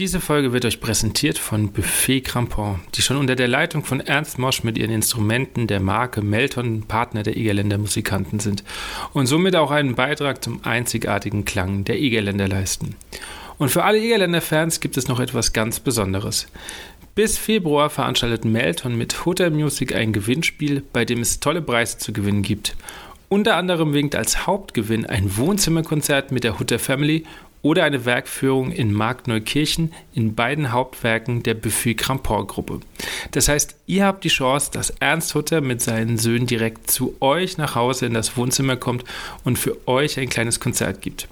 Diese Folge wird euch präsentiert von Buffet Crampon, die schon unter der Leitung von Ernst Mosch mit ihren Instrumenten der Marke Melton Partner der Egerländer Musikanten sind und somit auch einen Beitrag zum einzigartigen Klang der Egerländer leisten. Und für alle Egerländer-Fans gibt es noch etwas ganz Besonderes. Bis Februar veranstaltet Melton mit Hutter Music ein Gewinnspiel, bei dem es tolle Preise zu gewinnen gibt. Unter anderem winkt als Hauptgewinn ein Wohnzimmerkonzert mit der Hutter Family oder eine Werkführung in Marktneukirchen in beiden Hauptwerken der Buffet Crampon Gruppe. Das heißt, ihr habt die Chance, dass Ernst Hutter mit seinen Söhnen direkt zu euch nach Hause in das Wohnzimmer kommt und für euch ein kleines Konzert gibt.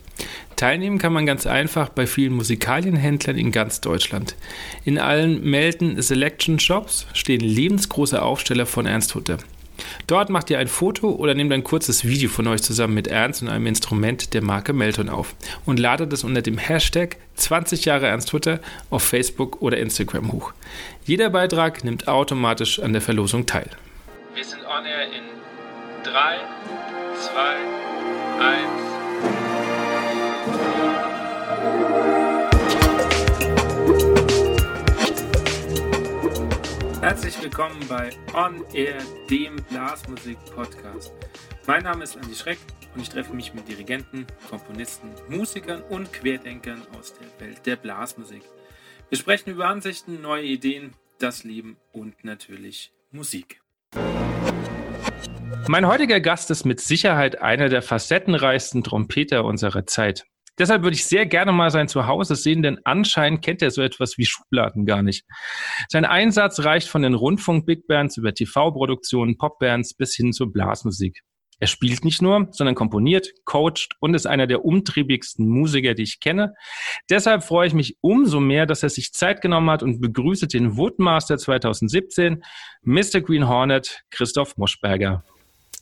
Teilnehmen kann man ganz einfach bei vielen Musikalienhändlern in ganz Deutschland. In allen Melden Selection Shops stehen lebensgroße Aufsteller von Ernst Hutter. Dort macht ihr ein Foto oder nehmt ein kurzes Video von euch zusammen mit Ernst und einem Instrument der Marke Melton auf und ladet es unter dem Hashtag 20 Jahre Ernst Hutter auf Facebook oder Instagram hoch. Jeder Beitrag nimmt automatisch an der Verlosung teil. Wir sind on air in 3, 2, 1. Herzlich willkommen bei On Air, dem Blasmusik-Podcast. Mein Name ist Andi Schreck und ich treffe mich mit Dirigenten, Komponisten, Musikern und Querdenkern aus der Welt der Blasmusik. Wir sprechen über Ansichten, neue Ideen, das Leben und natürlich Musik. Mein heutiger Gast ist mit Sicherheit einer der facettenreichsten Trompeter unserer Zeit. Deshalb würde ich sehr gerne mal sein Zuhause sehen, denn anscheinend kennt er so etwas wie Schubladen gar nicht. Sein Einsatz reicht von den Rundfunk-Big Bands über TV-Produktionen, Popbands bis hin zur Blasmusik. Er spielt nicht nur, sondern komponiert, coacht und ist einer der umtriebigsten Musiker, die ich kenne. Deshalb freue ich mich umso mehr, dass er sich Zeit genommen hat und begrüße den Woodmaster 2017, Mr. Green Hornet, Christoph Moschberger.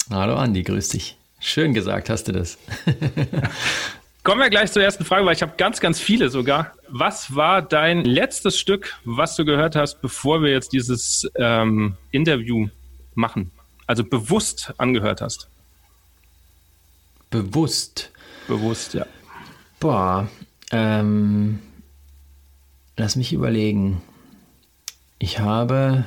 Hallo Andi, grüß dich. Schön gesagt hast du das. Kommen wir gleich zur ersten Frage, weil ich habe ganz, ganz viele sogar. Was war dein letztes Stück, was du gehört hast, bevor wir jetzt dieses ähm, Interview machen? Also bewusst angehört hast? Bewusst? Bewusst, ja. Boah, ähm, lass mich überlegen. Ich habe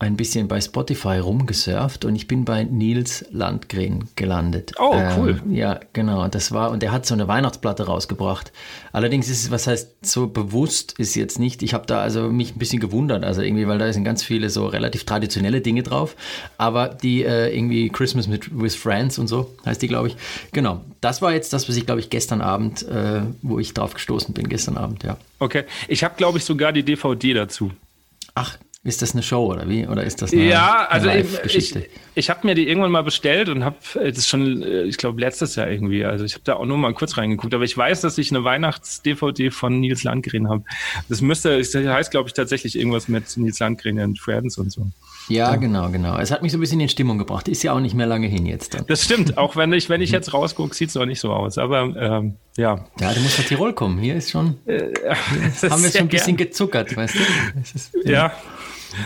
ein bisschen bei Spotify rumgesurft und ich bin bei Nils Landgren gelandet. Oh, cool. Ähm, ja, genau. Das war, und der hat so eine Weihnachtsplatte rausgebracht. Allerdings ist es, was heißt, so bewusst ist jetzt nicht. Ich habe da also mich ein bisschen gewundert, also irgendwie, weil da sind ganz viele so relativ traditionelle Dinge drauf. Aber die äh, irgendwie Christmas mit, with Friends und so heißt die, glaube ich. Genau. Das war jetzt das, was ich, glaube ich, gestern Abend, äh, wo ich drauf gestoßen bin, gestern Abend, ja. Okay. Ich habe, glaube ich, sogar die DVD dazu. Ach, ist das eine Show oder wie? Oder ist das eine, ja, also eine ich, ich habe mir die irgendwann mal bestellt und habe das ist schon, äh, ich glaube letztes Jahr irgendwie. Also ich habe da auch nur mal kurz reingeguckt, aber ich weiß, dass ich eine Weihnachts-DVD von Nils Landgren habe. Das müsste, das heißt, glaube ich, tatsächlich irgendwas mit Nils Landgren und Friends und so. Ja, ja, genau, genau. Es hat mich so ein bisschen in Stimmung gebracht. Ist ja auch nicht mehr lange hin jetzt. Dann. Das stimmt. Auch wenn ich, wenn ich jetzt rausgucke, sieht es noch nicht so aus. Aber ähm, ja. Ja, du musst nach Tirol kommen. Hier ist schon. Äh, hier haben wir schon ein bisschen gern. gezuckert, weißt du? Ist, ja. ja.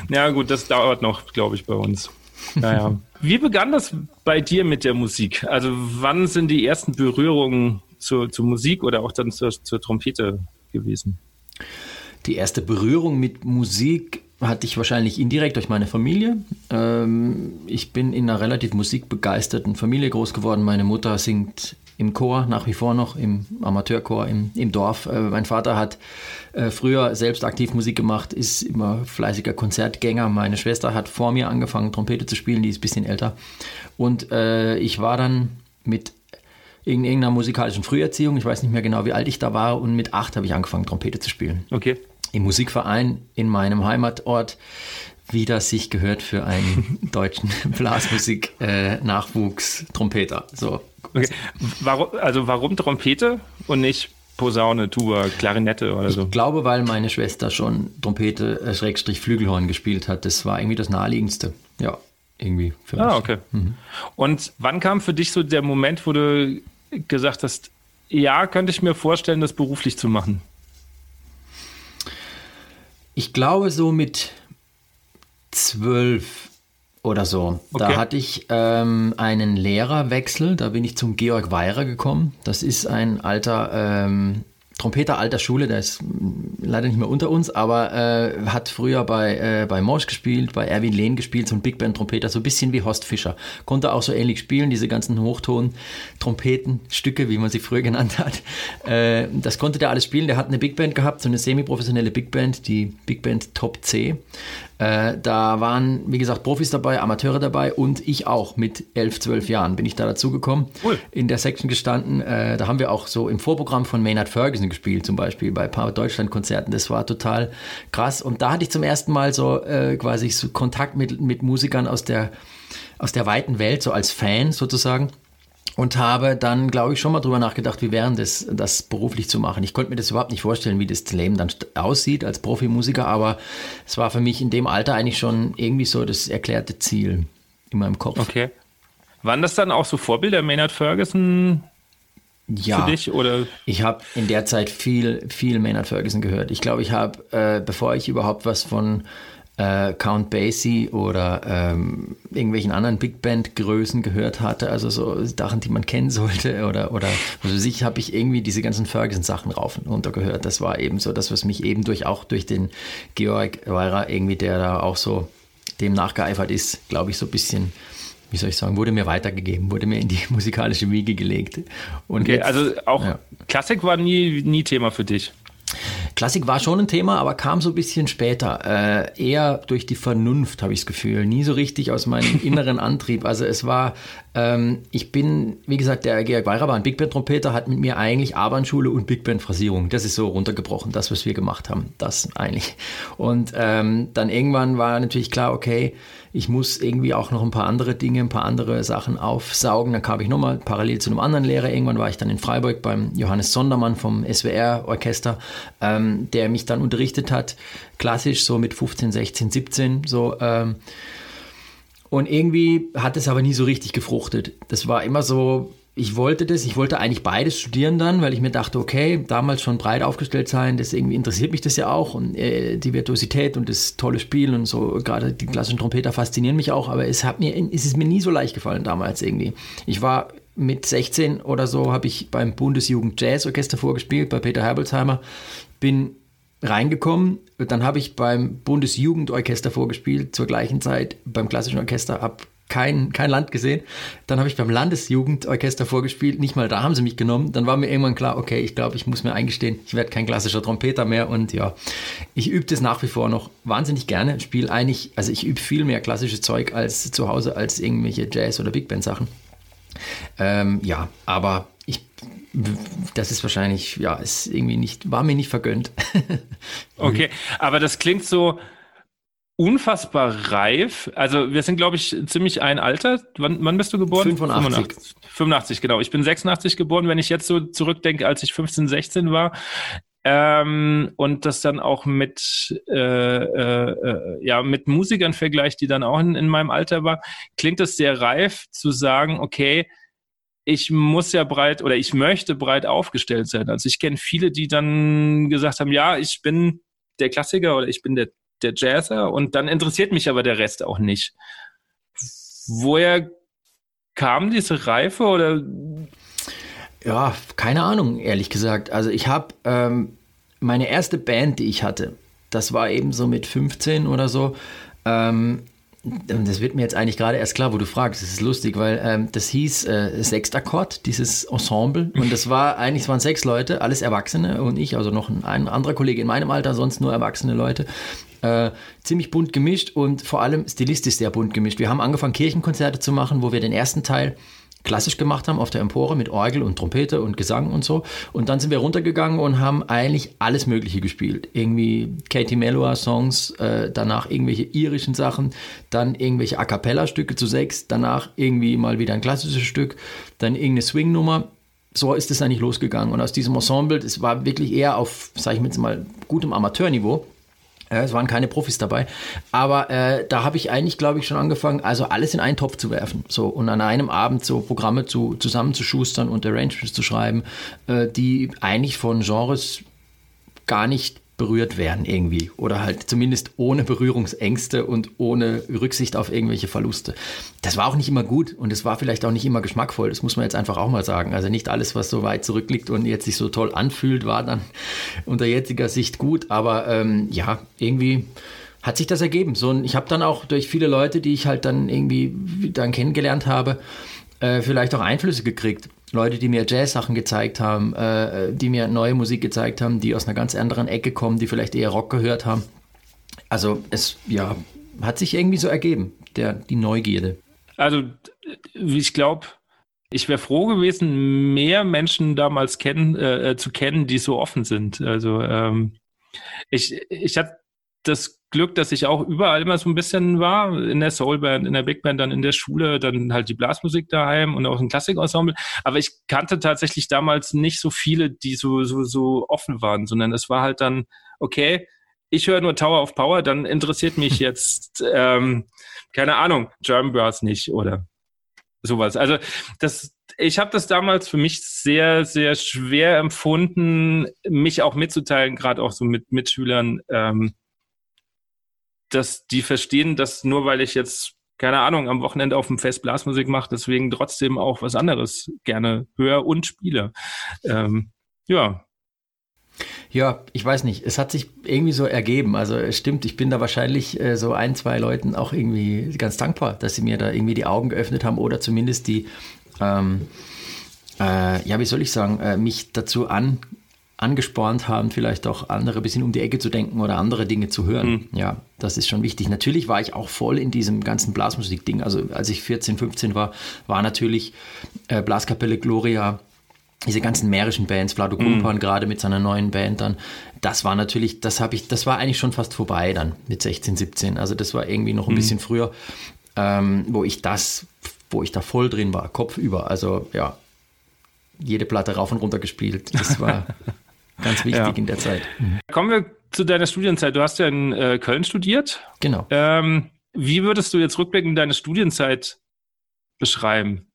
Ja, gut, das dauert noch, glaube ich, bei uns. Naja. Wie begann das bei dir mit der Musik? Also, wann sind die ersten Berührungen zur, zur Musik oder auch dann zur, zur Trompete gewesen? Die erste Berührung mit Musik hatte ich wahrscheinlich indirekt durch meine Familie. Ähm, ich bin in einer relativ musikbegeisterten Familie groß geworden. Meine Mutter singt im Chor, nach wie vor noch im Amateurchor im, im Dorf. Äh, mein Vater hat äh, früher selbst aktiv Musik gemacht, ist immer fleißiger Konzertgänger. Meine Schwester hat vor mir angefangen, Trompete zu spielen, die ist ein bisschen älter. Und äh, ich war dann mit in irgendeiner musikalischen Früherziehung, ich weiß nicht mehr genau, wie alt ich da war, und mit acht habe ich angefangen, Trompete zu spielen. Okay. Im Musikverein in meinem Heimatort wie das sich gehört für einen deutschen Blasmusik-Nachwuchs-Trompeter. Äh, so. Okay. Warum, also warum Trompete und nicht Posaune, Tuba, Klarinette oder so? Ich glaube, weil meine Schwester schon Trompete, äh, Schrägstrich Flügelhorn gespielt hat. Das war irgendwie das naheliegendste. Ja, irgendwie für ah, mich. Ah, okay. Mhm. Und wann kam für dich so der Moment, wo du gesagt hast, ja, könnte ich mir vorstellen, das beruflich zu machen? Ich glaube, so mit zwölf oder so. Okay. Da hatte ich ähm, einen Lehrerwechsel. Da bin ich zum Georg Weirer gekommen. Das ist ein alter ähm, Trompeter alter Schule, der ist leider nicht mehr unter uns, aber äh, hat früher bei, äh, bei Morsch gespielt, bei Erwin Lehn gespielt, so ein Big Band Trompeter, so ein bisschen wie Horst Fischer. Konnte auch so ähnlich spielen, diese ganzen Hochton-Trompetenstücke, wie man sie früher genannt hat. Äh, das konnte der alles spielen. Der hat eine Big Band gehabt, so eine semi-professionelle Big Band, die Big Band Top C. Äh, da waren, wie gesagt, Profis dabei, Amateure dabei und ich auch mit elf, zwölf Jahren bin ich da dazugekommen. Cool. In der Section gestanden. Äh, da haben wir auch so im Vorprogramm von Maynard Ferguson gespielt, zum Beispiel bei ein paar Deutschland-Konzerten. Das war total krass. Und da hatte ich zum ersten Mal so äh, quasi so Kontakt mit, mit Musikern aus der, aus der weiten Welt, so als Fan sozusagen und habe dann, glaube ich, schon mal drüber nachgedacht, wie wäre das, das beruflich zu machen. Ich konnte mir das überhaupt nicht vorstellen, wie das Leben dann aussieht als Profimusiker, aber es war für mich in dem Alter eigentlich schon irgendwie so das erklärte Ziel in meinem Kopf. Okay. Waren das dann auch so Vorbilder, Maynard Ferguson ja, für dich? Oder? Ich habe in der Zeit viel, viel Maynard Ferguson gehört. Ich glaube, ich habe, äh, bevor ich überhaupt was von äh, Count Basie oder ähm, irgendwelchen anderen Big Band Größen gehört hatte, also so Sachen, die man kennen sollte oder oder also sich habe ich irgendwie diese ganzen Ferguson Sachen rauf und runter gehört. Das war eben so das, was mich eben durch auch durch den Georg Weira irgendwie, der da auch so dem nachgeeifert ist, glaube ich, so ein bisschen wie soll ich sagen, wurde mir weitergegeben, wurde mir in die musikalische Wiege gelegt. Und okay, jetzt, also auch ja. Klassik war nie, nie Thema für dich. Klassik war schon ein Thema, aber kam so ein bisschen später. Äh, eher durch die Vernunft, habe ich das Gefühl. Nie so richtig aus meinem inneren Antrieb. Also es war, ähm, ich bin, wie gesagt, der Georg Weirer war ein Big Band-Trompeter, hat mit mir eigentlich Abendschule und Big Band-Phrasierung. Das ist so runtergebrochen, das, was wir gemacht haben. Das eigentlich. Und ähm, dann irgendwann war natürlich klar, okay, ich muss irgendwie auch noch ein paar andere Dinge, ein paar andere Sachen aufsaugen. Dann kam ich nochmal parallel zu einem anderen Lehrer. Irgendwann war ich dann in Freiburg beim Johannes Sondermann vom SWR-Orchester, ähm, der mich dann unterrichtet hat, klassisch so mit 15, 16, 17, so. Ähm, und irgendwie hat es aber nie so richtig gefruchtet. Das war immer so, ich wollte das, ich wollte eigentlich beides studieren dann, weil ich mir dachte, okay, damals schon breit aufgestellt sein, das irgendwie interessiert mich das ja auch und äh, die Virtuosität und das tolle Spiel und so, gerade die klassischen Trompeter faszinieren mich auch, aber es hat mir, es ist mir nie so leicht gefallen damals irgendwie. Ich war mit 16 oder so, habe ich beim Bundesjugend Jazz Orchester vorgespielt, bei Peter Herbolzheimer, bin reingekommen, dann habe ich beim Bundesjugendorchester vorgespielt, zur gleichen Zeit beim klassischen Orchester, habe kein, kein Land gesehen. Dann habe ich beim Landesjugendorchester vorgespielt, nicht mal da haben sie mich genommen. Dann war mir irgendwann klar, okay, ich glaube, ich muss mir eingestehen, ich werde kein klassischer Trompeter mehr und ja, ich übe das nach wie vor noch wahnsinnig gerne. Spiele eigentlich, also ich übe viel mehr klassisches Zeug als zu Hause als irgendwelche Jazz- oder Big Band Sachen. Ähm, ja, aber ich, das ist wahrscheinlich, ja, ist irgendwie nicht, war mir nicht vergönnt. okay, aber das klingt so, unfassbar reif. Also wir sind, glaube ich, ziemlich ein Alter. Wann, wann bist du geboren? 85. 85. 85, genau. Ich bin 86 geboren. Wenn ich jetzt so zurückdenke, als ich 15, 16 war, ähm, und das dann auch mit, äh, äh, äh, ja, mit Musikern vergleicht, die dann auch in, in meinem Alter waren, klingt es sehr reif zu sagen, okay, ich muss ja breit oder ich möchte breit aufgestellt sein. Also ich kenne viele, die dann gesagt haben, ja, ich bin der Klassiker oder ich bin der der Jazzer und dann interessiert mich aber der Rest auch nicht. Woher kam diese Reife oder? Ja, keine Ahnung, ehrlich gesagt. Also ich habe ähm, meine erste Band, die ich hatte, das war eben so mit 15 oder so. Ähm, das wird mir jetzt eigentlich gerade erst klar, wo du fragst. Das ist lustig, weil ähm, das hieß äh, Sechstakkord, dieses Ensemble. Und das war eigentlich, es waren sechs Leute, alles Erwachsene und ich, also noch ein, ein anderer Kollege in meinem Alter, sonst nur erwachsene Leute. Äh, ziemlich bunt gemischt und vor allem stilistisch sehr bunt gemischt. Wir haben angefangen, Kirchenkonzerte zu machen, wo wir den ersten Teil klassisch gemacht haben auf der Empore mit Orgel und Trompete und Gesang und so. Und dann sind wir runtergegangen und haben eigentlich alles Mögliche gespielt. Irgendwie Katie Melua Songs, äh, danach irgendwelche irischen Sachen, dann irgendwelche A Cappella Stücke zu sechs, danach irgendwie mal wieder ein klassisches Stück, dann irgendeine Swing-Nummer. So ist es eigentlich losgegangen. Und aus diesem Ensemble, das war wirklich eher auf, sag ich mal, gutem Amateurniveau es waren keine Profis dabei. Aber äh, da habe ich eigentlich, glaube ich, schon angefangen, also alles in einen Topf zu werfen. So und an einem Abend so Programme zu, zusammenzuschustern und Arrangements zu schreiben, äh, die eigentlich von Genres gar nicht berührt werden irgendwie. Oder halt zumindest ohne Berührungsängste und ohne Rücksicht auf irgendwelche Verluste. Das war auch nicht immer gut und es war vielleicht auch nicht immer geschmackvoll. Das muss man jetzt einfach auch mal sagen. Also nicht alles, was so weit zurückliegt und jetzt sich so toll anfühlt, war dann unter jetziger Sicht gut. Aber ähm, ja, irgendwie hat sich das ergeben. So, ich habe dann auch durch viele Leute, die ich halt dann irgendwie dann kennengelernt habe, äh, vielleicht auch Einflüsse gekriegt. Leute, die mir Jazz-Sachen gezeigt haben, äh, die mir neue Musik gezeigt haben, die aus einer ganz anderen Ecke kommen, die vielleicht eher Rock gehört haben. Also es ja, hat sich irgendwie so ergeben, der, die Neugierde. Also ich glaube, ich wäre froh gewesen, mehr Menschen damals kennen, äh, äh, zu kennen, die so offen sind. Also ähm, ich, ich hatte das Glück, dass ich auch überall immer so ein bisschen war, in der Soulband, in der Big Band, dann in der Schule, dann halt die Blasmusik daheim und auch ein Klassikensemble. Aber ich kannte tatsächlich damals nicht so viele, die so, so, so offen waren, sondern es war halt dann, okay, ich höre nur Tower of Power, dann interessiert mich jetzt, ähm, keine Ahnung, German Brass nicht oder sowas. Also das, ich habe das damals für mich sehr, sehr schwer empfunden, mich auch mitzuteilen, gerade auch so mit Mitschülern, ähm, dass die verstehen, dass nur weil ich jetzt, keine Ahnung, am Wochenende auf dem Fest Blasmusik mache, deswegen trotzdem auch was anderes gerne höre und spiele. Ähm, ja. Ja, ich weiß nicht. Es hat sich irgendwie so ergeben. Also es stimmt, ich bin da wahrscheinlich äh, so ein, zwei Leuten auch irgendwie ganz dankbar, dass sie mir da irgendwie die Augen geöffnet haben oder zumindest die, ähm, äh, ja, wie soll ich sagen, äh, mich dazu an angespornt haben, vielleicht auch andere ein bisschen um die Ecke zu denken oder andere Dinge zu hören. Mhm. Ja, das ist schon wichtig. Natürlich war ich auch voll in diesem ganzen Blasmusik-Ding. Also als ich 14, 15 war, war natürlich äh, Blaskapelle Gloria, diese ganzen mährischen Bands, Vlado Kumpan mhm. gerade mit seiner neuen Band dann, das war natürlich, das habe ich, das war eigentlich schon fast vorbei dann mit 16, 17. Also das war irgendwie noch ein mhm. bisschen früher, ähm, wo ich das, wo ich da voll drin war, kopfüber. Also ja, jede Platte rauf und runter gespielt. Das war Ganz wichtig ja. in der Zeit. Mhm. Kommen wir zu deiner Studienzeit. Du hast ja in äh, Köln studiert. Genau. Ähm, wie würdest du jetzt rückblickend deine Studienzeit beschreiben?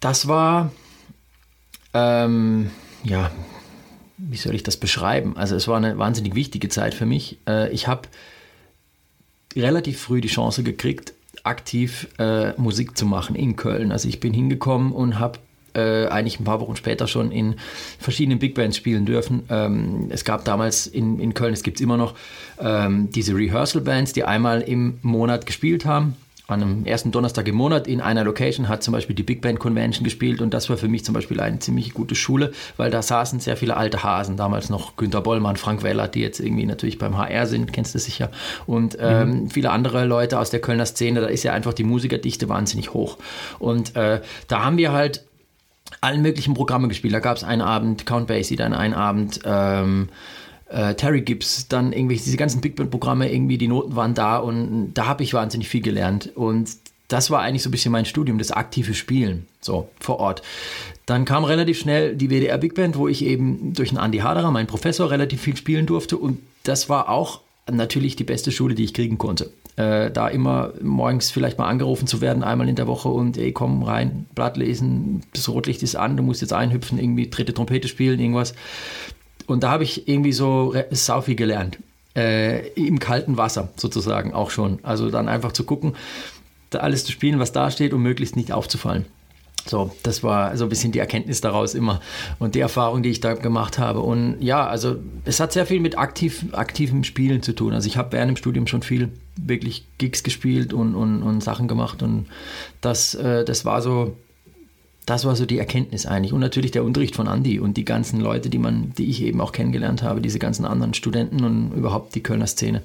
Das war, ähm, ja, wie soll ich das beschreiben? Also es war eine wahnsinnig wichtige Zeit für mich. Äh, ich habe relativ früh die Chance gekriegt, aktiv äh, Musik zu machen in Köln. Also ich bin hingekommen und habe äh, eigentlich ein paar Wochen später schon in verschiedenen Big Bands spielen dürfen. Ähm, es gab damals in, in Köln, es gibt es immer noch, ähm, diese Rehearsal Bands, die einmal im Monat gespielt haben. An einem ersten Donnerstag im Monat in einer Location hat zum Beispiel die Big Band Convention gespielt und das war für mich zum Beispiel eine ziemlich gute Schule, weil da saßen sehr viele alte Hasen, damals noch Günter Bollmann, Frank Weller, die jetzt irgendwie natürlich beim HR sind, kennst du sicher, und ähm, mhm. viele andere Leute aus der Kölner Szene, da ist ja einfach die Musikerdichte wahnsinnig hoch. Und äh, da haben wir halt allen möglichen Programme gespielt. Da gab es einen Abend Count Basie, dann einen Abend ähm, äh, Terry Gibbs, dann irgendwie diese ganzen Big Band Programme, irgendwie die Noten waren da und da habe ich wahnsinnig viel gelernt. Und das war eigentlich so ein bisschen mein Studium, das aktive Spielen, so vor Ort. Dann kam relativ schnell die WDR Big Band, wo ich eben durch einen Andy Haderer, meinen Professor, relativ viel spielen durfte. Und das war auch natürlich die beste Schule, die ich kriegen konnte äh, da immer morgens vielleicht mal angerufen zu werden, einmal in der Woche und ey, komm rein, Blatt lesen, das Rotlicht ist an, du musst jetzt einhüpfen, irgendwie dritte Trompete spielen, irgendwas. Und da habe ich irgendwie so sau viel gelernt. Äh, Im kalten Wasser sozusagen auch schon. Also dann einfach zu gucken, da alles zu spielen, was da steht, um möglichst nicht aufzufallen. So, das war so ein bisschen die Erkenntnis daraus immer und die Erfahrung, die ich da gemacht habe. Und ja, also es hat sehr viel mit aktiv, aktivem Spielen zu tun. Also ich habe während dem Studium schon viel wirklich Gigs gespielt und, und, und Sachen gemacht und das, äh, das war so, das war so die Erkenntnis eigentlich. Und natürlich der Unterricht von Andy und die ganzen Leute, die man, die ich eben auch kennengelernt habe, diese ganzen anderen Studenten und überhaupt die Kölner Szene.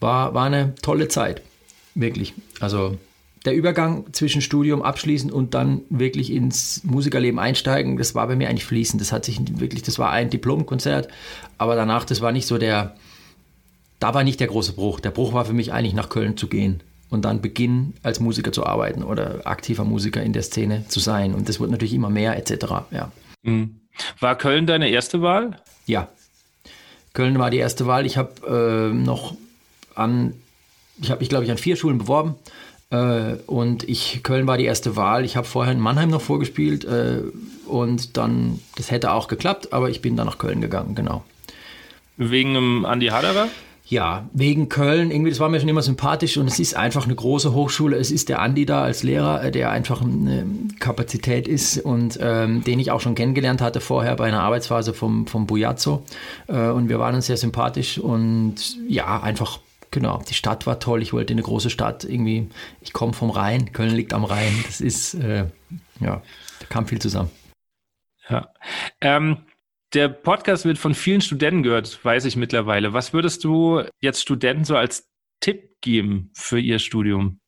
War, war eine tolle Zeit. Wirklich. Also der Übergang zwischen Studium abschließen und dann wirklich ins Musikerleben einsteigen, das war bei mir eigentlich fließend. Das hat sich wirklich, das war ein Diplomkonzert, aber danach, das war nicht so der, da war nicht der große Bruch. Der Bruch war für mich eigentlich nach Köln zu gehen und dann beginnen als Musiker zu arbeiten oder aktiver Musiker in der Szene zu sein. Und das wird natürlich immer mehr etc. Ja. Mhm. War Köln deine erste Wahl? Ja. Köln war die erste Wahl. Ich habe äh, noch an, ich habe mich glaube ich an vier Schulen beworben äh, und ich, Köln war die erste Wahl. Ich habe vorher in Mannheim noch vorgespielt äh, und dann, das hätte auch geklappt, aber ich bin dann nach Köln gegangen, genau. Wegen einem Andi Haderer? Ja, wegen Köln, irgendwie, das war mir schon immer sympathisch und es ist einfach eine große Hochschule. Es ist der Andi da als Lehrer, äh, der einfach eine Kapazität ist und ähm, den ich auch schon kennengelernt hatte vorher bei einer Arbeitsphase vom, vom Bujazzo. Äh, und wir waren uns sehr sympathisch und ja, einfach, genau, die Stadt war toll. Ich wollte eine große Stadt irgendwie. Ich komme vom Rhein, Köln liegt am Rhein. Das ist, äh, ja, da kam viel zusammen. Ja. Ähm, der Podcast wird von vielen Studenten gehört, weiß ich mittlerweile. Was würdest du jetzt Studenten so als Tipp geben für ihr Studium?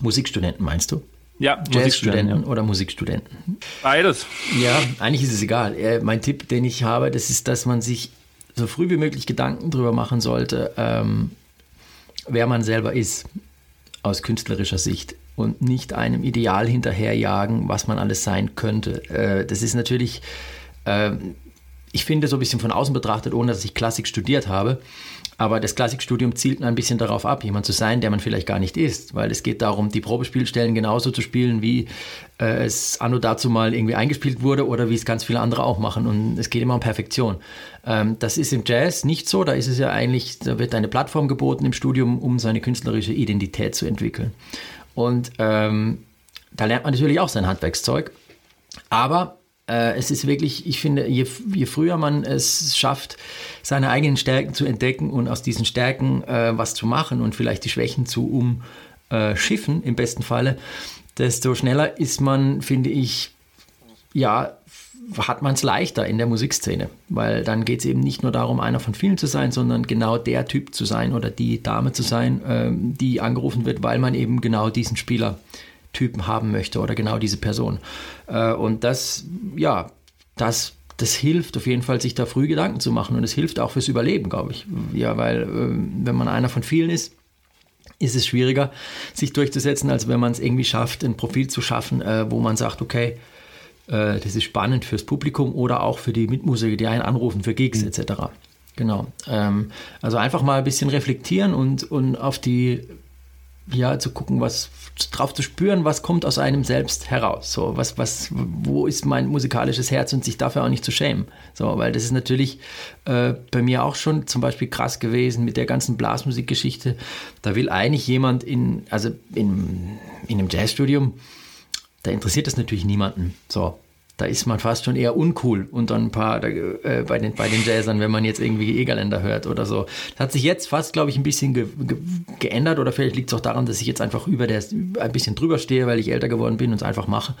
Musikstudenten meinst du? Ja, Jazzstudenten ja. oder Musikstudenten. Beides. Ja, eigentlich ist es egal. Äh, mein Tipp, den ich habe, das ist, dass man sich so früh wie möglich Gedanken darüber machen sollte, ähm, wer man selber ist aus künstlerischer Sicht und nicht einem Ideal hinterherjagen, was man alles sein könnte. Äh, das ist natürlich äh, ich finde, so ein bisschen von außen betrachtet, ohne dass ich Klassik studiert habe, aber das Klassikstudium zielt ein bisschen darauf ab, jemand zu sein, der man vielleicht gar nicht ist, weil es geht darum, die Probespielstellen genauso zu spielen, wie äh, es anno dazu mal irgendwie eingespielt wurde oder wie es ganz viele andere auch machen. Und es geht immer um Perfektion. Ähm, das ist im Jazz nicht so. Da ist es ja eigentlich, da wird eine Plattform geboten im Studium, um seine künstlerische Identität zu entwickeln. Und ähm, da lernt man natürlich auch sein Handwerkszeug. Aber es ist wirklich, ich finde, je, je, früher man es schafft, seine eigenen Stärken zu entdecken und aus diesen Stärken äh, was zu machen und vielleicht die Schwächen zu umschiffen, im besten Falle, desto schneller ist man, finde ich, ja, hat man es leichter in der Musikszene, weil dann geht es eben nicht nur darum, einer von vielen zu sein, sondern genau der Typ zu sein oder die Dame zu sein, ähm, die angerufen wird, weil man eben genau diesen Spieler Typen haben möchte oder genau diese Person. Äh, und das, ja, das das hilft auf jeden Fall, sich da früh Gedanken zu machen und es hilft auch fürs Überleben, glaube ich. Ja, weil äh, wenn man einer von vielen ist, ist es schwieriger, sich durchzusetzen, als wenn man es irgendwie schafft, ein Profil zu schaffen, äh, wo man sagt, okay, das ist spannend fürs Publikum oder auch für die Mitmusiker, die einen anrufen, für Gigs mhm. etc. Genau. Ähm, also einfach mal ein bisschen reflektieren und, und auf die ja, zu gucken, was drauf zu spüren, was kommt aus einem selbst heraus. So, was, was, wo ist mein musikalisches Herz und sich dafür auch nicht zu schämen. So, weil das ist natürlich äh, bei mir auch schon zum Beispiel krass gewesen mit der ganzen Blasmusikgeschichte. Da will eigentlich jemand in, also in, in einem Jazzstudium, da interessiert das natürlich niemanden. So, da ist man fast schon eher uncool unter ein paar äh, bei, den, bei den Jazzern, wenn man jetzt irgendwie Egerländer hört oder so. Das hat sich jetzt fast, glaube ich, ein bisschen ge, ge, geändert oder vielleicht liegt es auch daran, dass ich jetzt einfach über der, ein bisschen drüber stehe, weil ich älter geworden bin und es einfach mache.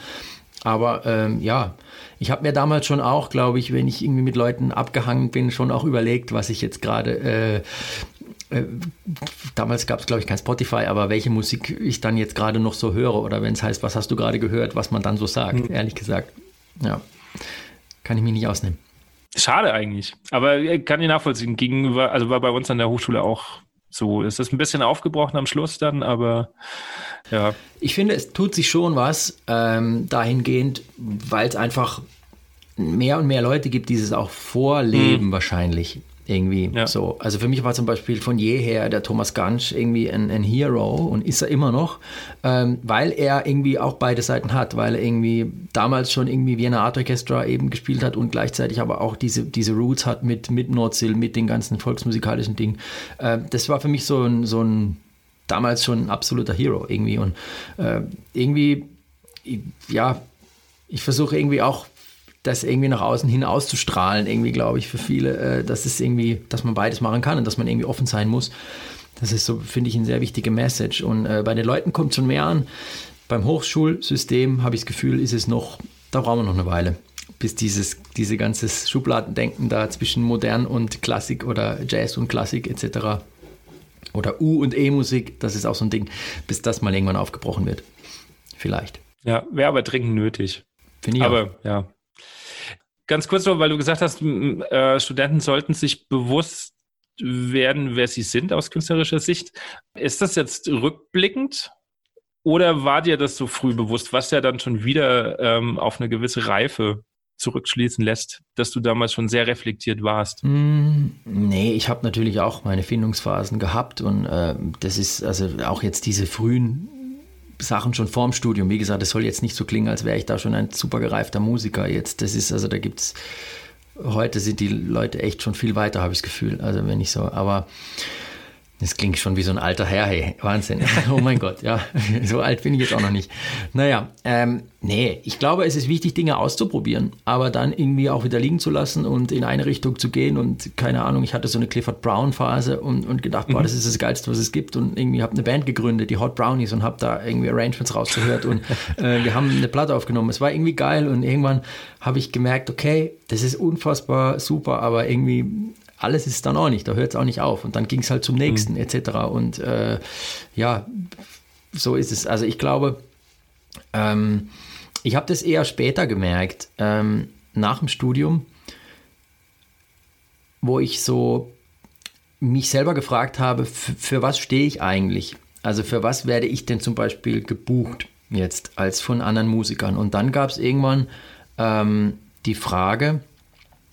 Aber ähm, ja, ich habe mir damals schon auch, glaube ich, wenn ich irgendwie mit Leuten abgehangen bin, schon auch überlegt, was ich jetzt gerade äh, äh, damals gab es, glaube ich, kein Spotify, aber welche Musik ich dann jetzt gerade noch so höre oder wenn es heißt, was hast du gerade gehört, was man dann so sagt, mhm. ehrlich gesagt. Ja, kann ich mich nicht ausnehmen. Schade eigentlich. Aber kann ich nachvollziehen. Gegenüber, also war bei uns an der Hochschule auch so. Es ist ein bisschen aufgebrochen am Schluss dann, aber ja. Ich finde, es tut sich schon was ähm, dahingehend, weil es einfach mehr und mehr Leute gibt, die es auch vorleben, mhm. wahrscheinlich. Irgendwie ja. so. Also für mich war zum Beispiel von jeher der Thomas Gansch irgendwie ein, ein Hero und ist er immer noch, ähm, weil er irgendwie auch beide Seiten hat, weil er irgendwie damals schon irgendwie Vienna Art Orchestra eben gespielt hat und gleichzeitig aber auch diese, diese Roots hat mit, mit Nordsil, mit den ganzen volksmusikalischen Dingen. Äh, das war für mich so ein, so ein damals schon ein absoluter Hero irgendwie und äh, irgendwie, ja, ich versuche irgendwie auch das irgendwie nach außen hin auszustrahlen, irgendwie, glaube ich, für viele, äh, dass es irgendwie, dass man beides machen kann und dass man irgendwie offen sein muss. Das ist so, finde ich, eine sehr wichtige Message. Und äh, bei den Leuten kommt schon mehr an. Beim Hochschulsystem habe ich das Gefühl, ist es noch, da brauchen wir noch eine Weile, bis dieses, diese ganze Schubladendenken da zwischen modern und Klassik oder Jazz und Klassik etc. oder U- und E-Musik, das ist auch so ein Ding, bis das mal irgendwann aufgebrochen wird. Vielleicht. Ja, wäre aber dringend nötig. Finde ich aber, auch. ja, Ganz kurz noch, weil du gesagt hast, äh, Studenten sollten sich bewusst werden, wer sie sind aus künstlerischer Sicht. Ist das jetzt rückblickend oder war dir das so früh bewusst, was ja dann schon wieder ähm, auf eine gewisse Reife zurückschließen lässt, dass du damals schon sehr reflektiert warst? Mm, nee, ich habe natürlich auch meine Findungsphasen gehabt und äh, das ist also auch jetzt diese frühen Sachen schon vorm Studium. Wie gesagt, es soll jetzt nicht so klingen, als wäre ich da schon ein super gereifter Musiker jetzt. Das ist, also da gibt es heute sind die Leute echt schon viel weiter, habe ich das Gefühl. Also wenn ich so, aber das klingt schon wie so ein alter Herr, hey, Wahnsinn. Oh mein Gott, ja, so alt bin ich jetzt auch noch nicht. Naja, ähm, nee, ich glaube, es ist wichtig, Dinge auszuprobieren, aber dann irgendwie auch wieder liegen zu lassen und in eine Richtung zu gehen und keine Ahnung, ich hatte so eine Clifford Brown Phase und, und gedacht, boah, mhm. das ist das Geilste, was es gibt und irgendwie habe eine Band gegründet, die Hot Brownies und habe da irgendwie Arrangements rausgehört und äh, wir haben eine Platte aufgenommen. Es war irgendwie geil und irgendwann habe ich gemerkt, okay, das ist unfassbar super, aber irgendwie alles ist dann auch nicht, da hört es auch nicht auf. Und dann ging es halt zum nächsten mhm. etc. Und äh, ja, so ist es. Also ich glaube, ähm, ich habe das eher später gemerkt, ähm, nach dem Studium, wo ich so mich selber gefragt habe, für was stehe ich eigentlich? Also für was werde ich denn zum Beispiel gebucht jetzt als von anderen Musikern? Und dann gab es irgendwann ähm, die Frage,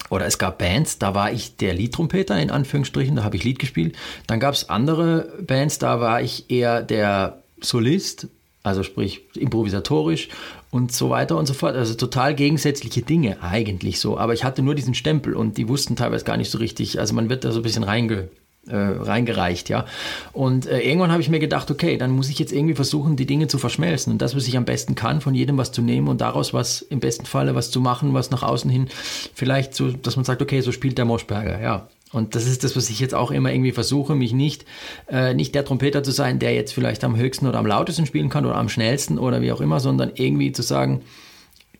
oder es gab Bands, da war ich der Liedtrompeter in Anführungsstrichen, da habe ich Lied gespielt. Dann gab es andere Bands, da war ich eher der Solist, also sprich improvisatorisch und so weiter und so fort. Also total gegensätzliche Dinge eigentlich so. Aber ich hatte nur diesen Stempel und die wussten teilweise gar nicht so richtig. Also man wird da so ein bisschen reinge äh, reingereicht, ja. Und äh, irgendwann habe ich mir gedacht, okay, dann muss ich jetzt irgendwie versuchen, die Dinge zu verschmelzen und das, was ich am besten kann, von jedem was zu nehmen und daraus was im besten Falle was zu machen, was nach außen hin vielleicht so, dass man sagt, okay, so spielt der Moschberger, ja. Und das ist das, was ich jetzt auch immer irgendwie versuche, mich nicht, äh, nicht der Trompeter zu sein, der jetzt vielleicht am höchsten oder am lautesten spielen kann oder am schnellsten oder wie auch immer, sondern irgendwie zu sagen,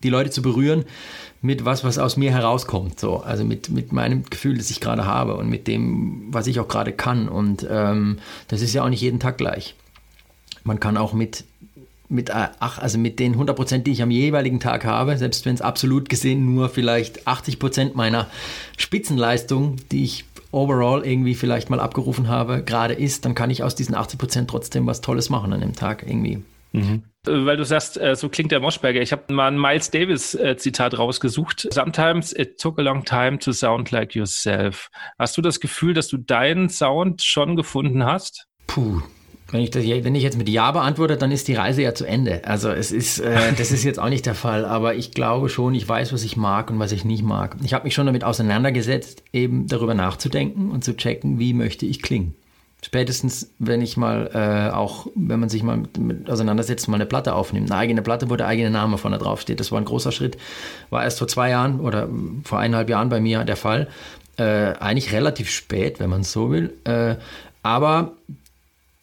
die Leute zu berühren mit was, was aus mir herauskommt. So. Also mit, mit meinem Gefühl, das ich gerade habe und mit dem, was ich auch gerade kann. Und ähm, das ist ja auch nicht jeden Tag gleich. Man kann auch mit, mit, äh, ach, also mit den 100 Prozent, die ich am jeweiligen Tag habe, selbst wenn es absolut gesehen nur vielleicht 80 Prozent meiner Spitzenleistung, die ich overall irgendwie vielleicht mal abgerufen habe, gerade ist, dann kann ich aus diesen 80 Prozent trotzdem was Tolles machen an dem Tag irgendwie. Mhm. Äh, weil du sagst, äh, so klingt der Moschberger. Ich habe mal ein Miles Davis äh, Zitat rausgesucht. Sometimes it took a long time to sound like yourself. Hast du das Gefühl, dass du deinen Sound schon gefunden hast? Puh, wenn ich, das, wenn ich jetzt mit Ja beantworte, dann ist die Reise ja zu Ende. Also es ist, äh, das ist jetzt auch nicht der Fall, aber ich glaube schon, ich weiß, was ich mag und was ich nicht mag. Ich habe mich schon damit auseinandergesetzt, eben darüber nachzudenken und zu checken, wie möchte ich klingen spätestens, wenn ich mal äh, auch, wenn man sich mal mit auseinandersetzt, mal eine Platte aufnimmt, eine eigene Platte, wo der eigene Name vorne drauf steht. Das war ein großer Schritt. War erst vor zwei Jahren oder vor eineinhalb Jahren bei mir der Fall. Äh, eigentlich relativ spät, wenn man es so will. Äh, aber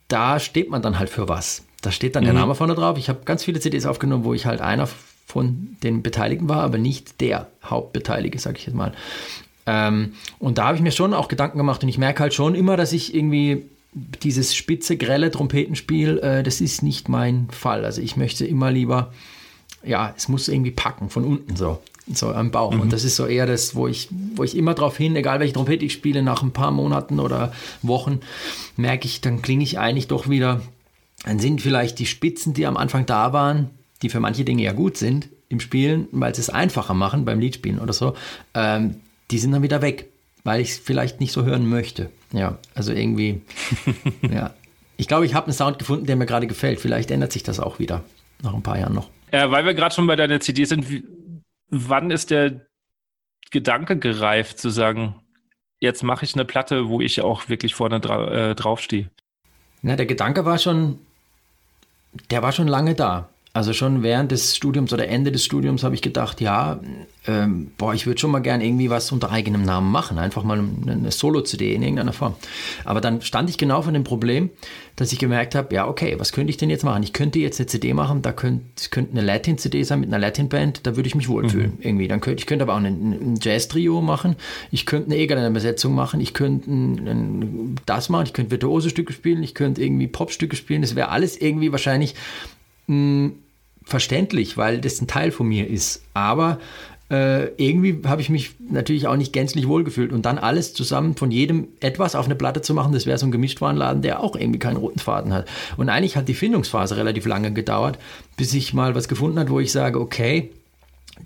da steht man dann halt für was. Da steht dann mhm. der Name vorne drauf. Ich habe ganz viele CDs aufgenommen, wo ich halt einer von den Beteiligten war, aber nicht der Hauptbeteiligte, sage ich jetzt mal. Ähm, und da habe ich mir schon auch Gedanken gemacht und ich merke halt schon immer, dass ich irgendwie dieses spitze, grelle Trompetenspiel, äh, das ist nicht mein Fall. Also ich möchte immer lieber, ja, es muss irgendwie packen von unten so, so am Bauch. Mhm. Und das ist so eher das, wo ich, wo ich immer drauf hin, egal welche Trompete ich spiele, nach ein paar Monaten oder Wochen, merke ich, dann klinge ich eigentlich doch wieder, dann sind vielleicht die Spitzen, die am Anfang da waren, die für manche Dinge ja gut sind im Spielen, weil sie es einfacher machen beim Liedspielen oder so, ähm, die sind dann wieder weg, weil ich es vielleicht nicht so hören möchte. Ja, also irgendwie, ja. Ich glaube, ich habe einen Sound gefunden, der mir gerade gefällt. Vielleicht ändert sich das auch wieder nach ein paar Jahren noch. Ja, weil wir gerade schon bei deiner CD sind, wie, wann ist der Gedanke gereift, zu sagen, jetzt mache ich eine Platte, wo ich auch wirklich vorne dra äh, draufstehe? Na, der Gedanke war schon, der war schon lange da. Also schon während des Studiums oder Ende des Studiums habe ich gedacht, ja, ähm, boah, ich würde schon mal gern irgendwie was unter eigenem Namen machen, einfach mal eine Solo-CD in irgendeiner Form. Aber dann stand ich genau vor dem Problem, dass ich gemerkt habe, ja, okay, was könnte ich denn jetzt machen? Ich könnte jetzt eine CD machen, da könnte, könnte eine Latin-CD sein mit einer Latin-Band, da würde ich mich wohlfühlen mhm. irgendwie. Dann könnte, ich könnte aber auch ein, ein Jazz-Trio machen, ich könnte eine Egerländer-Besetzung machen, ich könnte ein, ein, das machen, ich könnte virtuose Stücke spielen, ich könnte irgendwie Pop-Stücke spielen, das wäre alles irgendwie wahrscheinlich mh, verständlich, weil das ein Teil von mir ist. Aber äh, irgendwie habe ich mich natürlich auch nicht gänzlich wohlgefühlt. Und dann alles zusammen von jedem etwas auf eine Platte zu machen, das wäre so ein Gemischtwarenladen, der auch irgendwie keinen roten Faden hat. Und eigentlich hat die Findungsphase relativ lange gedauert, bis ich mal was gefunden hat, wo ich sage, okay,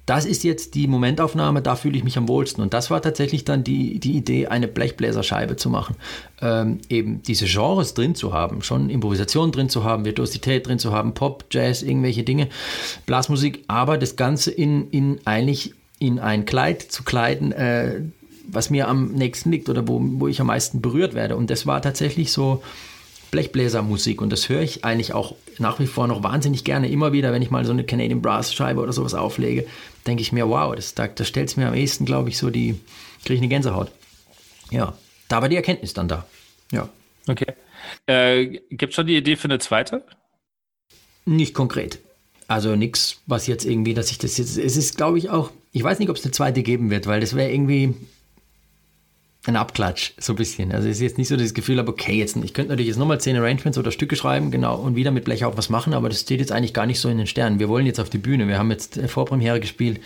das ist jetzt die Momentaufnahme, da fühle ich mich am wohlsten. Und das war tatsächlich dann die, die Idee, eine Blechbläserscheibe zu machen. Ähm, eben diese Genres drin zu haben, schon Improvisation drin zu haben, Virtuosität drin zu haben, Pop, Jazz, irgendwelche Dinge, Blasmusik, aber das Ganze in, in eigentlich in ein Kleid zu kleiden, äh, was mir am nächsten liegt oder wo, wo ich am meisten berührt werde. Und das war tatsächlich so Blechbläsermusik und das höre ich eigentlich auch nach wie vor noch wahnsinnig gerne. Immer wieder, wenn ich mal so eine Canadian Brass Scheibe oder sowas auflege, denke ich mir, wow, das, da, das stellt es mir am ehesten, glaube ich, so die, kriege ich eine Gänsehaut. Ja, da war die Erkenntnis dann da. Ja. Okay. Äh, Gibt es schon die Idee für eine zweite? Nicht konkret. Also nichts, was jetzt irgendwie, dass ich das jetzt. Es ist, glaube ich, auch. Ich weiß nicht, ob es eine zweite geben wird, weil das wäre irgendwie ein Abklatsch, so ein bisschen. Also es ist jetzt nicht so das Gefühl, aber okay, jetzt, ich könnte natürlich jetzt nochmal zehn Arrangements oder Stücke schreiben, genau, und wieder mit Blech auch was machen, aber das steht jetzt eigentlich gar nicht so in den Sternen. Wir wollen jetzt auf die Bühne. Wir haben jetzt Vorpremiere gespielt.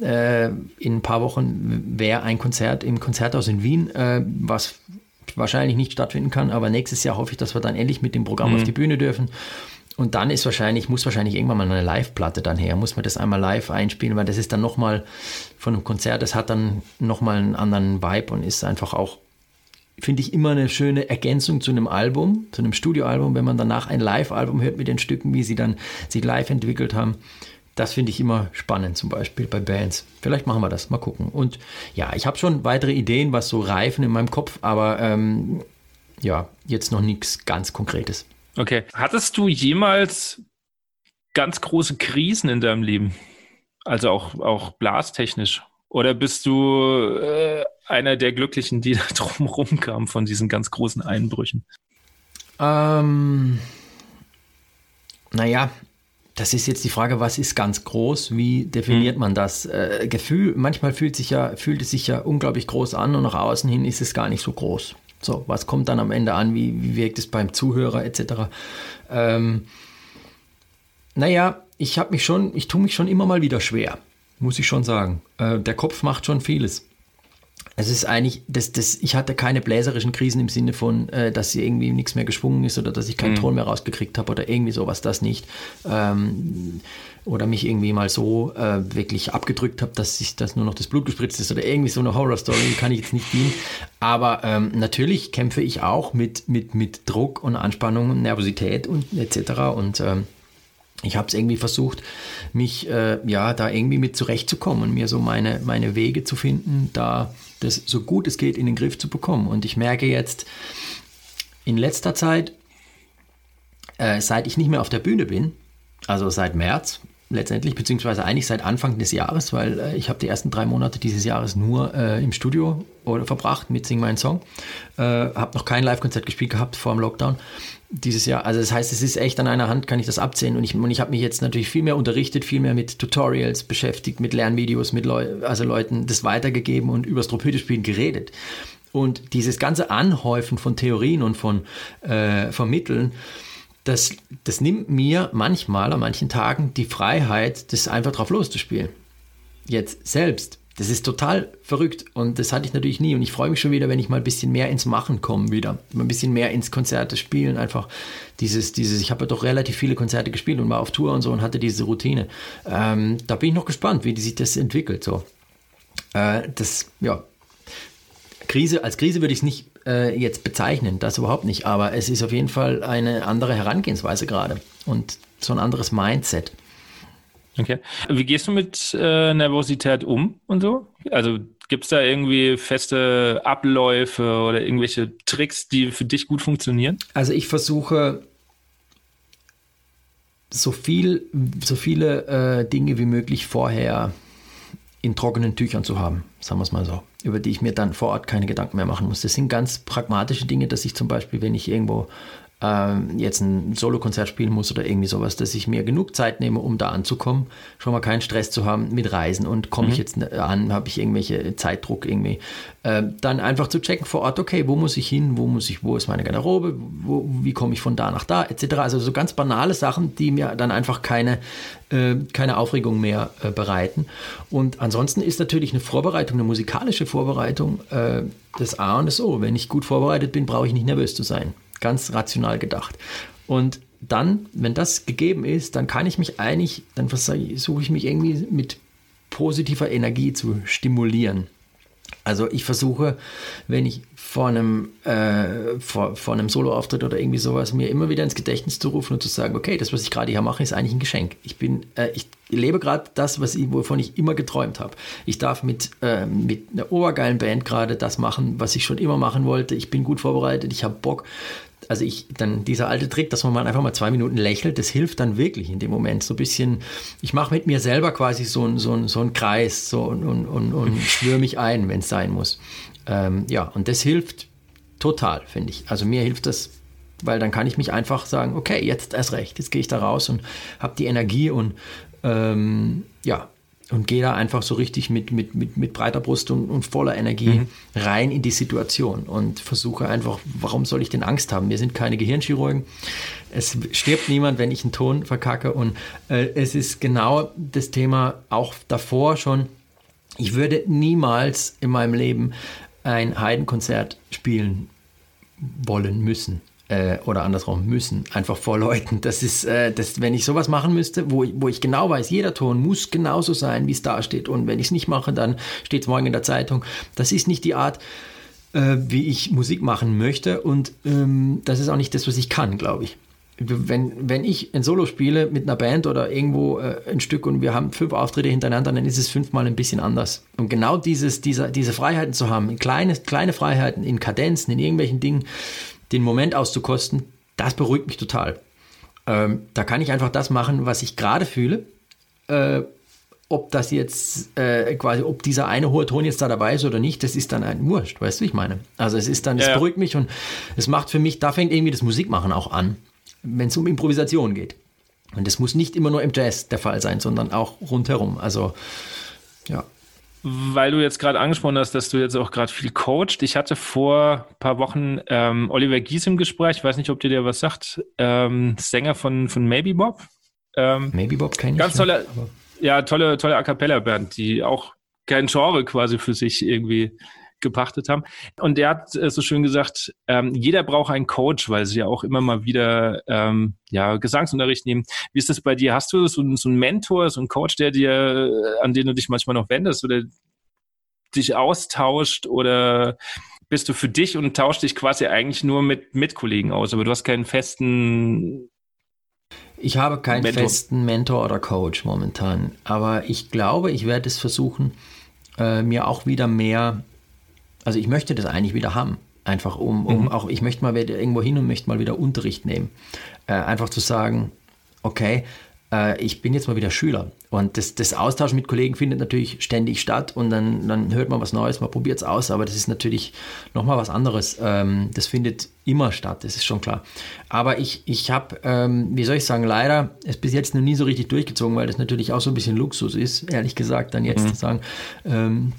Äh, in ein paar Wochen wäre ein Konzert im Konzerthaus in Wien, äh, was wahrscheinlich nicht stattfinden kann, aber nächstes Jahr hoffe ich, dass wir dann endlich mit dem Programm mhm. auf die Bühne dürfen. Und dann ist wahrscheinlich, muss wahrscheinlich irgendwann mal eine Live-Platte dann her, muss man das einmal live einspielen, weil das ist dann nochmal von einem Konzert, das hat dann nochmal einen anderen Vibe und ist einfach auch, finde ich, immer eine schöne Ergänzung zu einem Album, zu einem Studioalbum, wenn man danach ein Live-Album hört mit den Stücken, wie sie dann sich live entwickelt haben. Das finde ich immer spannend, zum Beispiel bei Bands. Vielleicht machen wir das, mal gucken. Und ja, ich habe schon weitere Ideen, was so reifen in meinem Kopf, aber ähm, ja, jetzt noch nichts ganz Konkretes. Okay. Hattest du jemals ganz große Krisen in deinem Leben? Also auch, auch blastechnisch? Oder bist du äh, einer der Glücklichen, die da drumherum kamen von diesen ganz großen Einbrüchen? Ähm, naja, das ist jetzt die Frage, was ist ganz groß? Wie definiert hm. man das? Äh, Gefühl, manchmal fühlt, sich ja, fühlt es sich ja unglaublich groß an und nach außen hin ist es gar nicht so groß. So, was kommt dann am Ende an? Wie, wie wirkt es beim Zuhörer etc.? Ähm, naja, ich habe mich schon, ich tue mich schon immer mal wieder schwer, muss ich schon sagen. Äh, der Kopf macht schon vieles. Es ist eigentlich, das, das, ich hatte keine bläserischen Krisen im Sinne von, äh, dass sie irgendwie nichts mehr geschwungen ist oder dass ich keinen mhm. Ton mehr rausgekriegt habe oder irgendwie sowas, das nicht. Ähm, oder mich irgendwie mal so äh, wirklich abgedrückt habe, dass sich das nur noch das Blut gespritzt ist oder irgendwie so eine Horror-Story, kann ich jetzt nicht dienen. Aber ähm, natürlich kämpfe ich auch mit, mit, mit Druck und Anspannung und Nervosität und etc. Und ähm, ich habe es irgendwie versucht, mich äh, ja da irgendwie mit zurechtzukommen und mir so meine, meine Wege zu finden, da das so gut es geht in den Griff zu bekommen. Und ich merke jetzt in letzter Zeit, äh, seit ich nicht mehr auf der Bühne bin, also seit März letztendlich, beziehungsweise eigentlich seit Anfang des Jahres, weil äh, ich habe die ersten drei Monate dieses Jahres nur äh, im Studio oder verbracht mit Sing Mein Song. Äh, habe noch kein Live-Konzert gespielt gehabt vor dem Lockdown dieses Jahr. Also das heißt, es ist echt an einer Hand, kann ich das abzählen. Und ich, und ich habe mich jetzt natürlich viel mehr unterrichtet, viel mehr mit Tutorials beschäftigt, mit Lernvideos, mit Leu also Leuten das weitergegeben und über Trompetespielen geredet. Und dieses ganze Anhäufen von Theorien und von äh, Vermitteln, das, das nimmt mir manchmal, an manchen Tagen, die Freiheit, das einfach drauf loszuspielen. Jetzt selbst. Das ist total verrückt und das hatte ich natürlich nie. Und ich freue mich schon wieder, wenn ich mal ein bisschen mehr ins Machen komme wieder. Mal ein bisschen mehr ins Konzerte spielen. Einfach dieses, dieses, ich habe ja doch relativ viele Konzerte gespielt und war auf Tour und so und hatte diese Routine. Ähm, da bin ich noch gespannt, wie sich das entwickelt. So. Äh, das, ja, Krise, als Krise würde ich es nicht äh, jetzt bezeichnen, das überhaupt nicht, aber es ist auf jeden Fall eine andere Herangehensweise gerade und so ein anderes Mindset. Okay. Wie gehst du mit äh, Nervosität um und so? Also gibt es da irgendwie feste Abläufe oder irgendwelche Tricks, die für dich gut funktionieren? Also ich versuche so viel, so viele äh, Dinge wie möglich vorher in trockenen Tüchern zu haben, sagen wir es mal so, über die ich mir dann vor Ort keine Gedanken mehr machen muss. Das sind ganz pragmatische Dinge, dass ich zum Beispiel, wenn ich irgendwo ähm, jetzt ein Solokonzert spielen muss oder irgendwie sowas, dass ich mir genug Zeit nehme, um da anzukommen, schon mal keinen Stress zu haben mit Reisen und komme mhm. ich jetzt an, habe ich irgendwelche Zeitdruck irgendwie, äh, dann einfach zu checken vor Ort, okay, wo muss ich hin, wo muss ich, wo ist meine Garderobe, wo, wie komme ich von da nach da, etc. Also so ganz banale Sachen, die mir dann einfach keine, äh, keine Aufregung mehr äh, bereiten. Und ansonsten ist natürlich eine Vorbereitung, eine musikalische Vorbereitung äh, das A und das O. Wenn ich gut vorbereitet bin, brauche ich nicht nervös zu sein ganz rational gedacht. Und dann, wenn das gegeben ist, dann kann ich mich eigentlich, dann versuche ich mich irgendwie mit positiver Energie zu stimulieren. Also ich versuche, wenn ich vor einem, äh, vor, vor einem Soloauftritt oder irgendwie sowas, mir immer wieder ins Gedächtnis zu rufen und zu sagen, okay, das, was ich gerade hier mache, ist eigentlich ein Geschenk. Ich bin, äh, ich lebe gerade das, was ich, wovon ich immer geträumt habe. Ich darf mit, äh, mit einer obergeilen Band gerade das machen, was ich schon immer machen wollte. Ich bin gut vorbereitet, ich habe Bock also ich, dann dieser alte Trick, dass man mal einfach mal zwei Minuten lächelt, das hilft dann wirklich in dem Moment. So ein bisschen, ich mache mit mir selber quasi so, ein, so, ein, so einen Kreis so, und, und, und, und schwöre mich ein, wenn es sein muss. Ähm, ja, und das hilft total, finde ich. Also mir hilft das, weil dann kann ich mich einfach sagen, okay, jetzt erst recht, jetzt gehe ich da raus und habe die Energie und ähm, ja, und gehe da einfach so richtig mit, mit, mit, mit breiter Brust und, und voller Energie mhm. rein in die Situation und versuche einfach, warum soll ich denn Angst haben? Wir sind keine Gehirnchirurgen. Es stirbt niemand, wenn ich einen Ton verkacke. Und äh, es ist genau das Thema auch davor schon. Ich würde niemals in meinem Leben ein Heidenkonzert spielen wollen müssen äh, oder andersrum müssen, einfach vor Leuten. Das ist, äh, das, wenn ich sowas machen müsste, wo, wo ich genau weiß, jeder Ton muss genauso sein, wie es da steht. Und wenn ich es nicht mache, dann steht es morgen in der Zeitung. Das ist nicht die Art, äh, wie ich Musik machen möchte. Und ähm, das ist auch nicht das, was ich kann, glaube ich. Wenn, wenn ich ein Solo spiele mit einer Band oder irgendwo äh, ein Stück und wir haben fünf Auftritte hintereinander, dann ist es fünfmal ein bisschen anders. Und genau dieses, diese, diese Freiheiten zu haben, kleine, kleine Freiheiten in Kadenzen, in irgendwelchen Dingen, den Moment auszukosten, das beruhigt mich total. Ähm, da kann ich einfach das machen, was ich gerade fühle. Äh, ob das jetzt äh, quasi, ob dieser eine hohe Ton jetzt da dabei ist oder nicht, das ist dann ein Wurscht, weißt du, wie ich meine? Also es ist dann, es ja, beruhigt mich und es macht für mich, da fängt irgendwie das Musikmachen auch an, wenn es um Improvisation geht. Und das muss nicht immer nur im Jazz der Fall sein, sondern auch rundherum. Also weil du jetzt gerade angesprochen hast, dass du jetzt auch gerade viel coacht. Ich hatte vor ein paar Wochen ähm, Oliver Gies im Gespräch. Ich weiß nicht, ob dir der was sagt. Ähm, Sänger von, von Maybe Bob. Ähm, Maybe Bob kenne ich. Ganz tolle, ja, tolle, tolle A Cappella-Band, die auch kein Genre quasi für sich irgendwie gepachtet haben. Und der hat äh, so schön gesagt, ähm, jeder braucht einen Coach, weil sie ja auch immer mal wieder ähm, ja, Gesangsunterricht nehmen. Wie ist das bei dir? Hast du so, so einen Mentor, so einen Coach, der dir, äh, an den du dich manchmal noch wendest oder dich austauscht oder bist du für dich und tauscht dich quasi eigentlich nur mit Mitkollegen aus, aber du hast keinen festen ich habe keinen Mentor. festen Mentor oder Coach momentan, aber ich glaube, ich werde es versuchen, äh, mir auch wieder mehr also ich möchte das eigentlich wieder haben. Einfach um, um mhm. auch, ich möchte mal wieder irgendwo hin und möchte mal wieder Unterricht nehmen. Äh, einfach zu sagen, okay, äh, ich bin jetzt mal wieder Schüler. Und das, das Austausch mit Kollegen findet natürlich ständig statt und dann, dann hört man was Neues, man probiert es aus, aber das ist natürlich nochmal was anderes. Ähm, das findet immer statt, das ist schon klar. Aber ich, ich habe, ähm, wie soll ich sagen, leider es bis jetzt noch nie so richtig durchgezogen, weil das natürlich auch so ein bisschen Luxus ist, ehrlich gesagt, dann jetzt mhm. zu sagen, ähm,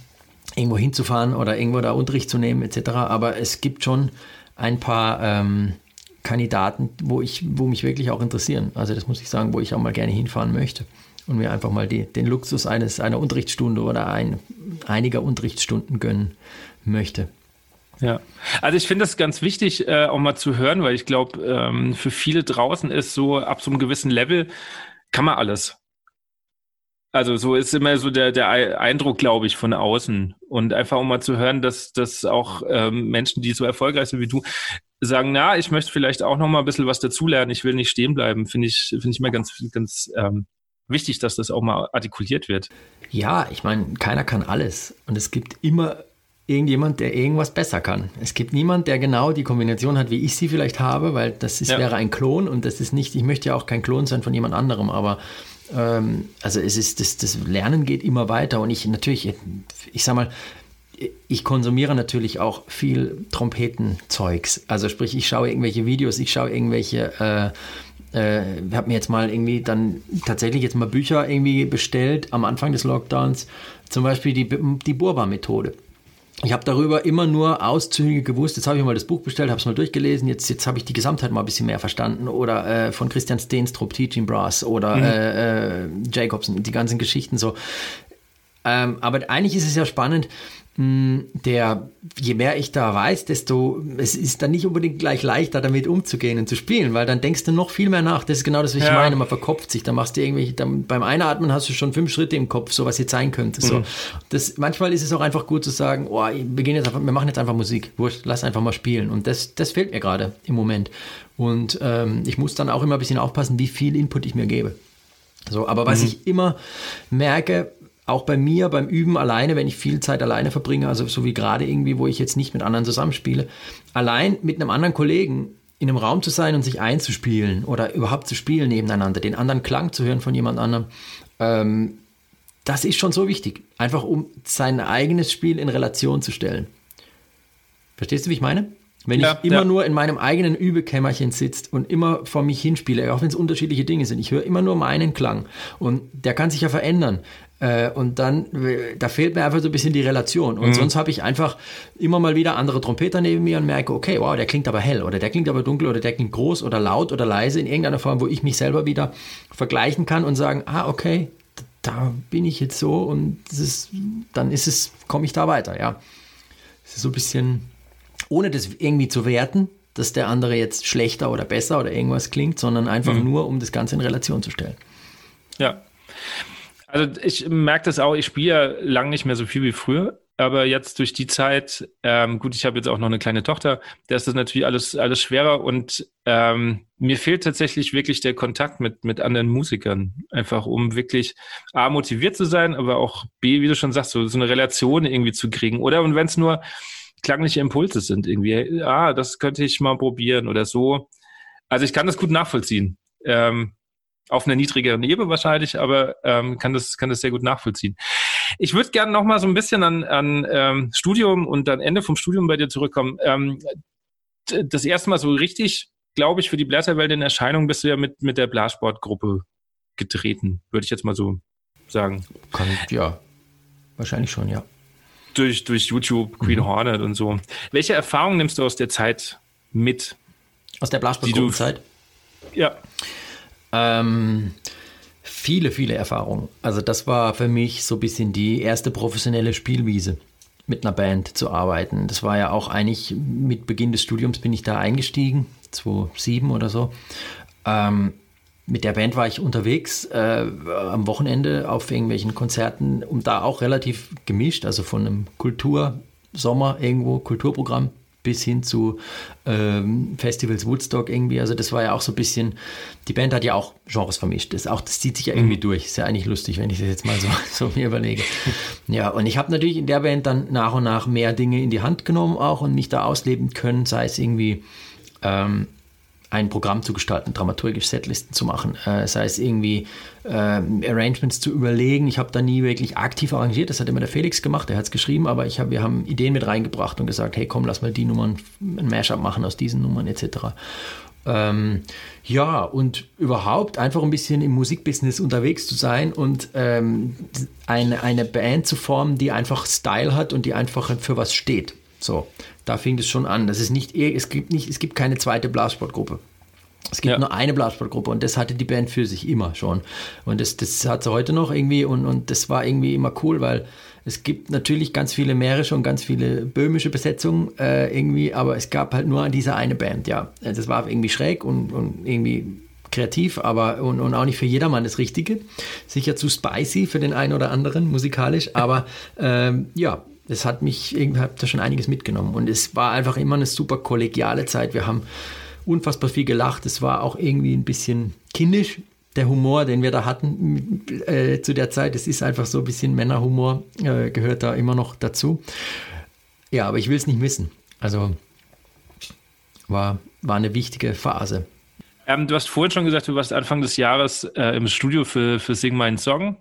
irgendwo hinzufahren oder irgendwo da Unterricht zu nehmen etc. Aber es gibt schon ein paar ähm, Kandidaten, wo, ich, wo mich wirklich auch interessieren. Also das muss ich sagen, wo ich auch mal gerne hinfahren möchte und mir einfach mal die, den Luxus eines, einer Unterrichtsstunde oder ein, einiger Unterrichtsstunden gönnen möchte. Ja, also ich finde das ganz wichtig, äh, auch mal zu hören, weil ich glaube, ähm, für viele draußen ist so ab so einem gewissen Level kann man alles. Also so ist immer so der, der Eindruck, glaube ich, von außen. Und einfach um mal zu hören, dass, dass auch ähm, Menschen, die so erfolgreich sind wie du, sagen, na, ich möchte vielleicht auch noch mal ein bisschen was dazulernen, ich will nicht stehen bleiben, finde ich, finde ich immer ganz, ganz ähm, wichtig, dass das auch mal artikuliert wird. Ja, ich meine, keiner kann alles. Und es gibt immer irgendjemand, der irgendwas besser kann. Es gibt niemand, der genau die Kombination hat, wie ich sie vielleicht habe, weil das ist, ja. wäre ein Klon und das ist nicht, ich möchte ja auch kein Klon sein von jemand anderem, aber ähm, also es ist, das, das Lernen geht immer weiter und ich natürlich, ich sag mal, ich konsumiere natürlich auch viel Trompetenzeugs. Also sprich, ich schaue irgendwelche Videos, ich schaue irgendwelche, äh, äh, habe mir jetzt mal irgendwie dann tatsächlich jetzt mal Bücher irgendwie bestellt am Anfang des Lockdowns, zum Beispiel die, die Burba-Methode. Ich habe darüber immer nur Auszüge gewusst. Jetzt habe ich mal das Buch bestellt, habe es mal durchgelesen. Jetzt, jetzt habe ich die Gesamtheit mal ein bisschen mehr verstanden. Oder äh, von Christian Steenstrup, Teaching Brass oder mhm. äh, äh, Jacobson, die ganzen Geschichten so. Ähm, aber eigentlich ist es ja spannend, der, je mehr ich da weiß, desto, es ist dann nicht unbedingt gleich leichter, damit umzugehen und zu spielen, weil dann denkst du noch viel mehr nach. Das ist genau das, was ich ja. meine. Man verkopft sich, dann machst du irgendwelche, dann, beim Einatmen hast du schon fünf Schritte im Kopf, so was jetzt sein könnte. So. Mhm. Das, manchmal ist es auch einfach gut zu sagen, oh, wir, beginnen jetzt einfach, wir machen jetzt einfach Musik. Wurscht, lass einfach mal spielen. Und das, das fehlt mir gerade im Moment. Und ähm, ich muss dann auch immer ein bisschen aufpassen, wie viel Input ich mir gebe. So, aber was mhm. ich immer merke, auch bei mir beim Üben alleine, wenn ich viel Zeit alleine verbringe, also so wie gerade irgendwie, wo ich jetzt nicht mit anderen zusammenspiele, allein mit einem anderen Kollegen in einem Raum zu sein und sich einzuspielen oder überhaupt zu spielen nebeneinander, den anderen Klang zu hören von jemand anderem, ähm, das ist schon so wichtig. Einfach um sein eigenes Spiel in Relation zu stellen. Verstehst du, wie ich meine? Wenn ja, ich immer ja. nur in meinem eigenen Übekämmerchen sitze und immer vor mich hinspiele, auch wenn es unterschiedliche Dinge sind, ich höre immer nur meinen Klang und der kann sich ja verändern. Äh, und dann, da fehlt mir einfach so ein bisschen die Relation. Und mhm. sonst habe ich einfach immer mal wieder andere Trompeter neben mir und merke, okay, wow, der klingt aber hell oder der klingt aber dunkel oder der klingt groß oder laut oder leise in irgendeiner Form, wo ich mich selber wieder vergleichen kann und sagen, ah, okay, da bin ich jetzt so und ist, dann ist es, komme ich da weiter, ja. Es ist so ein bisschen ohne das irgendwie zu werten, dass der andere jetzt schlechter oder besser oder irgendwas klingt, sondern einfach mhm. nur, um das Ganze in Relation zu stellen. Ja. Also ich merke das auch, ich spiele ja lang nicht mehr so viel wie früher, aber jetzt durch die Zeit, ähm, gut, ich habe jetzt auch noch eine kleine Tochter, da ist das natürlich alles, alles schwerer und ähm, mir fehlt tatsächlich wirklich der Kontakt mit, mit anderen Musikern, einfach um wirklich A, motiviert zu sein, aber auch B, wie du schon sagst, so, so eine Relation irgendwie zu kriegen. Oder und wenn es nur klangliche Impulse sind irgendwie. Ah, das könnte ich mal probieren oder so. Also ich kann das gut nachvollziehen. Ähm, auf einer niedrigeren Ebene wahrscheinlich, aber ähm, kann das kann das sehr gut nachvollziehen. Ich würde gerne noch mal so ein bisschen an, an ähm, Studium und dann Ende vom Studium bei dir zurückkommen. Ähm, das erste Mal so richtig, glaube ich, für die Blätterwelt in Erscheinung bist du ja mit mit der Blasportgruppe getreten, würde ich jetzt mal so sagen. Kann, ja, wahrscheinlich schon, ja durch, durch YouTube, Queen mhm. Hornet und so. Welche Erfahrungen nimmst du aus der Zeit mit? Aus der Blasportgruppenzeit? Ja. Ähm, viele, viele Erfahrungen. Also das war für mich so ein bisschen die erste professionelle Spielwiese mit einer Band zu arbeiten. Das war ja auch eigentlich mit Beginn des Studiums bin ich da eingestiegen, 2007 oder so. Ähm, mit der Band war ich unterwegs äh, am Wochenende auf irgendwelchen Konzerten und da auch relativ gemischt, also von einem Kultursommer irgendwo, Kulturprogramm bis hin zu ähm, Festivals Woodstock irgendwie. Also das war ja auch so ein bisschen, die Band hat ja auch Genres vermischt. Das, auch, das zieht sich ja irgendwie mhm. durch. Ist ja eigentlich lustig, wenn ich das jetzt mal so, so mir überlege. Ja, und ich habe natürlich in der Band dann nach und nach mehr Dinge in die Hand genommen auch und mich da ausleben können, sei es irgendwie ähm, ein Programm zu gestalten, dramaturgisch Setlisten zu machen, äh, sei es irgendwie äh, Arrangements zu überlegen. Ich habe da nie wirklich aktiv arrangiert, das hat immer der Felix gemacht, der hat es geschrieben, aber ich hab, wir haben Ideen mit reingebracht und gesagt, hey komm, lass mal die Nummern, ein Mashup machen aus diesen Nummern etc. Ähm, ja, und überhaupt einfach ein bisschen im Musikbusiness unterwegs zu sein und ähm, eine, eine Band zu formen, die einfach Style hat und die einfach für was steht. So, da fing es schon an. Das ist nicht, es gibt nicht, es gibt keine zweite Blasportgruppe. Es gibt ja. nur eine Blasportgruppe und das hatte die Band für sich immer schon. Und das, das hat sie heute noch irgendwie und, und das war irgendwie immer cool, weil es gibt natürlich ganz viele mährische und ganz viele böhmische Besetzungen äh, irgendwie, aber es gab halt nur diese eine Band, ja. Das war irgendwie schräg und, und irgendwie kreativ, aber und, und auch nicht für jedermann das Richtige. Sicher zu spicy für den einen oder anderen musikalisch, aber ähm, ja, es hat mich, irgendwie da schon einiges mitgenommen. Und es war einfach immer eine super kollegiale Zeit. Wir haben unfassbar viel gelacht. Es war auch irgendwie ein bisschen kindisch, der Humor, den wir da hatten äh, zu der Zeit. Es ist einfach so ein bisschen Männerhumor, äh, gehört da immer noch dazu. Ja, aber ich will es nicht missen. Also war, war eine wichtige Phase. Ähm, du hast vorhin schon gesagt, du warst Anfang des Jahres äh, im Studio für, für Sing Mein Song.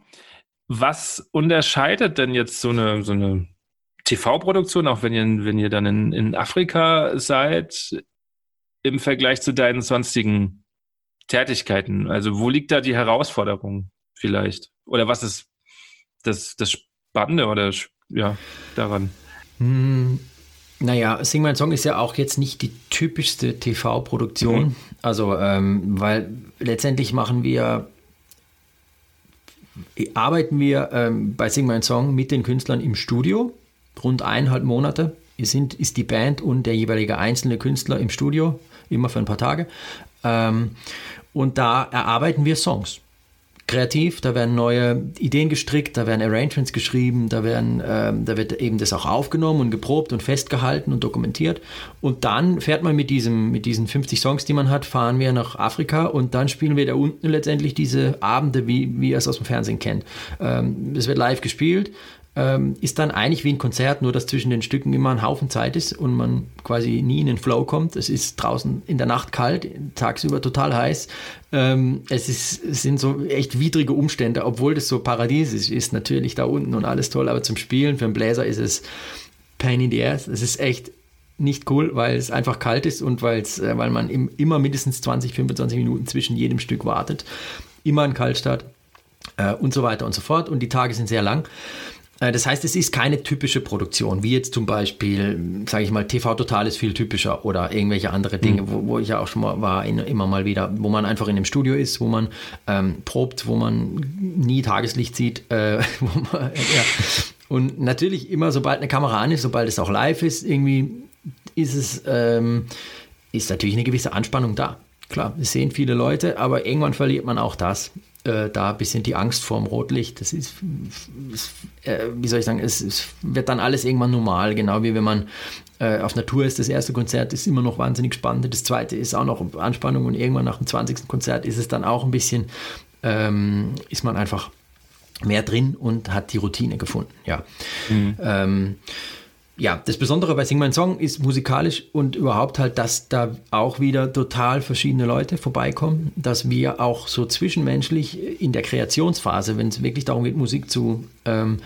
Was unterscheidet denn jetzt so eine, so eine TV-Produktion, auch wenn ihr, wenn ihr dann in, in Afrika seid, im Vergleich zu deinen sonstigen Tätigkeiten? Also wo liegt da die Herausforderung vielleicht? Oder was ist das, das Spannende oder ja, daran? Hm, naja, Sing My Song ist ja auch jetzt nicht die typischste TV-Produktion. Mhm. Also, ähm, weil letztendlich machen wir, arbeiten wir ähm, bei Sing My Song mit den Künstlern im Studio rund eineinhalb Monate sind, ist die Band und der jeweilige einzelne Künstler im Studio, immer für ein paar Tage. Ähm, und da erarbeiten wir Songs kreativ, da werden neue Ideen gestrickt, da werden Arrangements geschrieben, da, werden, ähm, da wird eben das auch aufgenommen und geprobt und festgehalten und dokumentiert. Und dann fährt man mit, diesem, mit diesen 50 Songs, die man hat, fahren wir nach Afrika und dann spielen wir da unten letztendlich diese Abende, wie, wie ihr es aus dem Fernsehen kennt. Ähm, es wird live gespielt ähm, ist dann eigentlich wie ein Konzert, nur dass zwischen den Stücken immer ein Haufen Zeit ist und man quasi nie in den Flow kommt. Es ist draußen in der Nacht kalt, tagsüber total heiß. Ähm, es, ist, es sind so echt widrige Umstände, obwohl das so paradiesisch ist, natürlich da unten und alles toll, aber zum Spielen für einen Bläser ist es pain in the ass. Es ist echt nicht cool, weil es einfach kalt ist und weil's, äh, weil man im, immer mindestens 20, 25 Minuten zwischen jedem Stück wartet. Immer ein Kaltstart äh, und so weiter und so fort. Und die Tage sind sehr lang. Äh, das heißt, es ist keine typische Produktion, wie jetzt zum Beispiel, sage ich mal, TV Total ist viel typischer oder irgendwelche andere Dinge, mhm. wo, wo, ich ja auch schon mal war, in, immer mal wieder, wo man einfach in dem Studio ist, wo man ähm, probt, wo man nie Tageslicht sieht. Äh, man, ja. Und natürlich immer, sobald eine Kamera an ist, sobald es auch live ist, irgendwie ist es, ähm, ist natürlich eine gewisse Anspannung da. Klar, es sehen viele Leute, aber irgendwann verliert man auch das äh, da ein bisschen die Angst vorm Rotlicht. Das ist, ist äh, wie soll ich sagen, es, es, wird dann alles irgendwann normal, genau wie wenn man äh, auf Natur ist. Das erste Konzert ist immer noch wahnsinnig spannend, das zweite ist auch noch Anspannung und irgendwann nach dem 20. Konzert ist es dann auch ein bisschen, ähm, ist man einfach mehr drin und hat die Routine gefunden. Ja. Mhm. Ähm, ja, das Besondere bei Sing Mein Song ist musikalisch und überhaupt halt, dass da auch wieder total verschiedene Leute vorbeikommen, dass wir auch so zwischenmenschlich in der Kreationsphase, wenn es wirklich darum geht, Musik zu, ähm,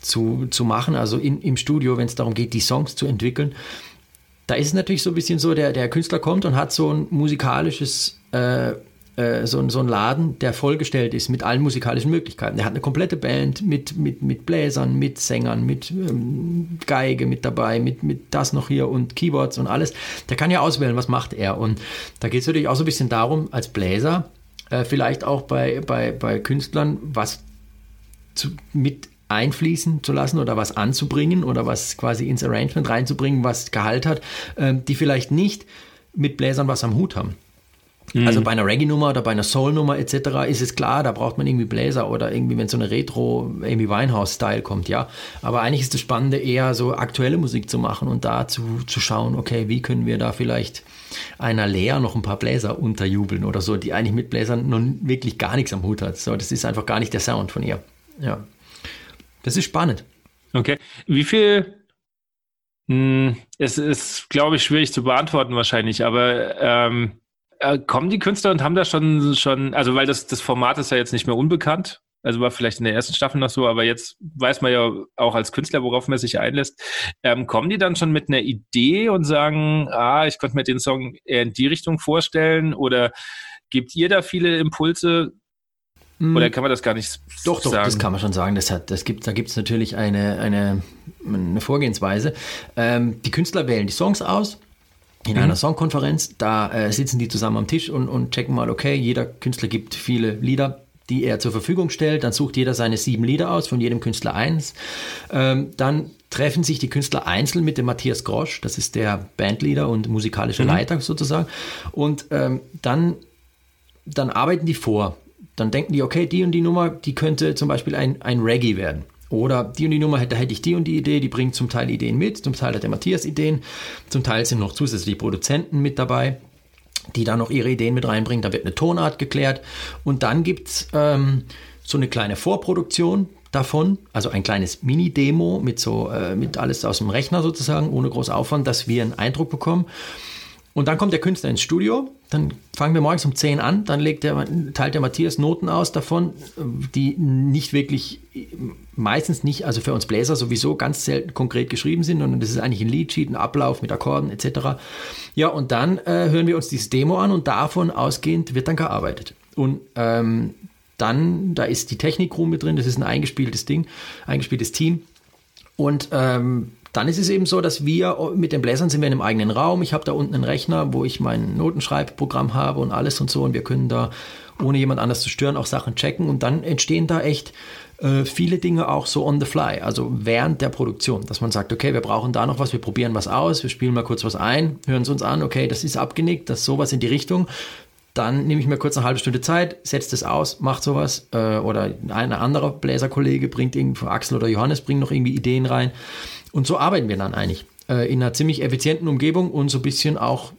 zu, zu machen, also in, im Studio, wenn es darum geht, die Songs zu entwickeln, da ist es natürlich so ein bisschen so, der, der Künstler kommt und hat so ein musikalisches äh, äh, so, so ein Laden, der vollgestellt ist mit allen musikalischen Möglichkeiten. Der hat eine komplette Band mit, mit, mit Bläsern, mit Sängern, mit ähm, Geige mit dabei, mit, mit das noch hier und Keyboards und alles. Der kann ja auswählen, was macht er. Und da geht es natürlich auch so ein bisschen darum, als Bläser, äh, vielleicht auch bei, bei, bei Künstlern, was zu, mit einfließen zu lassen oder was anzubringen oder was quasi ins Arrangement reinzubringen, was Gehalt hat, äh, die vielleicht nicht mit Bläsern was am Hut haben. Mhm. Also bei einer Reggae-Nummer oder bei einer Soul-Nummer etc. ist es klar, da braucht man irgendwie Bläser oder irgendwie, wenn so eine Retro Amy Winehouse-Style kommt, ja. Aber eigentlich ist das Spannende eher so aktuelle Musik zu machen und da zu, zu schauen, okay, wie können wir da vielleicht einer Lea noch ein paar Bläser unterjubeln oder so, die eigentlich mit Bläsern noch wirklich gar nichts am Hut hat. So, das ist einfach gar nicht der Sound von ihr. Ja. Das ist spannend. Okay. Wie viel hm, es ist, glaube ich, schwierig zu beantworten wahrscheinlich, aber ähm, äh, kommen die Künstler und haben da schon, schon, also weil das, das Format ist ja jetzt nicht mehr unbekannt. Also war vielleicht in der ersten Staffel noch so, aber jetzt weiß man ja auch als Künstler, worauf man sich einlässt. Ähm, kommen die dann schon mit einer Idee und sagen, ah, ich könnte mir den Song eher in die Richtung vorstellen? Oder gebt ihr da viele Impulse? Hm. Oder kann man das gar nicht doch, sagen? Doch, das kann man schon sagen. Das hat, das gibt, da gibt es natürlich eine, eine, eine Vorgehensweise. Ähm, die Künstler wählen die Songs aus in mhm. einer Songkonferenz. Da äh, sitzen die zusammen am Tisch und, und checken mal, okay, jeder Künstler gibt viele Lieder, die er zur Verfügung stellt. Dann sucht jeder seine sieben Lieder aus, von jedem Künstler eins. Ähm, dann treffen sich die Künstler einzeln mit dem Matthias Grosch, das ist der Bandleader und musikalische mhm. Leiter sozusagen. Und ähm, dann, dann arbeiten die vor. Dann denken die, okay, die und die Nummer, die könnte zum Beispiel ein, ein Reggae werden. Oder die und die Nummer hätte, hätte ich die und die Idee, die bringt zum Teil Ideen mit, zum Teil hat der Matthias Ideen, zum Teil sind noch zusätzliche Produzenten mit dabei, die da noch ihre Ideen mit reinbringen. Da wird eine Tonart geklärt und dann gibt es ähm, so eine kleine Vorproduktion davon, also ein kleines Mini-Demo mit so äh, mit alles aus dem Rechner sozusagen, ohne großen Aufwand, dass wir einen Eindruck bekommen. Und dann kommt der Künstler ins Studio, dann fangen wir morgens um 10 an, dann legt der, teilt der Matthias Noten aus davon, die nicht wirklich, meistens nicht, also für uns Bläser sowieso ganz selten konkret geschrieben sind, sondern das ist eigentlich ein Leadsheet, ein Ablauf mit Akkorden etc. Ja, und dann äh, hören wir uns dieses Demo an und davon ausgehend wird dann gearbeitet. Und ähm, dann, da ist die Technik-Crew mit drin, das ist ein eingespieltes Ding, eingespieltes Team. Und ähm, dann ist es eben so, dass wir mit den Bläsern sind wir in einem eigenen Raum. Ich habe da unten einen Rechner, wo ich mein Notenschreibprogramm habe und alles und so. Und wir können da, ohne jemand anders zu stören, auch Sachen checken. Und dann entstehen da echt äh, viele Dinge auch so on the fly, also während der Produktion, dass man sagt, okay, wir brauchen da noch was, wir probieren was aus, wir spielen mal kurz was ein, hören es uns an, okay, das ist abgenickt, das ist sowas in die Richtung. Dann nehme ich mir kurz eine halbe Stunde Zeit, setze das aus, macht sowas. Äh, oder ein anderer Bläserkollege bringt irgendwie, Axel oder Johannes bringen noch irgendwie Ideen rein. Und so arbeiten wir dann eigentlich. Äh, in einer ziemlich effizienten Umgebung und so ein bisschen auch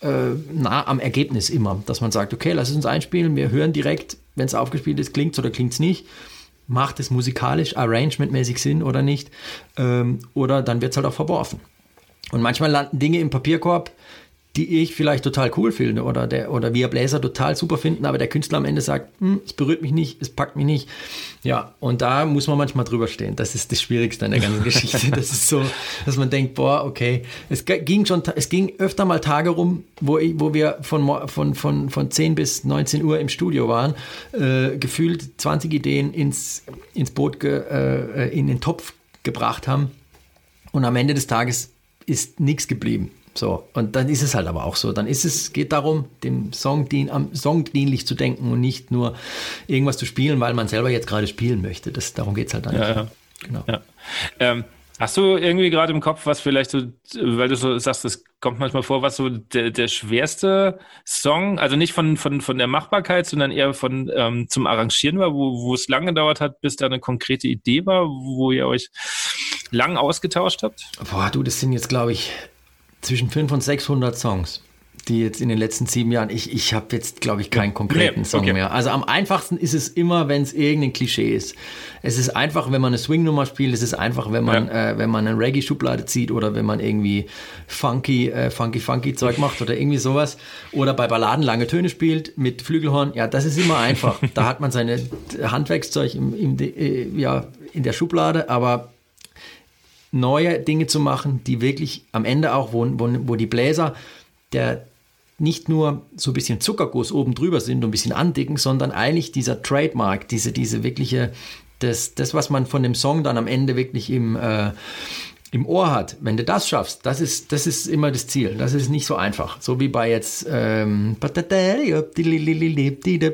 äh, nah am Ergebnis immer. Dass man sagt, okay, lass es uns einspielen, wir hören direkt, wenn es aufgespielt ist, klingt es oder klingt es nicht. Macht es musikalisch, arrangementmäßig Sinn oder nicht? Ähm, oder dann wird es halt auch verworfen. Und manchmal landen Dinge im Papierkorb, die ich vielleicht total cool finde oder, der, oder wir Bläser total super finden, aber der Künstler am Ende sagt, hm, es berührt mich nicht, es packt mich nicht. Ja, und da muss man manchmal drüber stehen. Das ist das Schwierigste an der ganzen Geschichte. Das ist so, dass man denkt, boah, okay. Es ging schon, es ging öfter mal Tage rum, wo, ich, wo wir von, von, von, von 10 bis 19 Uhr im Studio waren, äh, gefühlt 20 Ideen ins, ins Boot, ge, äh, in den Topf gebracht haben. Und am Ende des Tages ist nichts geblieben. So, und dann ist es halt aber auch so. Dann ist es, geht darum, dem Song dien, am Song dienlich zu denken und nicht nur irgendwas zu spielen, weil man selber jetzt gerade spielen möchte. Das, darum geht es halt dann. Ja, ja. Genau. Ja. Ähm, hast du irgendwie gerade im Kopf, was vielleicht so, weil du so sagst, es kommt manchmal vor, was so der, der schwerste Song, also nicht von, von, von der Machbarkeit, sondern eher von ähm, zum Arrangieren war, wo, wo es lange gedauert hat, bis da eine konkrete Idee war, wo ihr euch lang ausgetauscht habt? Boah, du, das sind jetzt, glaube ich, zwischen 500 und 600 Songs, die jetzt in den letzten sieben Jahren, ich, ich habe jetzt, glaube ich, keinen konkreten nee, Song okay. mehr. Also am einfachsten ist es immer, wenn es irgendein Klischee ist. Es ist einfach, wenn man eine Swing-Nummer spielt, es ist einfach, wenn man, ja. äh, wenn man eine Reggae-Schublade zieht oder wenn man irgendwie funky, äh, funky, funky Zeug macht oder irgendwie sowas. Oder bei Balladen lange Töne spielt mit Flügelhorn. Ja, das ist immer einfach. da hat man seine Handwerkszeug im, im, äh, ja, in der Schublade, aber neue Dinge zu machen, die wirklich am Ende auch, wo, wo, wo die Bläser der nicht nur so ein bisschen Zuckerguss oben drüber sind und ein bisschen andicken, sondern eigentlich dieser Trademark, diese, diese wirkliche, das, das, was man von dem Song dann am Ende wirklich im, äh, im Ohr hat, wenn du das schaffst, das ist, das ist immer das Ziel. Das ist nicht so einfach. So wie bei jetzt ähm,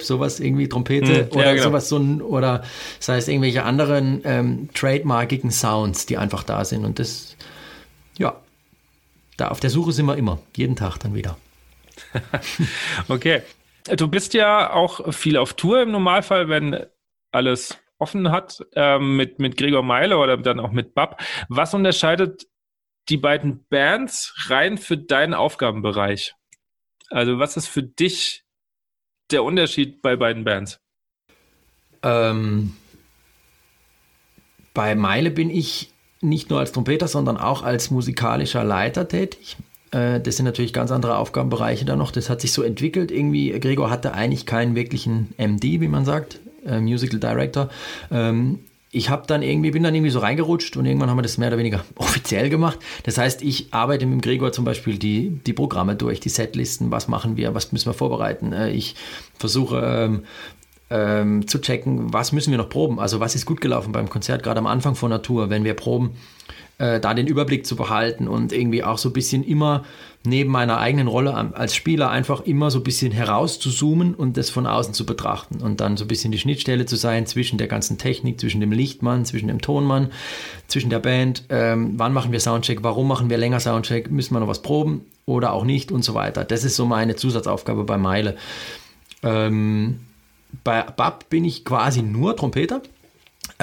sowas irgendwie Trompete hm, oder ja, genau. sowas so ein, oder das heißt irgendwelche anderen ähm, trademarkigen Sounds, die einfach da sind. Und das, ja, da auf der Suche sind wir immer, jeden Tag dann wieder. okay. Du bist ja auch viel auf Tour im Normalfall, wenn alles offen hat ähm, mit, mit Gregor Meile oder dann auch mit Bab. Was unterscheidet die beiden Bands rein für deinen Aufgabenbereich? Also was ist für dich der Unterschied bei beiden Bands? Ähm, bei Meile bin ich nicht nur als Trompeter, sondern auch als musikalischer Leiter tätig. Äh, das sind natürlich ganz andere Aufgabenbereiche da noch. Das hat sich so entwickelt. Irgendwie, Gregor hatte eigentlich keinen wirklichen MD, wie man sagt, äh, Musical Director. Ähm, ich habe dann irgendwie, bin dann irgendwie so reingerutscht und irgendwann haben wir das mehr oder weniger offiziell gemacht. Das heißt, ich arbeite mit Gregor zum Beispiel die, die Programme durch, die Setlisten, was machen wir, was müssen wir vorbereiten. Äh, ich versuche ähm, ähm, zu checken, was müssen wir noch proben, also was ist gut gelaufen beim Konzert, gerade am Anfang von Natur, wenn wir proben, äh, da den Überblick zu behalten und irgendwie auch so ein bisschen immer neben meiner eigenen Rolle als Spieler einfach immer so ein bisschen herauszuzoomen und das von außen zu betrachten und dann so ein bisschen die Schnittstelle zu sein zwischen der ganzen Technik, zwischen dem Lichtmann, zwischen dem Tonmann, zwischen der Band. Ähm, wann machen wir Soundcheck? Warum machen wir länger Soundcheck? Müssen wir noch was proben oder auch nicht und so weiter. Das ist so meine Zusatzaufgabe bei Meile. Ähm, bei Bab bin ich quasi nur Trompeter.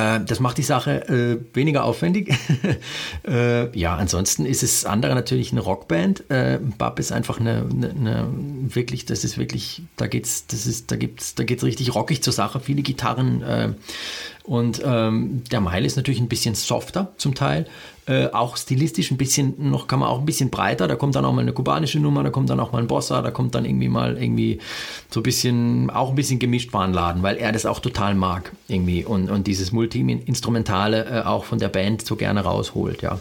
Äh, das macht die Sache äh, weniger aufwendig. äh, ja, ansonsten ist es andere natürlich eine Rockband. Äh, Bab ist einfach eine, eine, eine, wirklich, das ist wirklich, da geht's, das ist, da gibt's, da geht's richtig rockig zur Sache. Viele Gitarren äh, und ähm, der Mile ist natürlich ein bisschen softer zum Teil. Äh, auch stilistisch ein bisschen, noch kann man auch ein bisschen breiter. Da kommt dann auch mal eine kubanische Nummer, da kommt dann auch mal ein Bossa, da kommt dann irgendwie mal irgendwie so ein bisschen, auch ein bisschen gemischt Warenladen, weil er das auch total mag irgendwie und, und dieses Multi-Instrumentale äh, auch von der Band so gerne rausholt, ja.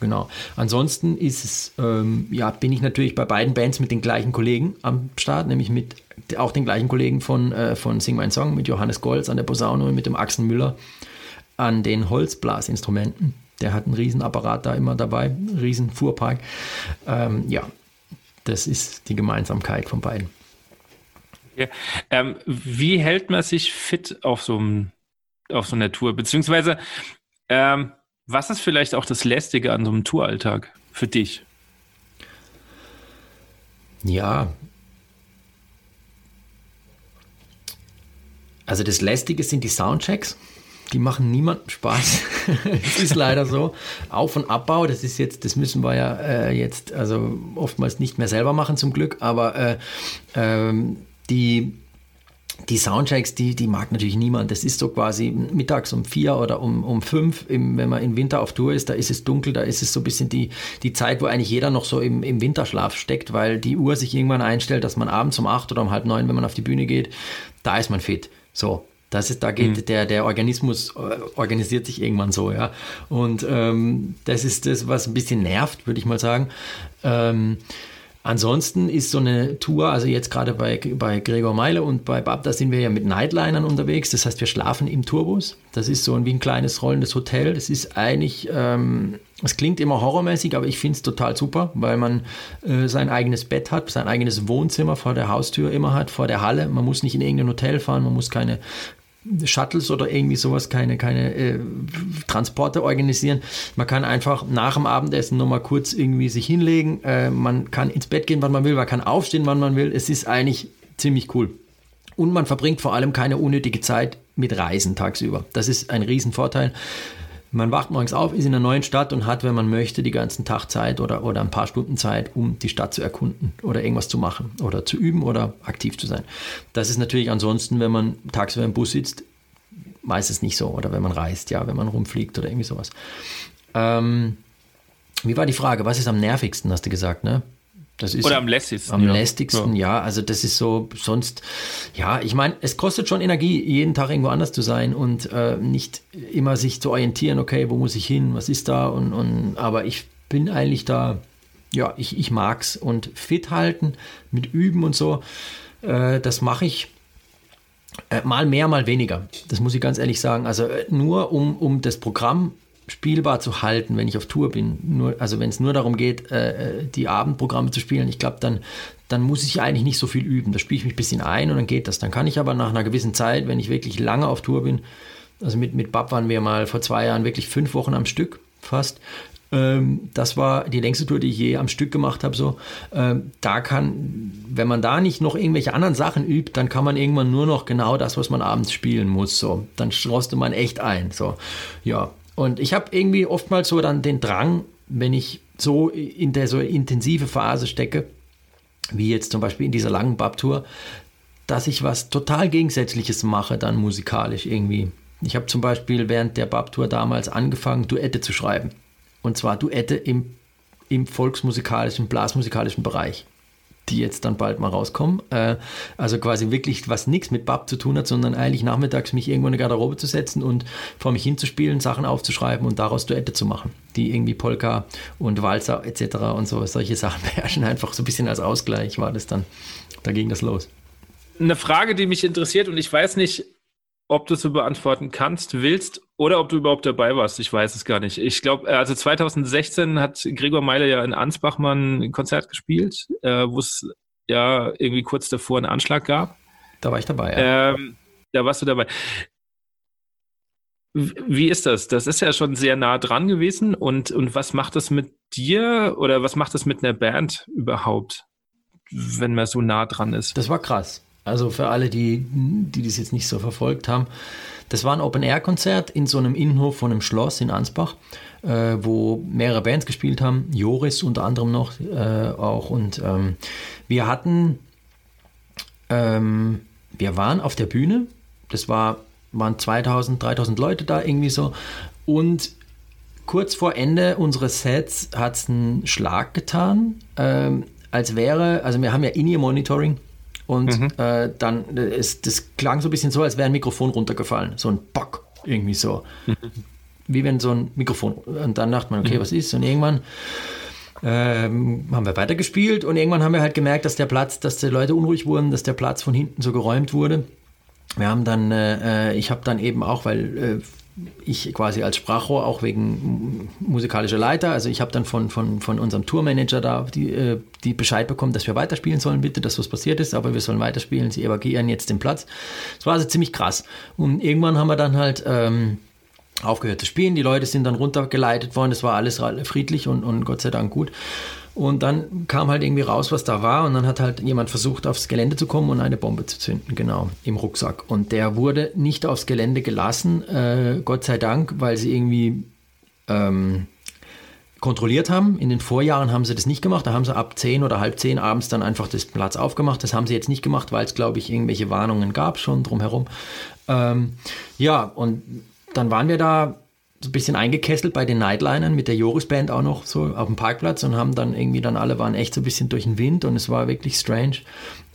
Genau. Ansonsten ist es, ähm, ja, bin ich natürlich bei beiden Bands mit den gleichen Kollegen am Start, nämlich mit auch den gleichen Kollegen von, äh, von Sing My Song, mit Johannes Golz an der Posaune und mit dem Axel Müller an den Holzblasinstrumenten. Der hat einen Riesenapparat da immer dabei, einen riesen Fuhrpark. Ähm, ja, das ist die Gemeinsamkeit von beiden. Ja. Ähm, wie hält man sich fit auf so einem auf so einer Tour? Beziehungsweise, ähm, was ist vielleicht auch das Lästige an so einem Touralltag für dich? Ja. Also das Lästige sind die Soundchecks. Die machen niemandem Spaß. Es ist leider so. Auf- und Abbau, das ist jetzt, das müssen wir ja äh, jetzt also oftmals nicht mehr selber machen zum Glück, aber äh, ähm, die die Soundchecks, die, die mag natürlich niemand. Das ist so quasi mittags um vier oder um, um fünf, im, wenn man im Winter auf Tour ist, da ist es dunkel, da ist es so ein bisschen die, die Zeit, wo eigentlich jeder noch so im, im Winterschlaf steckt, weil die Uhr sich irgendwann einstellt, dass man abends um acht oder um halb neun, wenn man auf die Bühne geht, da ist man fit. So. Das ist, da geht mhm. der, der Organismus äh, organisiert sich irgendwann so, ja. Und ähm, das ist das, was ein bisschen nervt, würde ich mal sagen. Ähm, Ansonsten ist so eine Tour, also jetzt gerade bei, bei Gregor Meile und bei Bab, da sind wir ja mit Nightlinern unterwegs. Das heißt, wir schlafen im Tourbus. Das ist so ein, wie ein kleines rollendes Hotel. Das ist eigentlich, ähm, es klingt immer horrormäßig, aber ich finde es total super, weil man äh, sein eigenes Bett hat, sein eigenes Wohnzimmer vor der Haustür immer hat, vor der Halle. Man muss nicht in irgendein Hotel fahren, man muss keine Shuttles oder irgendwie sowas, keine, keine äh, Transporte organisieren. Man kann einfach nach dem Abendessen nochmal kurz irgendwie sich hinlegen. Äh, man kann ins Bett gehen, wann man will, man kann aufstehen, wann man will. Es ist eigentlich ziemlich cool. Und man verbringt vor allem keine unnötige Zeit mit Reisen tagsüber. Das ist ein Riesenvorteil. Man wacht morgens auf, ist in einer neuen Stadt und hat, wenn man möchte, die ganzen Tag Zeit oder, oder ein paar Stunden Zeit, um die Stadt zu erkunden oder irgendwas zu machen oder zu üben oder aktiv zu sein. Das ist natürlich ansonsten, wenn man tagsüber im Bus sitzt, meistens nicht so. Oder wenn man reist, ja, wenn man rumfliegt oder irgendwie sowas. Ähm, wie war die Frage? Was ist am nervigsten, hast du gesagt, ne? Das ist Oder am lästigsten. Am ja. lästigsten, ja. ja. Also das ist so, sonst, ja, ich meine, es kostet schon Energie, jeden Tag irgendwo anders zu sein und äh, nicht immer sich zu orientieren, okay, wo muss ich hin, was ist da und, und aber ich bin eigentlich da, ja, ich, ich mag's und fit halten mit Üben und so, äh, das mache ich äh, mal mehr, mal weniger. Das muss ich ganz ehrlich sagen. Also äh, nur um, um das Programm spielbar zu halten, wenn ich auf Tour bin. Nur, also wenn es nur darum geht, äh, äh, die Abendprogramme zu spielen, ich glaube, dann, dann muss ich eigentlich nicht so viel üben. Da spiele ich mich ein bisschen ein und dann geht das. Dann kann ich aber nach einer gewissen Zeit, wenn ich wirklich lange auf Tour bin, also mit, mit Bab waren wir mal vor zwei Jahren wirklich fünf Wochen am Stück fast. Ähm, das war die längste Tour, die ich je am Stück gemacht habe. So, ähm, da kann, wenn man da nicht noch irgendwelche anderen Sachen übt, dann kann man irgendwann nur noch genau das, was man abends spielen muss. So, dann rostet man echt ein. So, ja, und ich habe irgendwie oftmals so dann den Drang, wenn ich so in der so intensive Phase stecke, wie jetzt zum Beispiel in dieser langen Bab-Tour, dass ich was total Gegensätzliches mache, dann musikalisch irgendwie. Ich habe zum Beispiel während der Bab-Tour damals angefangen, Duette zu schreiben. Und zwar Duette im, im volksmusikalischen, blasmusikalischen Bereich die jetzt dann bald mal rauskommen. Äh, also quasi wirklich, was nichts mit Bab zu tun hat, sondern eigentlich nachmittags mich irgendwo in eine Garderobe zu setzen und vor mich hinzuspielen, Sachen aufzuschreiben und daraus Duette zu machen, die irgendwie Polka und Walzer etc. und so solche Sachen beherrschen. Einfach so ein bisschen als Ausgleich war das dann. Da ging das los. Eine Frage, die mich interessiert und ich weiß nicht, ob du es so beantworten kannst, willst oder ob du überhaupt dabei warst. Ich weiß es gar nicht. Ich glaube, äh, also 2016 hat Gregor Meiler ja in Ansbach mal ein Konzert gespielt, äh, wo es ja irgendwie kurz davor einen Anschlag gab. Da war ich dabei, ja. Ähm, da warst du dabei. Wie ist das? Das ist ja schon sehr nah dran gewesen. Und, und was macht das mit dir oder was macht das mit einer Band überhaupt, wenn man so nah dran ist? Das war krass. Also für alle, die, die das jetzt nicht so verfolgt haben, das war ein Open-Air-Konzert in so einem Innenhof von einem Schloss in Ansbach, äh, wo mehrere Bands gespielt haben, Joris unter anderem noch äh, auch. Und ähm, wir hatten, ähm, wir waren auf der Bühne, das war, waren 2000, 3000 Leute da irgendwie so. Und kurz vor Ende unseres Sets hat es einen Schlag getan, ähm, als wäre, also wir haben ja In-Ear-Monitoring und mhm. äh, dann, ist, das klang so ein bisschen so, als wäre ein Mikrofon runtergefallen. So ein Bock, irgendwie so. Mhm. Wie wenn so ein Mikrofon. Und dann dachte man, okay, mhm. was ist? Und irgendwann ähm, haben wir weitergespielt und irgendwann haben wir halt gemerkt, dass der Platz, dass die Leute unruhig wurden, dass der Platz von hinten so geräumt wurde. Wir haben dann, äh, äh ich habe dann eben auch, weil äh, ich quasi als Sprachrohr auch wegen musikalischer Leiter. Also ich habe dann von, von, von unserem Tourmanager da die, äh, die Bescheid bekommen, dass wir weiterspielen sollen, bitte, dass was passiert ist, aber wir sollen weiterspielen. Sie evakuieren jetzt den Platz. Das war also ziemlich krass. Und irgendwann haben wir dann halt ähm, aufgehört zu spielen. Die Leute sind dann runtergeleitet worden. Es war alles friedlich und, und Gott sei Dank gut. Und dann kam halt irgendwie raus, was da war. Und dann hat halt jemand versucht, aufs Gelände zu kommen und eine Bombe zu zünden, genau, im Rucksack. Und der wurde nicht aufs Gelände gelassen, äh, Gott sei Dank, weil sie irgendwie ähm, kontrolliert haben. In den Vorjahren haben sie das nicht gemacht. Da haben sie ab 10 oder halb 10 abends dann einfach das Platz aufgemacht. Das haben sie jetzt nicht gemacht, weil es, glaube ich, irgendwelche Warnungen gab schon drumherum. Ähm, ja, und dann waren wir da so ein bisschen eingekesselt bei den Nightlinern mit der Joris Band auch noch so auf dem Parkplatz und haben dann irgendwie dann alle waren echt so ein bisschen durch den Wind und es war wirklich strange.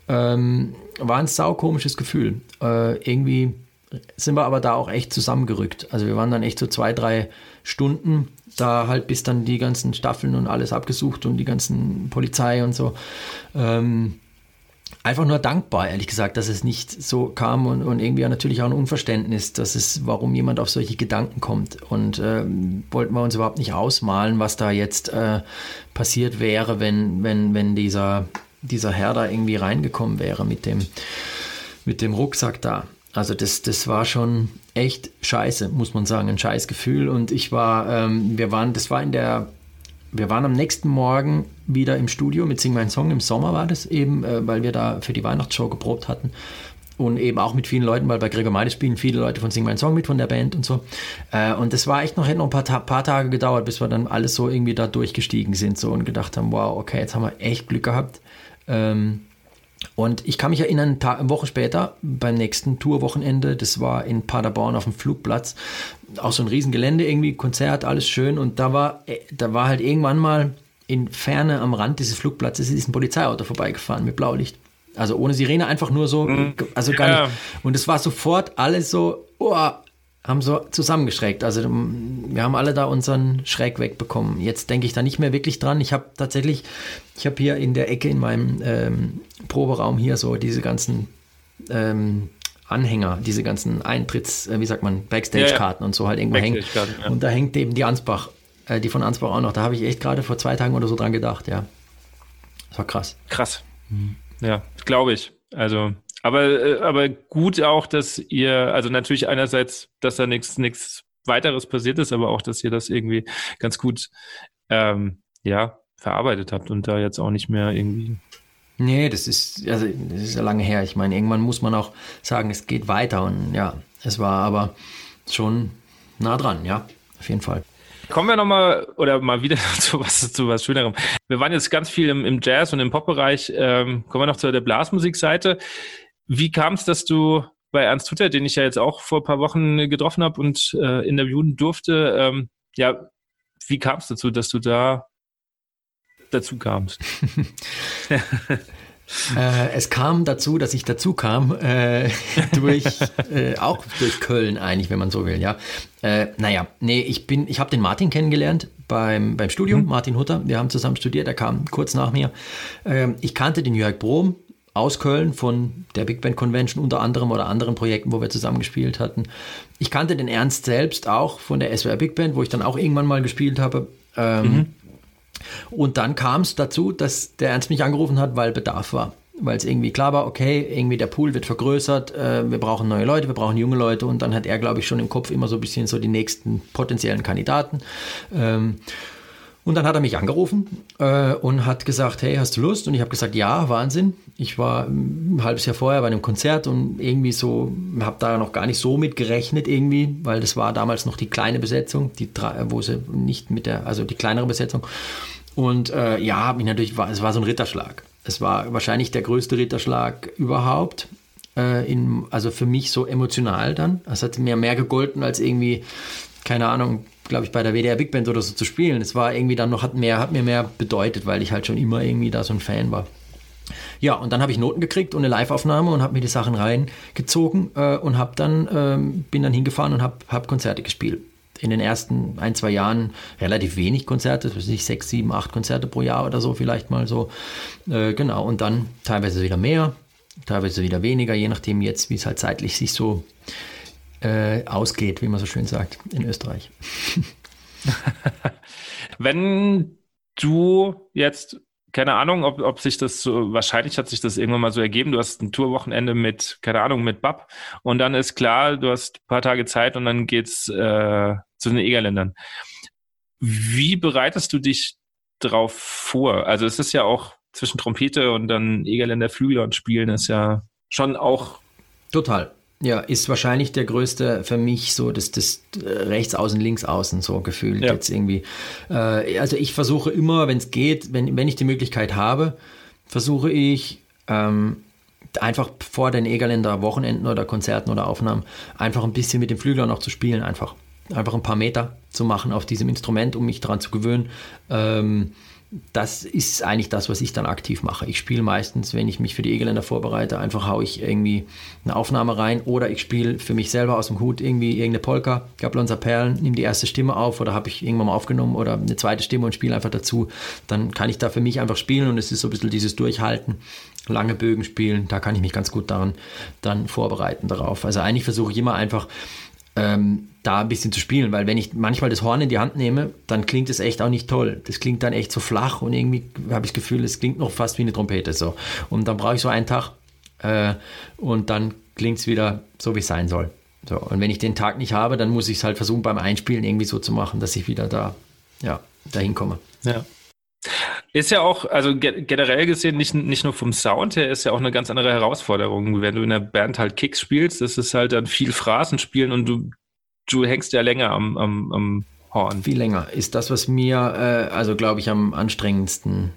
Ähm, war ein saukomisches Gefühl. Äh, irgendwie sind wir aber da auch echt zusammengerückt. Also wir waren dann echt so zwei, drei Stunden da halt, bis dann die ganzen Staffeln und alles abgesucht und die ganzen Polizei und so. Ähm, einfach nur dankbar, ehrlich gesagt, dass es nicht so kam und, und irgendwie natürlich auch ein Unverständnis, dass es, warum jemand auf solche Gedanken kommt. Und ähm, wollten wir uns überhaupt nicht ausmalen, was da jetzt äh, passiert wäre, wenn, wenn, wenn dieser, dieser Herr da irgendwie reingekommen wäre mit dem, mit dem Rucksack da. Also das, das war schon echt scheiße, muss man sagen, ein scheiß Gefühl. Und ich war, ähm, wir waren, das war in der wir waren am nächsten Morgen wieder im Studio mit Sing Mein Song. Im Sommer war das eben, äh, weil wir da für die Weihnachtsshow geprobt hatten. Und eben auch mit vielen Leuten, weil bei Gregor Meide spielen viele Leute von Sing Mein Song mit von der Band und so. Äh, und das war echt noch, hätte noch ein paar, paar Tage gedauert, bis wir dann alles so irgendwie da durchgestiegen sind so und gedacht haben, wow, okay, jetzt haben wir echt Glück gehabt. Ähm, und ich kann mich erinnern, eine Woche später, beim nächsten Tourwochenende, das war in Paderborn auf dem Flugplatz, auch so ein Riesengelände, irgendwie Konzert, alles schön. Und da war, äh, da war halt irgendwann mal in Ferne am Rand dieses Flugplatzes ist ein Polizeiauto vorbeigefahren mit Blaulicht. Also ohne Sirene, einfach nur so, mhm. also gar ja. nicht. Und es war sofort alles so, oh, haben so zusammengeschreckt. Also wir haben alle da unseren Schreck wegbekommen. Jetzt denke ich da nicht mehr wirklich dran. Ich habe tatsächlich, ich habe hier in der Ecke in meinem ähm, Proberaum hier so diese ganzen ähm, Anhänger, diese ganzen Eintritts, äh, wie sagt man, Backstage-Karten ja, ja. und so halt irgendwo hängen. Ja. Und da hängt eben die Ansbach, äh, die von Ansbach auch noch. Da habe ich echt gerade vor zwei Tagen oder so dran gedacht, ja. Das war krass. Krass. Mhm. Ja, glaube ich. Also aber, äh, aber gut auch, dass ihr, also natürlich einerseits, dass da nichts nichts weiteres passiert ist, aber auch, dass ihr das irgendwie ganz gut ähm, ja, verarbeitet habt und da jetzt auch nicht mehr irgendwie. Nee, das ist, also das ist ja lange her. Ich meine, irgendwann muss man auch sagen, es geht weiter und ja, es war aber schon nah dran, ja, auf jeden Fall. Kommen wir nochmal oder mal wieder zu was, zu was Schönerem. Wir waren jetzt ganz viel im, im Jazz und im Pop-Bereich. Ähm, kommen wir noch zu der Blasmusikseite. Wie kam es, dass du bei Ernst Hutter, den ich ja jetzt auch vor ein paar Wochen getroffen habe und äh, interviewen durfte, ähm, ja, wie kam es dazu, dass du da dazu kamst? äh, es kam dazu, dass ich dazu kam, äh, durch, äh, auch durch Köln eigentlich, wenn man so will, ja. Äh, naja, nee, ich bin, ich habe den Martin kennengelernt beim, beim Studium, mhm. Martin Hutter, wir haben zusammen studiert, er kam kurz nach mir. Ähm, ich kannte den Jörg Brom, aus Köln von der Big Band Convention unter anderem oder anderen Projekten, wo wir zusammengespielt hatten. Ich kannte den Ernst selbst auch von der SWR Big Band, wo ich dann auch irgendwann mal gespielt habe. Ähm, mhm. Und dann kam es dazu, dass der Ernst mich angerufen hat, weil Bedarf war. Weil es irgendwie klar war, okay, irgendwie der Pool wird vergrößert, äh, wir brauchen neue Leute, wir brauchen junge Leute und dann hat er, glaube ich, schon im Kopf immer so ein bisschen so die nächsten potenziellen Kandidaten. Ähm, und dann hat er mich angerufen äh, und hat gesagt, hey, hast du Lust? Und ich habe gesagt, ja, Wahnsinn. Ich war ein halbes Jahr vorher bei einem Konzert und irgendwie so, habe da noch gar nicht so mit gerechnet irgendwie, weil das war damals noch die kleine Besetzung, die wo sie nicht mit der, also die kleinere Besetzung. Und äh, ja, habe mich natürlich, es war so ein Ritterschlag. Es war wahrscheinlich der größte Ritterschlag überhaupt. Äh, in, also für mich so emotional dann. Es hat mir mehr gegolten als irgendwie, keine Ahnung, glaube ich, bei der WDR Big Band oder so zu spielen. Es war irgendwie dann noch, hat, mehr, hat mir mehr bedeutet, weil ich halt schon immer irgendwie da so ein Fan war. Ja, und dann habe ich Noten gekriegt und eine Live-Aufnahme und habe mir die Sachen reingezogen äh, und habe dann, ähm, bin dann hingefahren und habe hab Konzerte gespielt. In den ersten ein, zwei Jahren relativ wenig Konzerte, weiß nicht, sechs, sieben, acht Konzerte pro Jahr oder so vielleicht mal so. Äh, genau, und dann teilweise wieder mehr, teilweise wieder weniger, je nachdem jetzt, wie es halt zeitlich sich so ausgeht, wie man so schön sagt in Österreich. Wenn du jetzt keine Ahnung, ob, ob sich das so, wahrscheinlich hat sich das irgendwann mal so ergeben. Du hast ein Tourwochenende mit, keine Ahnung, mit Bab und dann ist klar, du hast ein paar Tage Zeit und dann geht's äh, zu den Egerländern. Wie bereitest du dich drauf vor? Also es ist ja auch zwischen Trompete und dann Egerländer Flügel und Spielen ist ja schon auch. Total. Ja, ist wahrscheinlich der größte für mich so das, das äh, rechts außen, links außen so gefühlt ja. jetzt irgendwie. Äh, also ich versuche immer, wenn es geht, wenn, wenn ich die Möglichkeit habe, versuche ich ähm, einfach vor den Egerländer Wochenenden oder Konzerten oder Aufnahmen einfach ein bisschen mit dem Flügler noch zu spielen, einfach. Einfach ein paar Meter zu machen auf diesem Instrument, um mich daran zu gewöhnen. Ähm, das ist eigentlich das, was ich dann aktiv mache. Ich spiele meistens, wenn ich mich für die Egeländer vorbereite, einfach haue ich irgendwie eine Aufnahme rein oder ich spiele für mich selber aus dem Hut irgendwie irgendeine Polka, Gablonser Perlen, nehme die erste Stimme auf oder habe ich irgendwann mal aufgenommen oder eine zweite Stimme und spiele einfach dazu. Dann kann ich da für mich einfach spielen und es ist so ein bisschen dieses Durchhalten, lange Bögen spielen, da kann ich mich ganz gut daran dann vorbereiten darauf. Also eigentlich versuche ich immer einfach ähm, da ein bisschen zu spielen, weil wenn ich manchmal das Horn in die Hand nehme, dann klingt es echt auch nicht toll. Das klingt dann echt so flach und irgendwie habe ich das Gefühl, es klingt noch fast wie eine Trompete so. Und dann brauche ich so einen Tag äh, und dann klingt es wieder so, wie es sein soll. So, und wenn ich den Tag nicht habe, dann muss ich es halt versuchen beim Einspielen irgendwie so zu machen, dass ich wieder da, ja, dahin komme. Ja. Ist ja auch, also generell gesehen, nicht, nicht nur vom Sound her, ist ja auch eine ganz andere Herausforderung. Wenn du in der Band halt Kicks spielst, das ist halt dann viel Phrasen spielen und du, du hängst ja länger am, am, am Horn. Viel länger. Ist das, was mir, äh, also glaube ich, am anstrengendsten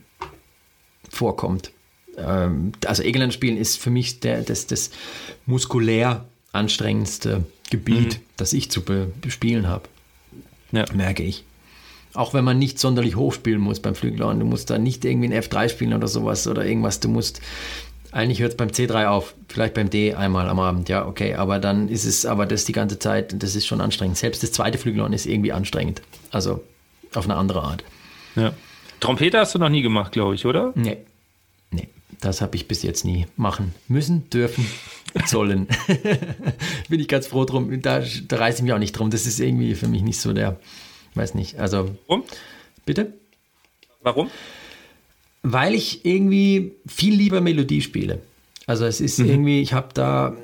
vorkommt. Ähm, also Egeland spielen ist für mich der, das, das muskulär anstrengendste Gebiet, mhm. das ich zu bespielen habe. Ja. Merke ich. Auch wenn man nicht sonderlich hoch spielen muss beim Flügelhorn. Du musst da nicht irgendwie ein F3 spielen oder sowas oder irgendwas. Du musst, eigentlich hört es beim C3 auf, vielleicht beim D einmal am Abend, ja, okay. Aber dann ist es, aber das die ganze Zeit, das ist schon anstrengend. Selbst das zweite Flügelhorn ist irgendwie anstrengend. Also auf eine andere Art. Ja. Trompete hast du noch nie gemacht, glaube ich, oder? Nee. Nee, das habe ich bis jetzt nie machen müssen, dürfen, sollen. Bin ich ganz froh drum. Da, da reiße ich mich auch nicht drum. Das ist irgendwie für mich nicht so der Weiß nicht. Also. Warum? Bitte? Warum? Weil ich irgendwie viel lieber Melodie spiele. Also es ist mhm. irgendwie, ich habe da,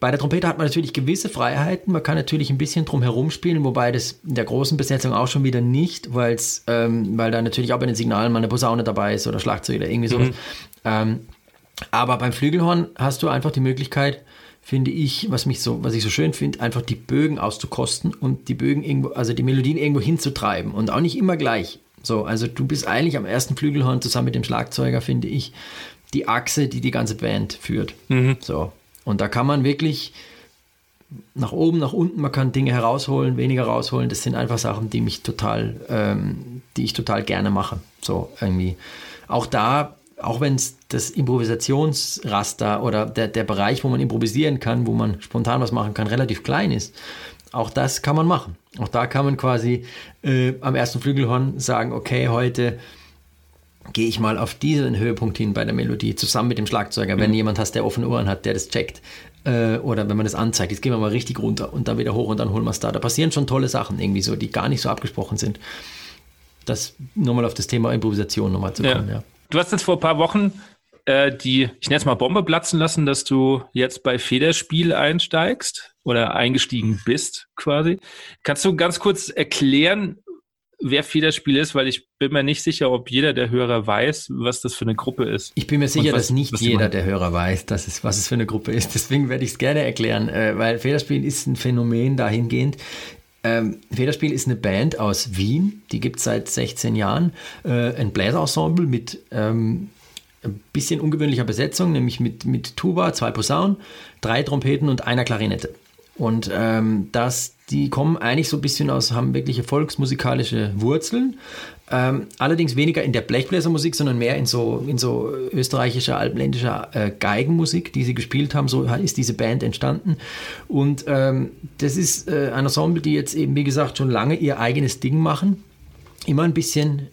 bei der Trompete hat man natürlich gewisse Freiheiten. Man kann natürlich ein bisschen drum herum spielen, wobei das in der großen Besetzung auch schon wieder nicht, weil's, ähm, weil da natürlich auch bei den Signalen mal eine Posaune dabei ist oder Schlagzeug oder irgendwie sowas. Mhm. Ähm, aber beim Flügelhorn hast du einfach die Möglichkeit, finde ich, was mich so, was ich so schön finde, einfach die Bögen auszukosten und die Bögen irgendwo, also die Melodien irgendwo hinzutreiben und auch nicht immer gleich. So, also du bist eigentlich am ersten Flügelhorn zusammen mit dem Schlagzeuger, finde ich, die Achse, die die ganze Band führt. Mhm. So. Und da kann man wirklich nach oben, nach unten, man kann Dinge herausholen, weniger rausholen. Das sind einfach Sachen, die mich total, ähm, die ich total gerne mache. So irgendwie. Auch da auch wenn es das Improvisationsraster oder der, der Bereich, wo man improvisieren kann, wo man spontan was machen kann, relativ klein ist, auch das kann man machen. Auch da kann man quasi äh, am ersten Flügelhorn sagen, okay, heute gehe ich mal auf diesen Höhepunkt hin bei der Melodie, zusammen mit dem Schlagzeuger, mhm. wenn jemand hast, der offene Ohren hat, der das checkt. Äh, oder wenn man das anzeigt, jetzt gehen wir mal richtig runter und dann wieder hoch und dann holen wir es da. Da passieren schon tolle Sachen irgendwie so, die gar nicht so abgesprochen sind. Das nochmal auf das Thema Improvisation nochmal zu kommen, ja. ja. Du hast jetzt vor ein paar Wochen äh, die, ich nenne es mal Bombe platzen lassen, dass du jetzt bei Federspiel einsteigst oder eingestiegen bist quasi. Kannst du ganz kurz erklären, wer Federspiel ist, weil ich bin mir nicht sicher, ob jeder der Hörer weiß, was das für eine Gruppe ist. Ich bin mir sicher, was, dass nicht jeder der Hörer weiß, dass es, was es für eine Gruppe ist. Deswegen werde ich es gerne erklären, äh, weil Federspiel ist ein Phänomen dahingehend. Ähm, Federspiel ist eine Band aus Wien, die gibt es seit 16 Jahren. Äh, ein Bläserensemble mit ähm, ein bisschen ungewöhnlicher Besetzung, nämlich mit, mit Tuba, zwei Posaunen, drei Trompeten und einer Klarinette. Und ähm, das, die kommen eigentlich so ein bisschen aus, haben wirkliche volksmusikalische Wurzeln, ähm, allerdings weniger in der Blechbläsermusik, sondern mehr in so, in so österreichischer, alpenländischer äh, Geigenmusik, die sie gespielt haben. So ist diese Band entstanden. Und ähm, das ist äh, ein Ensemble, die jetzt eben, wie gesagt, schon lange ihr eigenes Ding machen. Immer ein bisschen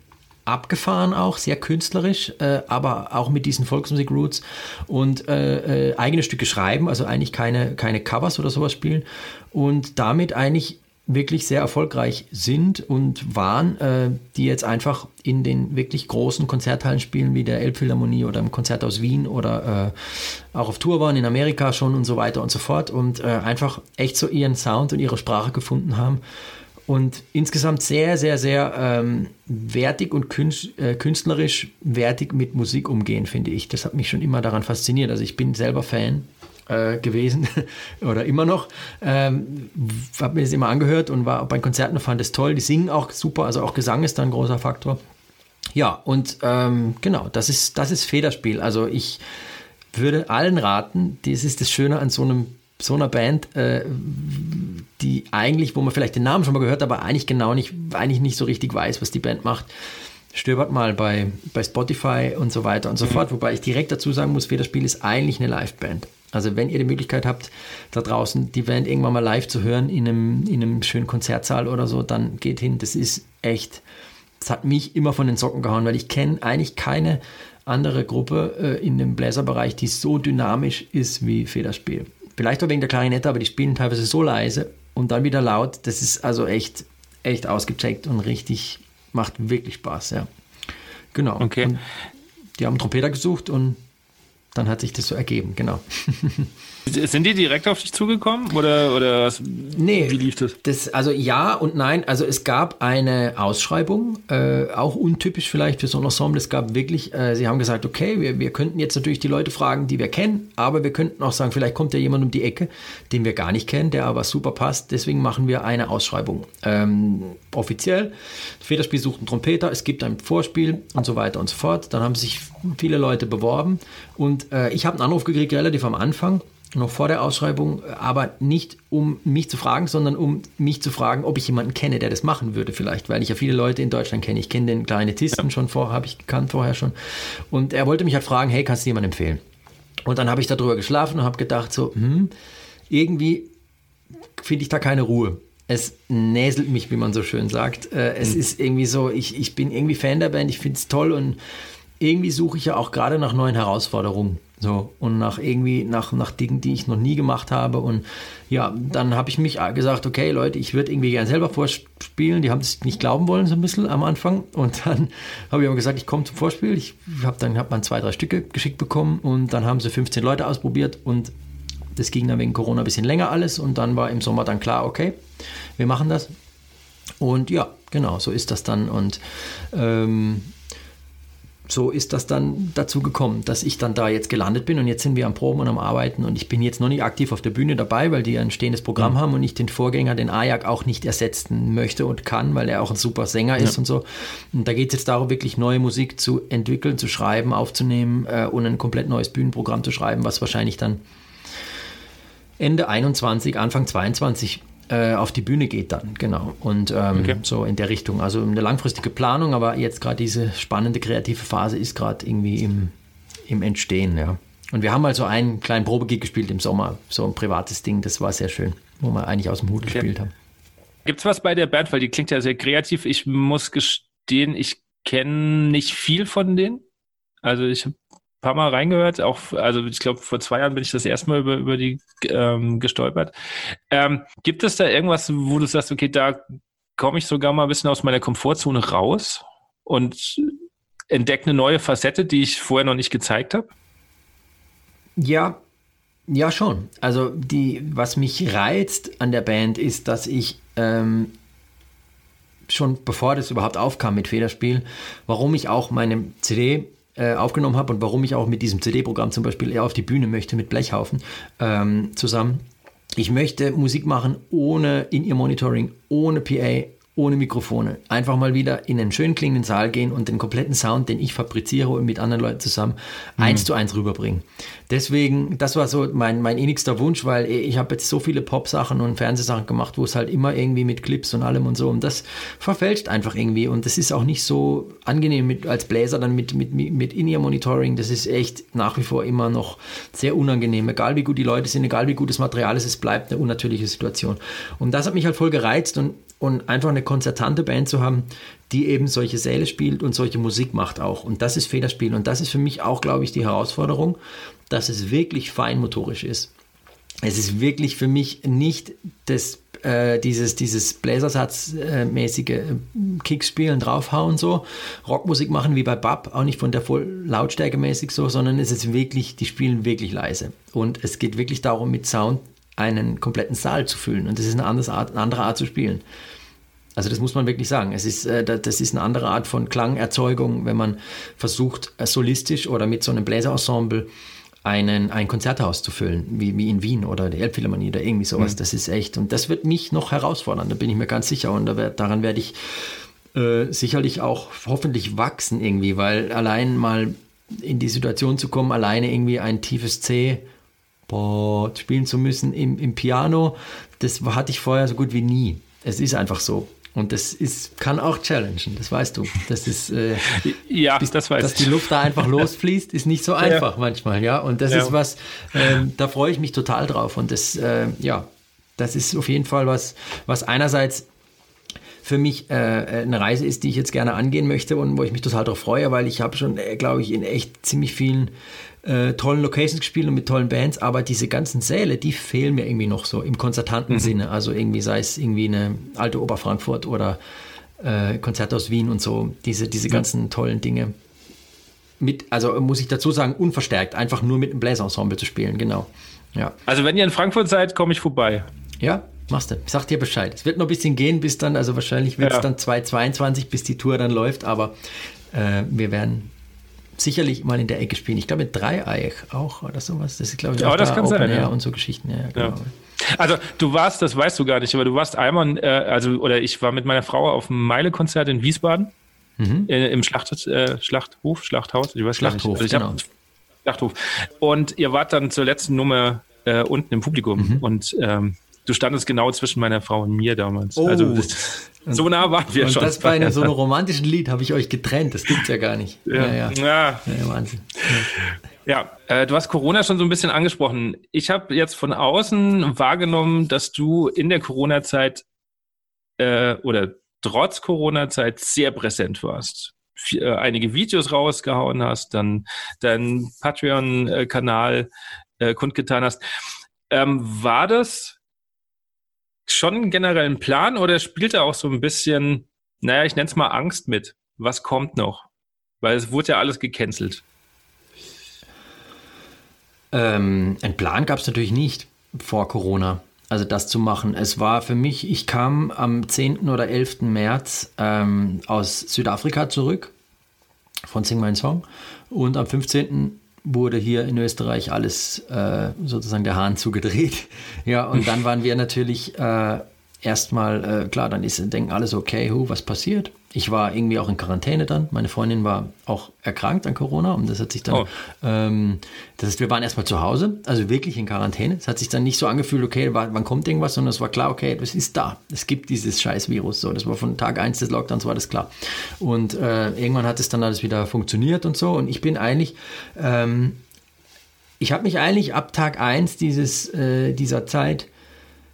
abgefahren auch, sehr künstlerisch, äh, aber auch mit diesen Volksmusik-Roots und äh, äh, eigene Stücke schreiben, also eigentlich keine, keine Covers oder sowas spielen und damit eigentlich wirklich sehr erfolgreich sind und waren, äh, die jetzt einfach in den wirklich großen Konzerthallen spielen, wie der Elbphilharmonie oder im Konzerthaus Wien oder äh, auch auf Tour waren in Amerika schon und so weiter und so fort und äh, einfach echt so ihren Sound und ihre Sprache gefunden haben und insgesamt sehr, sehr, sehr ähm, wertig und äh, künstlerisch wertig mit Musik umgehen, finde ich. Das hat mich schon immer daran fasziniert. Also ich bin selber Fan äh, gewesen oder immer noch. Ähm, habe mir das immer angehört und war bei Konzerten und fand es toll. Die singen auch super, also auch Gesang ist da ein großer Faktor. Ja, und ähm, genau, das ist, das ist Federspiel. Also ich würde allen raten, das ist das Schöne an so einem so einer Band, äh, die eigentlich, wo man vielleicht den Namen schon mal gehört, aber eigentlich genau nicht, eigentlich nicht so richtig weiß, was die Band macht. Stöbert mal bei, bei Spotify und so weiter und so mhm. fort. Wobei ich direkt dazu sagen muss, Federspiel ist eigentlich eine Liveband. Also wenn ihr die Möglichkeit habt, da draußen die Band irgendwann mal live zu hören in einem, in einem schönen Konzertsaal oder so, dann geht hin. Das ist echt, das hat mich immer von den Socken gehauen, weil ich kenne eigentlich keine andere Gruppe äh, in dem Bläserbereich, die so dynamisch ist wie Federspiel. Vielleicht auch wegen der Klarinette, aber die spielen teilweise so leise und dann wieder laut. Das ist also echt, echt ausgecheckt und richtig, macht wirklich Spaß, ja. Genau. Okay. Und die haben einen Trompeter gesucht und dann hat sich das so ergeben, genau. Sind die direkt auf dich zugekommen oder, oder was, nee, wie lief das? das? Also ja und nein. Also es gab eine Ausschreibung, äh, auch untypisch vielleicht für so ein Ensemble. Es gab wirklich, äh, sie haben gesagt, okay, wir, wir könnten jetzt natürlich die Leute fragen, die wir kennen, aber wir könnten auch sagen, vielleicht kommt ja jemand um die Ecke, den wir gar nicht kennen, der aber super passt. Deswegen machen wir eine Ausschreibung. Ähm, offiziell. Federspiel sucht einen Trompeter, es gibt ein Vorspiel und so weiter und so fort. Dann haben sich viele Leute beworben und äh, ich habe einen Anruf gekriegt relativ am Anfang noch vor der Ausschreibung, aber nicht um mich zu fragen, sondern um mich zu fragen, ob ich jemanden kenne, der das machen würde vielleicht, weil ich ja viele Leute in Deutschland kenne. Ich kenne den Klarinettisten ja. schon vor, habe ich gekannt vorher schon. Und er wollte mich halt fragen, hey, kannst du jemanden empfehlen? Und dann habe ich darüber geschlafen und habe gedacht so, hm, irgendwie finde ich da keine Ruhe. Es näselt mich, wie man so schön sagt. Äh, es mhm. ist irgendwie so, ich, ich bin irgendwie Fan der Band, ich finde es toll und irgendwie suche ich ja auch gerade nach neuen Herausforderungen. So, und nach irgendwie, nach, nach Dingen, die ich noch nie gemacht habe. Und ja, dann habe ich mich gesagt, okay, Leute, ich würde irgendwie gerne selber vorspielen. Die haben es nicht glauben wollen, so ein bisschen am Anfang. Und dann habe ich aber gesagt, ich komme zum Vorspiel. Ich habe dann hat man zwei, drei Stücke geschickt bekommen und dann haben sie 15 Leute ausprobiert und das ging dann wegen Corona ein bisschen länger alles. Und dann war im Sommer dann klar, okay, wir machen das. Und ja, genau, so ist das dann. Und ähm, so ist das dann dazu gekommen, dass ich dann da jetzt gelandet bin und jetzt sind wir am Proben und am Arbeiten und ich bin jetzt noch nicht aktiv auf der Bühne dabei, weil die ein stehendes Programm mhm. haben und ich den Vorgänger, den Ajak, auch nicht ersetzen möchte und kann, weil er auch ein super Sänger ist ja. und so. Und da geht es jetzt darum, wirklich neue Musik zu entwickeln, zu schreiben, aufzunehmen äh, und ein komplett neues Bühnenprogramm zu schreiben, was wahrscheinlich dann Ende 21, Anfang 22 äh, auf die Bühne geht dann, genau. Und ähm, okay. so in der Richtung. Also eine langfristige Planung, aber jetzt gerade diese spannende kreative Phase ist gerade irgendwie im, im Entstehen, ja. Und wir haben also einen kleinen Probegig gespielt im Sommer, so ein privates Ding, das war sehr schön, wo wir eigentlich aus dem Hut okay. gespielt haben. Gibt es was bei der Band, weil die klingt ja sehr kreativ. Ich muss gestehen, ich kenne nicht viel von denen. Also ich habe paar Mal reingehört, auch, also ich glaube, vor zwei Jahren bin ich das erste Mal über, über die ähm, gestolpert. Ähm, gibt es da irgendwas, wo du sagst, okay, da komme ich sogar mal ein bisschen aus meiner Komfortzone raus und entdecke eine neue Facette, die ich vorher noch nicht gezeigt habe? Ja, ja schon. Also die, was mich reizt an der Band ist, dass ich ähm, schon bevor das überhaupt aufkam mit Federspiel, warum ich auch meine CD äh, aufgenommen habe und warum ich auch mit diesem CD-Programm zum Beispiel eher auf die Bühne möchte mit Blechhaufen ähm, zusammen. Ich möchte Musik machen ohne In-Ear-Monitoring, ohne PA, ohne Mikrofone. Einfach mal wieder in einen schön klingenden Saal gehen und den kompletten Sound, den ich fabriziere und mit anderen Leuten zusammen mhm. eins zu eins rüberbringen. Deswegen, das war so mein, mein innigster Wunsch, weil ich habe jetzt so viele Pop-Sachen und Fernsehsachen gemacht, wo es halt immer irgendwie mit Clips und allem und so und das verfälscht einfach irgendwie und das ist auch nicht so angenehm mit, als Bläser dann mit, mit, mit In-Ear-Monitoring. Das ist echt nach wie vor immer noch sehr unangenehm. Egal wie gut die Leute sind, egal wie gut das Material ist, es bleibt eine unnatürliche Situation. Und das hat mich halt voll gereizt und, und einfach eine eine konzertante Band zu haben, die eben solche Säle spielt und solche Musik macht auch. Und das ist Federspiel. Und das ist für mich auch, glaube ich, die Herausforderung, dass es wirklich feinmotorisch ist. Es ist wirklich für mich nicht das äh, dieses, dieses Bläsersatzmäßige äh, Kickspielen, draufhauen so, Rockmusik machen wie bei Bab, auch nicht von der voll Lautstärke mäßig so, sondern es ist wirklich, die spielen wirklich leise. Und es geht wirklich darum, mit Sound einen kompletten Saal zu füllen. Und das ist eine andere Art, eine andere Art zu spielen. Also das muss man wirklich sagen. Es ist, äh, das ist eine andere Art von Klangerzeugung, wenn man versucht, äh, solistisch oder mit so einem Bläserensemble einen, ein Konzerthaus zu füllen, wie, wie in Wien oder der Elbphilharmonie oder irgendwie sowas. Mhm. Das ist echt. Und das wird mich noch herausfordern, da bin ich mir ganz sicher. Und da werd, daran werde ich äh, sicherlich auch hoffentlich wachsen irgendwie, weil allein mal in die Situation zu kommen, alleine irgendwie ein tiefes C boah, spielen zu müssen im, im Piano, das hatte ich vorher so gut wie nie. Es ist einfach so. Und das ist, kann auch challengen, das weißt du. Das ist, äh, ja, bis, das weiß Dass die Luft da einfach losfließt, ist nicht so einfach ja. manchmal, ja. Und das ja. ist was, äh, da freue ich mich total drauf. Und das, äh, ja, das ist auf jeden Fall was, was einerseits für mich äh, eine Reise ist, die ich jetzt gerne angehen möchte und wo ich mich total darauf freue, weil ich habe schon, äh, glaube ich, in echt ziemlich vielen äh, tollen Locations gespielt und mit tollen Bands, aber diese ganzen Säle, die fehlen mir irgendwie noch so im konzertanten mhm. Sinne. Also irgendwie sei es irgendwie eine alte Oberfrankfurt oder äh, Konzert aus Wien und so, diese, diese ja. ganzen tollen Dinge. Mit, also muss ich dazu sagen, unverstärkt, einfach nur mit einem Bläserensemble zu spielen, genau. Ja. Also wenn ihr in Frankfurt seid, komme ich vorbei. Ja, machst du. Ich sag dir Bescheid. Es wird noch ein bisschen gehen, bis dann, also wahrscheinlich wird es ja. dann 2022, bis die Tour dann läuft, aber äh, wir werden sicherlich mal in der Ecke spielen. Ich glaube, mit Dreieich auch oder sowas. Das ist, glaube ich, auch ja, das da kann sein, ja. und so Geschichten. Ja, genau. ja. Also du warst, das weißt du gar nicht, aber du warst einmal, äh, also oder ich war mit meiner Frau auf einem Meile-Konzert in Wiesbaden mhm. äh, im Schlacht, äh, Schlachthof, Schlachthaus, ich weiß Schlachthof, nicht. Also genau. Schlachthof. Und ihr wart dann zur letzten Nummer äh, unten im Publikum mhm. und ähm, du standest genau zwischen meiner Frau und mir damals. Oh. Also so nah waren wir und schon. Und das bei einem, so einem romantischen Lied habe ich euch getrennt. Das gibt's ja gar nicht. Ja, ja. ja. ja Wahnsinn. Ja, äh, du hast Corona schon so ein bisschen angesprochen. Ich habe jetzt von außen wahrgenommen, dass du in der Corona-Zeit äh, oder trotz Corona-Zeit sehr präsent warst. Äh, einige Videos rausgehauen hast, dann deinen Patreon-Kanal äh, kundgetan hast. Ähm, war das schon generell einen Plan oder spielt er auch so ein bisschen, naja, ich nenne es mal Angst mit? Was kommt noch? Weil es wurde ja alles gecancelt. Ähm, ein Plan gab es natürlich nicht vor Corona, also das zu machen. Es war für mich, ich kam am 10. oder 11. März ähm, aus Südafrika zurück von Sing My Song und am 15 wurde hier in Österreich alles äh, sozusagen der Hahn zugedreht. Ja, und dann waren wir natürlich äh, erstmal, äh, klar, dann ist, denken alles okay, hu, was passiert? Ich war irgendwie auch in Quarantäne dann. Meine Freundin war auch erkrankt an Corona und das hat sich dann, oh. ähm, das heißt, wir waren erstmal zu Hause, also wirklich in Quarantäne. Es hat sich dann nicht so angefühlt, okay, wann kommt irgendwas, sondern es war klar, okay, das ist da. Es gibt dieses scheiß Virus. So, das war von Tag 1 des Lockdowns war das klar. Und äh, irgendwann hat es dann alles wieder funktioniert und so. Und ich bin eigentlich, ähm, ich habe mich eigentlich ab Tag 1 dieses, äh, dieser Zeit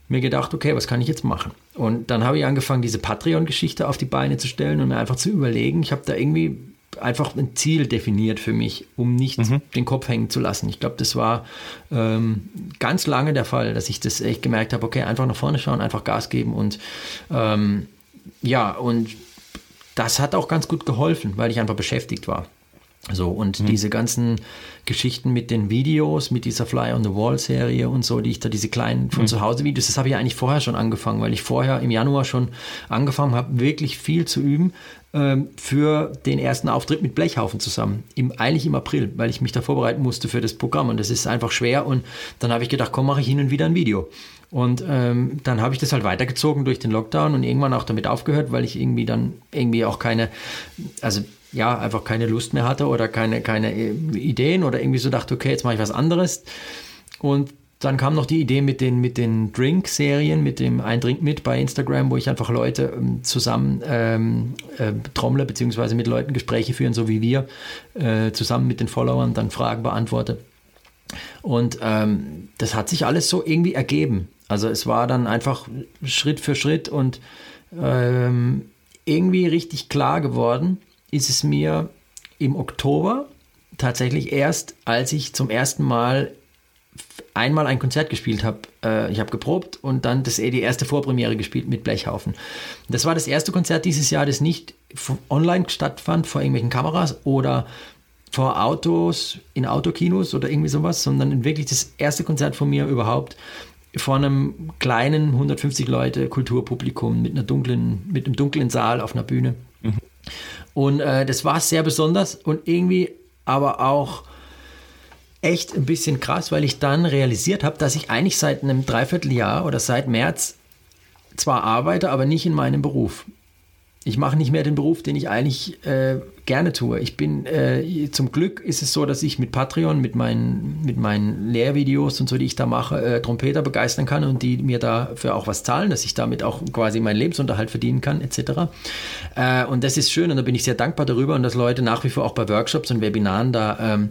mir gedacht, okay, was kann ich jetzt machen? Und dann habe ich angefangen, diese Patreon-Geschichte auf die Beine zu stellen und mir einfach zu überlegen. Ich habe da irgendwie einfach ein Ziel definiert für mich, um nicht mhm. den Kopf hängen zu lassen. Ich glaube, das war ähm, ganz lange der Fall, dass ich das echt gemerkt habe, okay, einfach nach vorne schauen, einfach Gas geben und ähm, ja, und das hat auch ganz gut geholfen, weil ich einfach beschäftigt war. So, und mhm. diese ganzen Geschichten mit den Videos, mit dieser Fly on the Wall Serie und so, die ich da, diese kleinen von mhm. zu Hause Videos, das habe ich ja eigentlich vorher schon angefangen, weil ich vorher im Januar schon angefangen habe, wirklich viel zu üben ähm, für den ersten Auftritt mit Blechhaufen zusammen. Im, eigentlich im April, weil ich mich da vorbereiten musste für das Programm und das ist einfach schwer und dann habe ich gedacht, komm, mache ich hin und wieder ein Video. Und ähm, dann habe ich das halt weitergezogen durch den Lockdown und irgendwann auch damit aufgehört, weil ich irgendwie dann irgendwie auch keine, also ja, einfach keine Lust mehr hatte oder keine, keine äh, Ideen oder irgendwie so dachte, okay, jetzt mache ich was anderes. Und dann kam noch die Idee mit den, mit den Drink-Serien, mit dem Ein Drink mit bei Instagram, wo ich einfach Leute ähm, zusammen ähm, äh, trommle, beziehungsweise mit Leuten Gespräche führen, so wie wir, äh, zusammen mit den Followern dann Fragen beantworte. Und ähm, das hat sich alles so irgendwie ergeben. Also es war dann einfach Schritt für Schritt und Ähm, irgendwie richtig klar geworden ist es mir im Oktober tatsächlich erst, als ich zum ersten Mal einmal ein Konzert gespielt habe. Äh, ich habe geprobt und dann das, die erste Vorpremiere gespielt mit Blechhaufen. Das war das erste Konzert dieses Jahr, das nicht online stattfand vor irgendwelchen Kameras oder vor Autos, in Autokinos oder irgendwie sowas, sondern wirklich das erste Konzert von mir überhaupt vor einem kleinen 150 Leute Kulturpublikum mit einer dunklen, mit einem dunklen Saal auf einer Bühne. Mhm. Und äh, das war sehr besonders und irgendwie aber auch echt ein bisschen krass, weil ich dann realisiert habe, dass ich eigentlich seit einem Dreivierteljahr oder seit März zwar arbeite, aber nicht in meinem Beruf. Ich mache nicht mehr den Beruf, den ich eigentlich äh, gerne tue. Ich bin, äh, zum Glück ist es so, dass ich mit Patreon, mit meinen, mit meinen Lehrvideos und so, die ich da mache, äh, Trompeter begeistern kann und die mir dafür auch was zahlen, dass ich damit auch quasi meinen Lebensunterhalt verdienen kann, etc. Äh, und das ist schön und da bin ich sehr dankbar darüber und dass Leute nach wie vor auch bei Workshops und Webinaren da ähm,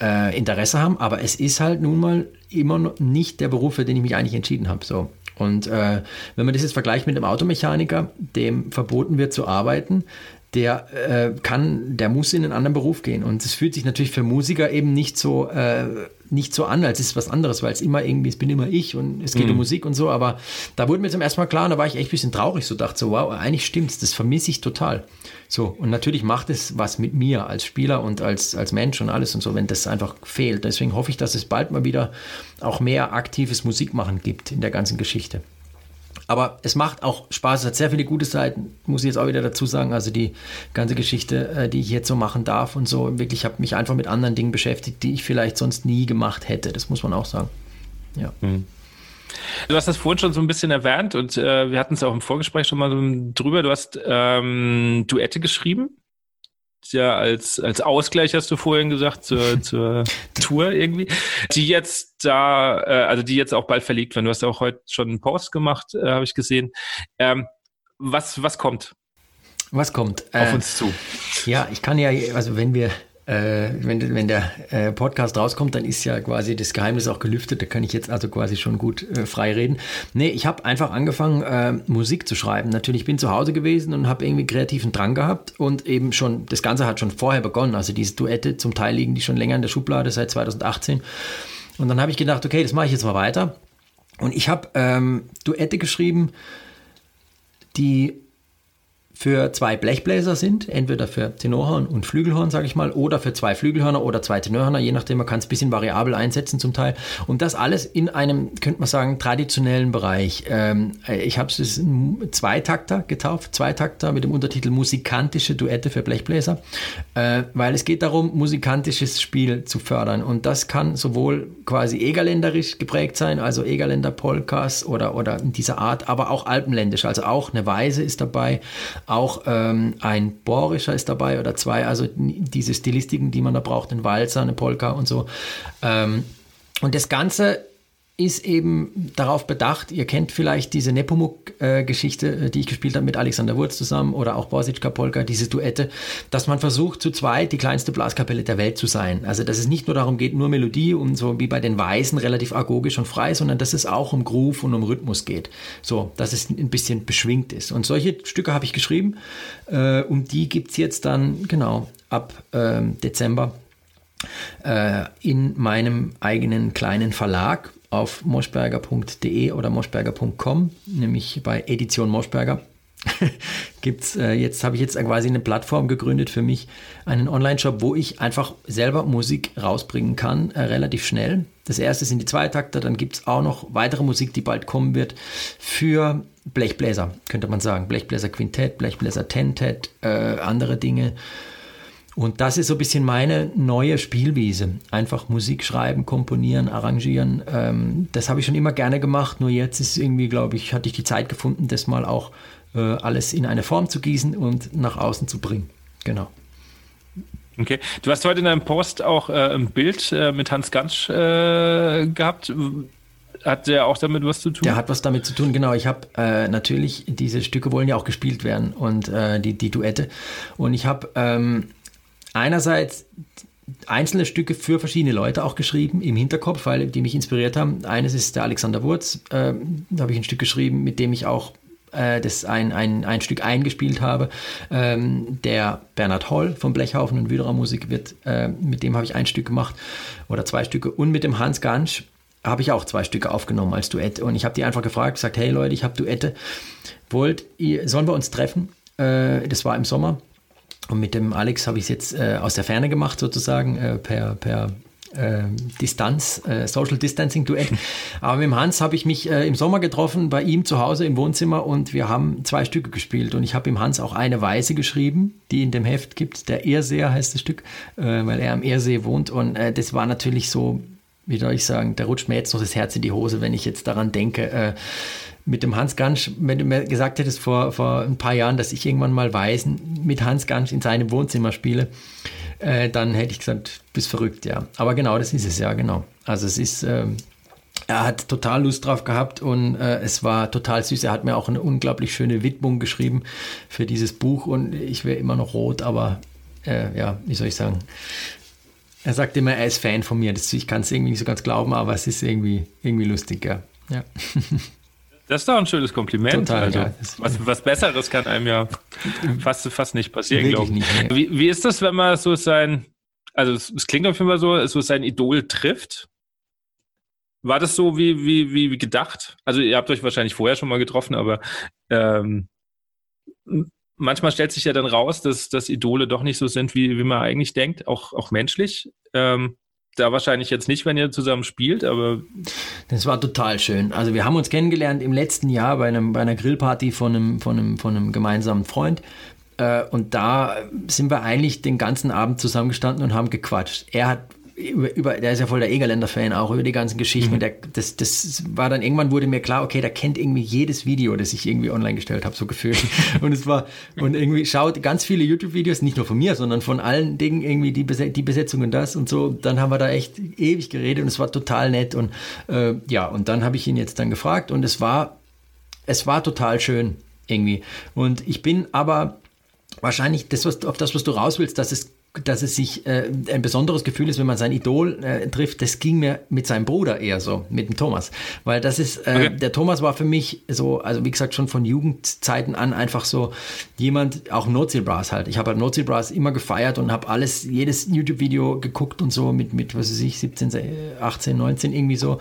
äh, Interesse haben. Aber es ist halt nun mal immer noch nicht der Beruf, für den ich mich eigentlich entschieden habe. So. Und äh, wenn man das jetzt vergleicht mit einem Automechaniker, dem verboten wird zu arbeiten, der äh, kann, der muss in einen anderen Beruf gehen. Und es fühlt sich natürlich für Musiker eben nicht so, äh, nicht so an, als ist es was anderes, weil es immer irgendwie, es bin immer ich und es geht mhm. um Musik und so. Aber da wurde mir zum ersten Mal klar, und da war ich echt ein bisschen traurig, so dachte so, wow, eigentlich stimmt's, das vermisse ich total. So, und natürlich macht es was mit mir als Spieler und als, als Mensch und alles und so, wenn das einfach fehlt. Deswegen hoffe ich, dass es bald mal wieder auch mehr aktives Musikmachen gibt in der ganzen Geschichte. Aber es macht auch Spaß, es hat sehr viele gute Seiten, muss ich jetzt auch wieder dazu sagen. Also die ganze Geschichte, äh, die ich jetzt so machen darf und so, wirklich habe mich einfach mit anderen Dingen beschäftigt, die ich vielleicht sonst nie gemacht hätte. Das muss man auch sagen. Ja. Mhm. Du hast das vorhin schon so ein bisschen erwähnt und äh, wir hatten es auch im Vorgespräch schon mal so drüber. Du hast ähm, Duette geschrieben ja als, als Ausgleich, hast du vorhin gesagt, zur, zur Tour irgendwie, die jetzt da, äh, also die jetzt auch bald verlegt werden. Du hast ja auch heute schon einen Post gemacht, äh, habe ich gesehen. Ähm, was, was kommt? Was kommt? Auf äh, uns zu. Ja, ich kann ja, also wenn wir äh, wenn, wenn der äh, Podcast rauskommt, dann ist ja quasi das Geheimnis auch gelüftet. Da kann ich jetzt also quasi schon gut äh, frei reden. Nee, ich habe einfach angefangen, äh, Musik zu schreiben. Natürlich bin zu Hause gewesen und habe irgendwie kreativen Drang gehabt und eben schon, das Ganze hat schon vorher begonnen. Also diese Duette zum Teil liegen die schon länger in der Schublade seit 2018. Und dann habe ich gedacht, okay, das mache ich jetzt mal weiter. Und ich habe ähm, Duette geschrieben, die für zwei Blechbläser sind, entweder für Tenorhorn und Flügelhorn, sage ich mal, oder für zwei Flügelhörner oder zwei Tenorhörner, je nachdem, man kann es ein bisschen variabel einsetzen zum Teil. Und das alles in einem, könnte man sagen, traditionellen Bereich. Ähm, ich habe es Zweitakter getauft, Zweitakter mit dem Untertitel Musikantische Duette für Blechbläser, äh, weil es geht darum, musikantisches Spiel zu fördern. Und das kann sowohl quasi egerländerisch geprägt sein, also Egerländer Polkas oder, oder in dieser Art, aber auch alpenländisch, also auch eine Weise ist dabei, auch ähm, ein Bohrischer ist dabei oder zwei, also diese Stilistiken, die man da braucht, ein Walzer, eine Polka und so. Ähm, und das Ganze ist eben darauf bedacht, ihr kennt vielleicht diese Nepomuk-Geschichte, äh, die ich gespielt habe mit Alexander Wurz zusammen oder auch Borsitschka Polka, diese Duette, dass man versucht, zu zweit die kleinste Blaskapelle der Welt zu sein. Also, dass es nicht nur darum geht, nur Melodie und so wie bei den Weißen relativ agogisch und frei, sondern dass es auch um Groove und um Rhythmus geht. So, dass es ein bisschen beschwingt ist. Und solche Stücke habe ich geschrieben. Äh, um die gibt es jetzt dann, genau, ab äh, Dezember äh, in meinem eigenen kleinen Verlag auf moschberger.de oder moschberger.com, nämlich bei Edition Moschberger. gibt's äh, jetzt habe ich jetzt quasi eine Plattform gegründet für mich, einen Online-Shop, wo ich einfach selber Musik rausbringen kann, äh, relativ schnell. Das erste sind die Zweitakter, dann gibt es auch noch weitere Musik, die bald kommen wird für Blechbläser, könnte man sagen. Blechbläser Quintett, Blechbläser Tentet, äh, andere Dinge. Und das ist so ein bisschen meine neue Spielwiese. Einfach Musik schreiben, komponieren, arrangieren. Ähm, das habe ich schon immer gerne gemacht. Nur jetzt ist irgendwie, glaube ich, hatte ich die Zeit gefunden, das mal auch äh, alles in eine Form zu gießen und nach außen zu bringen. Genau. Okay. Du hast heute in deinem Post auch äh, ein Bild äh, mit Hans Gansch äh, gehabt. Hat der auch damit was zu tun? Der hat was damit zu tun, genau. Ich habe äh, natürlich, diese Stücke wollen ja auch gespielt werden und äh, die, die Duette. Und ich habe ähm, einerseits einzelne Stücke für verschiedene Leute auch geschrieben im Hinterkopf, weil die mich inspiriert haben. Eines ist der Alexander Wurz, äh, da habe ich ein Stück geschrieben, mit dem ich auch äh, das ein, ein, ein Stück eingespielt habe. Ähm, der Bernhard Holl vom Blechhaufen und Wüderer Musik wird, äh, mit dem habe ich ein Stück gemacht oder zwei Stücke und mit dem Hans Gansch habe ich auch zwei Stücke aufgenommen als Duett und ich habe die einfach gefragt, gesagt, hey Leute, ich habe Duette, wollt ihr, sollen wir uns treffen? Äh, das war im Sommer und mit dem Alex habe ich es jetzt äh, aus der Ferne gemacht sozusagen äh, per, per äh, Distanz, äh, Social Distancing Duett. Aber mit dem Hans habe ich mich äh, im Sommer getroffen, bei ihm zu Hause im Wohnzimmer und wir haben zwei Stücke gespielt. Und ich habe ihm Hans auch eine Weise geschrieben, die in dem Heft gibt. Der Eerseer heißt das Stück, äh, weil er am Eersee wohnt. Und das war natürlich so, wie soll ich sagen, da rutscht mir jetzt noch das Herz in die Hose, wenn ich jetzt daran denke mit dem Hans Gansch, wenn du mir gesagt hättest vor, vor ein paar Jahren, dass ich irgendwann mal Weisen mit Hans Gansch in seinem Wohnzimmer spiele, äh, dann hätte ich gesagt, bist verrückt, ja. Aber genau, das ist es ja, genau. Also es ist, äh, er hat total Lust drauf gehabt und äh, es war total süß. Er hat mir auch eine unglaublich schöne Widmung geschrieben für dieses Buch und ich wäre immer noch rot, aber äh, ja, wie soll ich sagen? Er sagt immer, er ist Fan von mir. Das, ich kann es irgendwie nicht so ganz glauben, aber es ist irgendwie, irgendwie lustig, ja. ja. Das ist doch ein schönes Kompliment. Total, also, ja. was, was, Besseres kann einem ja fast, fast nicht passieren, glaube ich. Nicht, wie, wie ist das, wenn man so sein, also es, es, klingt auf jeden Fall so, so sein Idol trifft? War das so wie, wie, wie gedacht? Also ihr habt euch wahrscheinlich vorher schon mal getroffen, aber ähm, manchmal stellt sich ja dann raus, dass, dass Idole doch nicht so sind, wie, wie man eigentlich denkt, auch, auch menschlich. Ähm, da wahrscheinlich jetzt nicht, wenn ihr zusammen spielt, aber. Das war total schön. Also wir haben uns kennengelernt im letzten Jahr bei, einem, bei einer Grillparty von einem, von, einem, von einem gemeinsamen Freund. Äh, und da sind wir eigentlich den ganzen Abend zusammengestanden und haben gequatscht. Er hat über, über, der ist ja voll der Egerländer-Fan auch über die ganzen Geschichten. Mhm. Der, das, das war dann irgendwann wurde mir klar, okay, der kennt irgendwie jedes Video, das ich irgendwie online gestellt habe, so gefühlt. und es war, und irgendwie schaut ganz viele YouTube-Videos, nicht nur von mir, sondern von allen Dingen irgendwie die, die Besetzung und das und so. Dann haben wir da echt ewig geredet und es war total nett. Und äh, ja, und dann habe ich ihn jetzt dann gefragt und es war, es war total schön irgendwie. Und ich bin aber wahrscheinlich das, was, auf das, was du raus willst, dass es dass es sich äh, ein besonderes Gefühl ist, wenn man sein Idol äh, trifft, das ging mir mit seinem Bruder eher so, mit dem Thomas. Weil das ist, äh, okay. der Thomas war für mich so, also wie gesagt, schon von Jugendzeiten an einfach so jemand, auch Nozi Brass halt. Ich habe halt Nozi Brass immer gefeiert und habe alles, jedes YouTube-Video geguckt und so mit, mit, was weiß ich, 17, 18, 19 irgendwie so.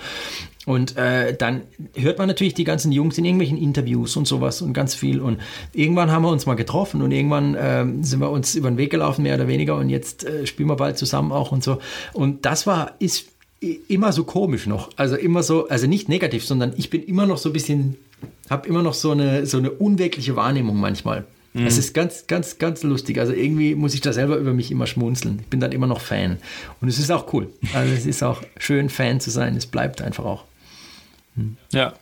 Und äh, dann hört man natürlich die ganzen Jungs in irgendwelchen Interviews und sowas und ganz viel. Und irgendwann haben wir uns mal getroffen und irgendwann äh, sind wir uns über den Weg gelaufen, mehr oder weniger. Und jetzt äh, spielen wir bald zusammen auch und so. Und das war, ist immer so komisch noch. Also immer so, also nicht negativ, sondern ich bin immer noch so ein bisschen, habe immer noch so eine, so eine unwirkliche Wahrnehmung manchmal. Mhm. Es ist ganz, ganz, ganz lustig. Also irgendwie muss ich da selber über mich immer schmunzeln. Ich bin dann immer noch Fan. Und es ist auch cool. Also es ist auch schön, Fan zu sein. Es bleibt einfach auch. Ja.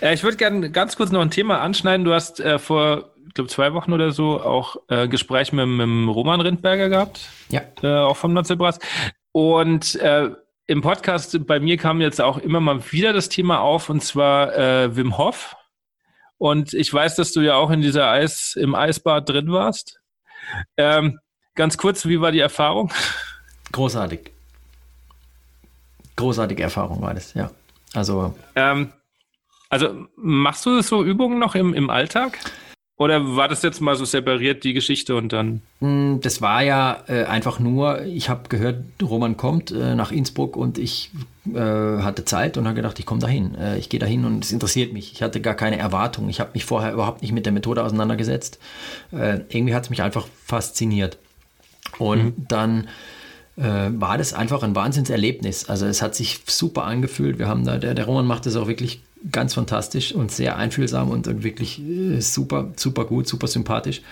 Äh, ich würde gerne ganz kurz noch ein Thema anschneiden. Du hast äh, vor, ich glaube, zwei Wochen oder so auch äh, Gespräch mit, mit Roman Rindberger gehabt. Ja. Äh, auch vom Nazelbrass. Und äh, im Podcast bei mir kam jetzt auch immer mal wieder das Thema auf, und zwar äh, Wim Hof. Und ich weiß, dass du ja auch in dieser Eis, im Eisbad drin warst. Ähm, ganz kurz, wie war die Erfahrung? Großartig. Großartige Erfahrung war das, ja. Also. Ähm, also machst du so Übungen noch im, im Alltag? Oder war das jetzt mal so separiert, die Geschichte und dann? Hm, das war ja äh, einfach nur, ich habe gehört, Roman kommt äh, nach Innsbruck und ich äh, hatte Zeit und habe gedacht, ich komme dahin. Äh, ich gehe dahin und es interessiert mich. Ich hatte gar keine Erwartung. Ich habe mich vorher überhaupt nicht mit der Methode auseinandergesetzt. Äh, irgendwie hat es mich einfach fasziniert. Und mhm. dann war das einfach ein Wahnsinnserlebnis. Also es hat sich super angefühlt. Wir haben da, der, der Roman macht das auch wirklich ganz fantastisch und sehr einfühlsam und, und wirklich äh, super, super gut, super sympathisch.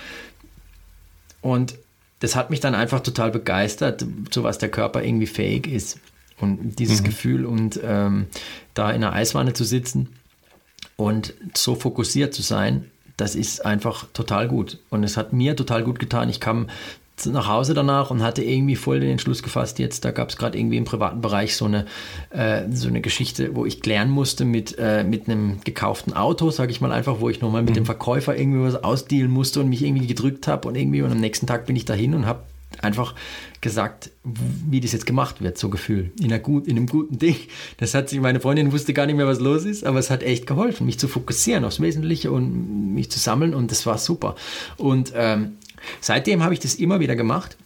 Und das hat mich dann einfach total begeistert, zu was der Körper irgendwie fähig ist. Und dieses mhm. Gefühl und ähm, da in einer Eiswanne zu sitzen und so fokussiert zu sein, das ist einfach total gut. Und es hat mir total gut getan. Ich kam nach Hause danach und hatte irgendwie voll den Entschluss gefasst, jetzt, da gab es gerade irgendwie im privaten Bereich so eine, äh, so eine Geschichte, wo ich klären musste mit, äh, mit einem gekauften Auto, sage ich mal einfach, wo ich nochmal mit mhm. dem Verkäufer irgendwie was ausdealen musste und mich irgendwie gedrückt habe und irgendwie und am nächsten Tag bin ich dahin und habe einfach gesagt, wie das jetzt gemacht wird, so Gefühl. In, gut, in einem guten Ding. Das hat sich, meine Freundin wusste gar nicht mehr, was los ist, aber es hat echt geholfen, mich zu fokussieren aufs Wesentliche und mich zu sammeln und das war super. Und ähm, seitdem habe ich das immer wieder gemacht.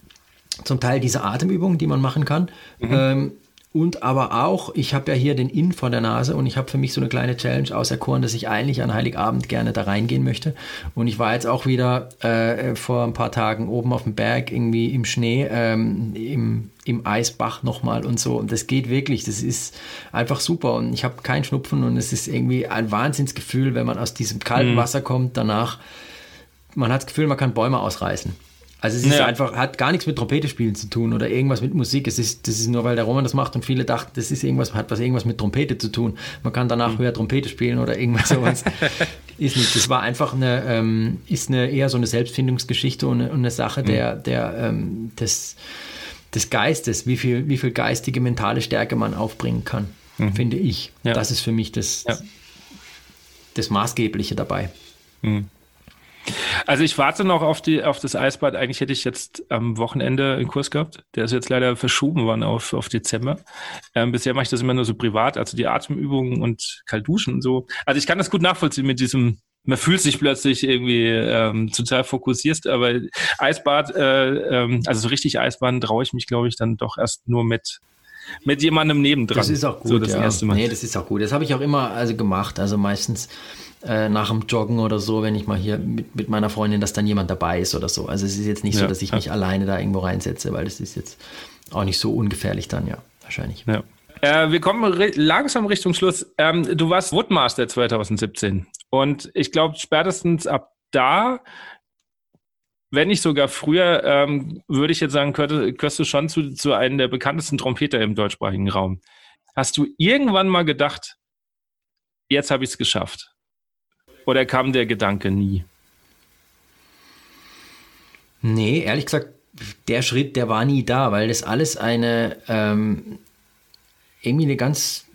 Zum Teil diese Atemübungen, die man machen kann. Mhm. Ähm, und aber auch, ich habe ja hier den Inn vor der Nase und ich habe für mich so eine kleine Challenge auserkoren, dass ich eigentlich an Heiligabend gerne da reingehen möchte. Und ich war jetzt auch wieder äh, vor ein paar Tagen oben auf dem Berg, irgendwie im Schnee, ähm, im, im Eisbach nochmal und so. Und das geht wirklich, das ist einfach super. Und ich habe keinen Schnupfen und es ist irgendwie ein Wahnsinnsgefühl, wenn man aus diesem kalten mhm. Wasser kommt, danach, man hat das Gefühl, man kann Bäume ausreißen. Also es ist ja. einfach, hat gar nichts mit Trompete spielen zu tun oder irgendwas mit Musik. Es ist, das ist nur, weil der Roman das macht und viele dachten, das ist irgendwas, hat was irgendwas mit Trompete zu tun. Man kann danach mhm. höher Trompete spielen oder irgendwas sowas. ist nicht. Das war einfach eine, ähm, ist eine eher so eine Selbstfindungsgeschichte und, und eine Sache der, mhm. der, ähm, des, des Geistes, wie viel, wie viel geistige, mentale Stärke man aufbringen kann, mhm. finde ich. Ja. Das ist für mich das, ja. das Maßgebliche dabei. Mhm. Also ich warte noch auf, die, auf das Eisbad. Eigentlich hätte ich jetzt am Wochenende einen Kurs gehabt. Der ist jetzt leider verschoben worden auf, auf Dezember. Ähm, bisher mache ich das immer nur so privat, also die Atemübungen und Kaltduschen und so. Also ich kann das gut nachvollziehen mit diesem, man fühlt sich plötzlich irgendwie ähm, total fokussierst, aber Eisbad, äh, ähm, also so richtig Eisbad traue ich mich, glaube ich, dann doch erst nur mit mit jemandem nebendran. Das ist auch gut. So das ja. erste Mal. Nee, das ist auch gut. Das habe ich auch immer also gemacht. Also meistens äh, nach dem Joggen oder so, wenn ich mal hier mit, mit meiner Freundin, dass dann jemand dabei ist oder so. Also es ist jetzt nicht ja, so, dass ich ja. mich alleine da irgendwo reinsetze, weil das ist jetzt auch nicht so ungefährlich dann, ja, wahrscheinlich. Ja. Äh, wir kommen langsam Richtung Schluss. Ähm, du warst Woodmaster 2017 und ich glaube, spätestens ab da wenn nicht sogar früher, ähm, würde ich jetzt sagen, gehörst du schon zu, zu einem der bekanntesten Trompeter im deutschsprachigen Raum. Hast du irgendwann mal gedacht, jetzt habe ich es geschafft? Oder kam der Gedanke nie? Nee, ehrlich gesagt, der Schritt, der war nie da, weil das alles eine ähm, irgendwie eine ganz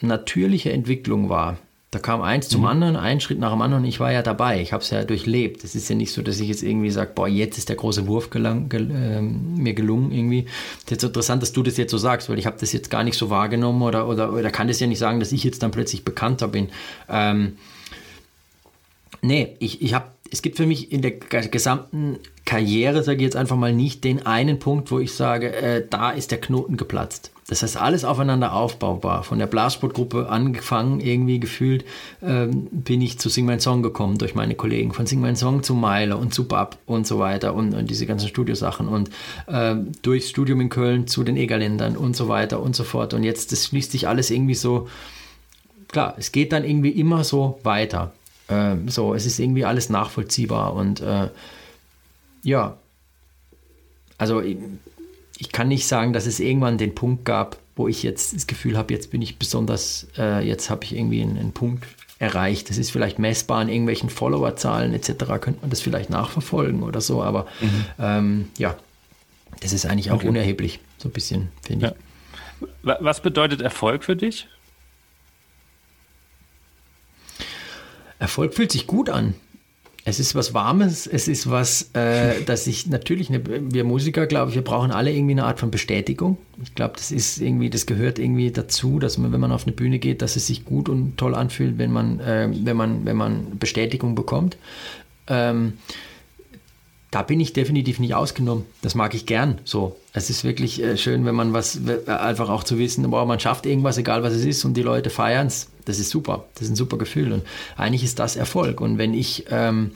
natürliche Entwicklung war. Da kam eins zum mhm. anderen, ein Schritt nach dem anderen. Ich war ja dabei. Ich habe es ja durchlebt. Es ist ja nicht so, dass ich jetzt irgendwie sage, boah, jetzt ist der große Wurf gelang, gel, äh, mir gelungen irgendwie. Das ist jetzt so interessant, dass du das jetzt so sagst, weil ich habe das jetzt gar nicht so wahrgenommen oder, oder, oder kann das ja nicht sagen, dass ich jetzt dann plötzlich bekannter bin. Ähm, Nee, ich, ich habe, es gibt für mich in der gesamten Karriere, sage ich jetzt einfach mal, nicht den einen Punkt, wo ich sage, äh, da ist der Knoten geplatzt. Das heißt, alles aufeinander aufbaubar. Von der Blasportgruppe angefangen, irgendwie gefühlt, ähm, bin ich zu Sing Mein Song gekommen durch meine Kollegen. Von Sing Mein Song zu Meiler und zu Bab und so weiter und, und diese ganzen Studiosachen. Und ähm, durchs Studium in Köln zu den Egerländern und so weiter und so fort. Und jetzt, das schließt sich alles irgendwie so, klar, es geht dann irgendwie immer so weiter. Äh, so, es ist irgendwie alles nachvollziehbar und äh, ja, also ich, ich, kann nicht sagen, dass es irgendwann den Punkt gab, wo ich jetzt das Gefühl habe, jetzt bin ich besonders, äh, jetzt habe ich irgendwie einen, einen, Punkt erreicht. Das ist vielleicht messbar an irgendwelchen Followerzahlen etc. Könnte man das vielleicht nachverfolgen oder so, aber mhm. ähm, ja, das ist eigentlich auch okay. unerheblich, so ein bisschen, finde ich. Was bedeutet Erfolg für dich? Erfolg fühlt sich gut an. Es ist was Warmes, es ist was, äh, dass ich natürlich, eine, wir Musiker, glaube ich, wir brauchen alle irgendwie eine Art von Bestätigung. Ich glaube, das ist irgendwie, das gehört irgendwie dazu, dass man, wenn man auf eine Bühne geht, dass es sich gut und toll anfühlt, wenn man, äh, wenn man, wenn man Bestätigung bekommt. Ähm, da bin ich definitiv nicht ausgenommen. Das mag ich gern. So, es ist wirklich äh, schön, wenn man was einfach auch zu wissen, boah, man schafft irgendwas, egal was es ist, und die Leute feiern es. Das ist super. Das ist ein super Gefühl. Und eigentlich ist das Erfolg. Und wenn ich ähm,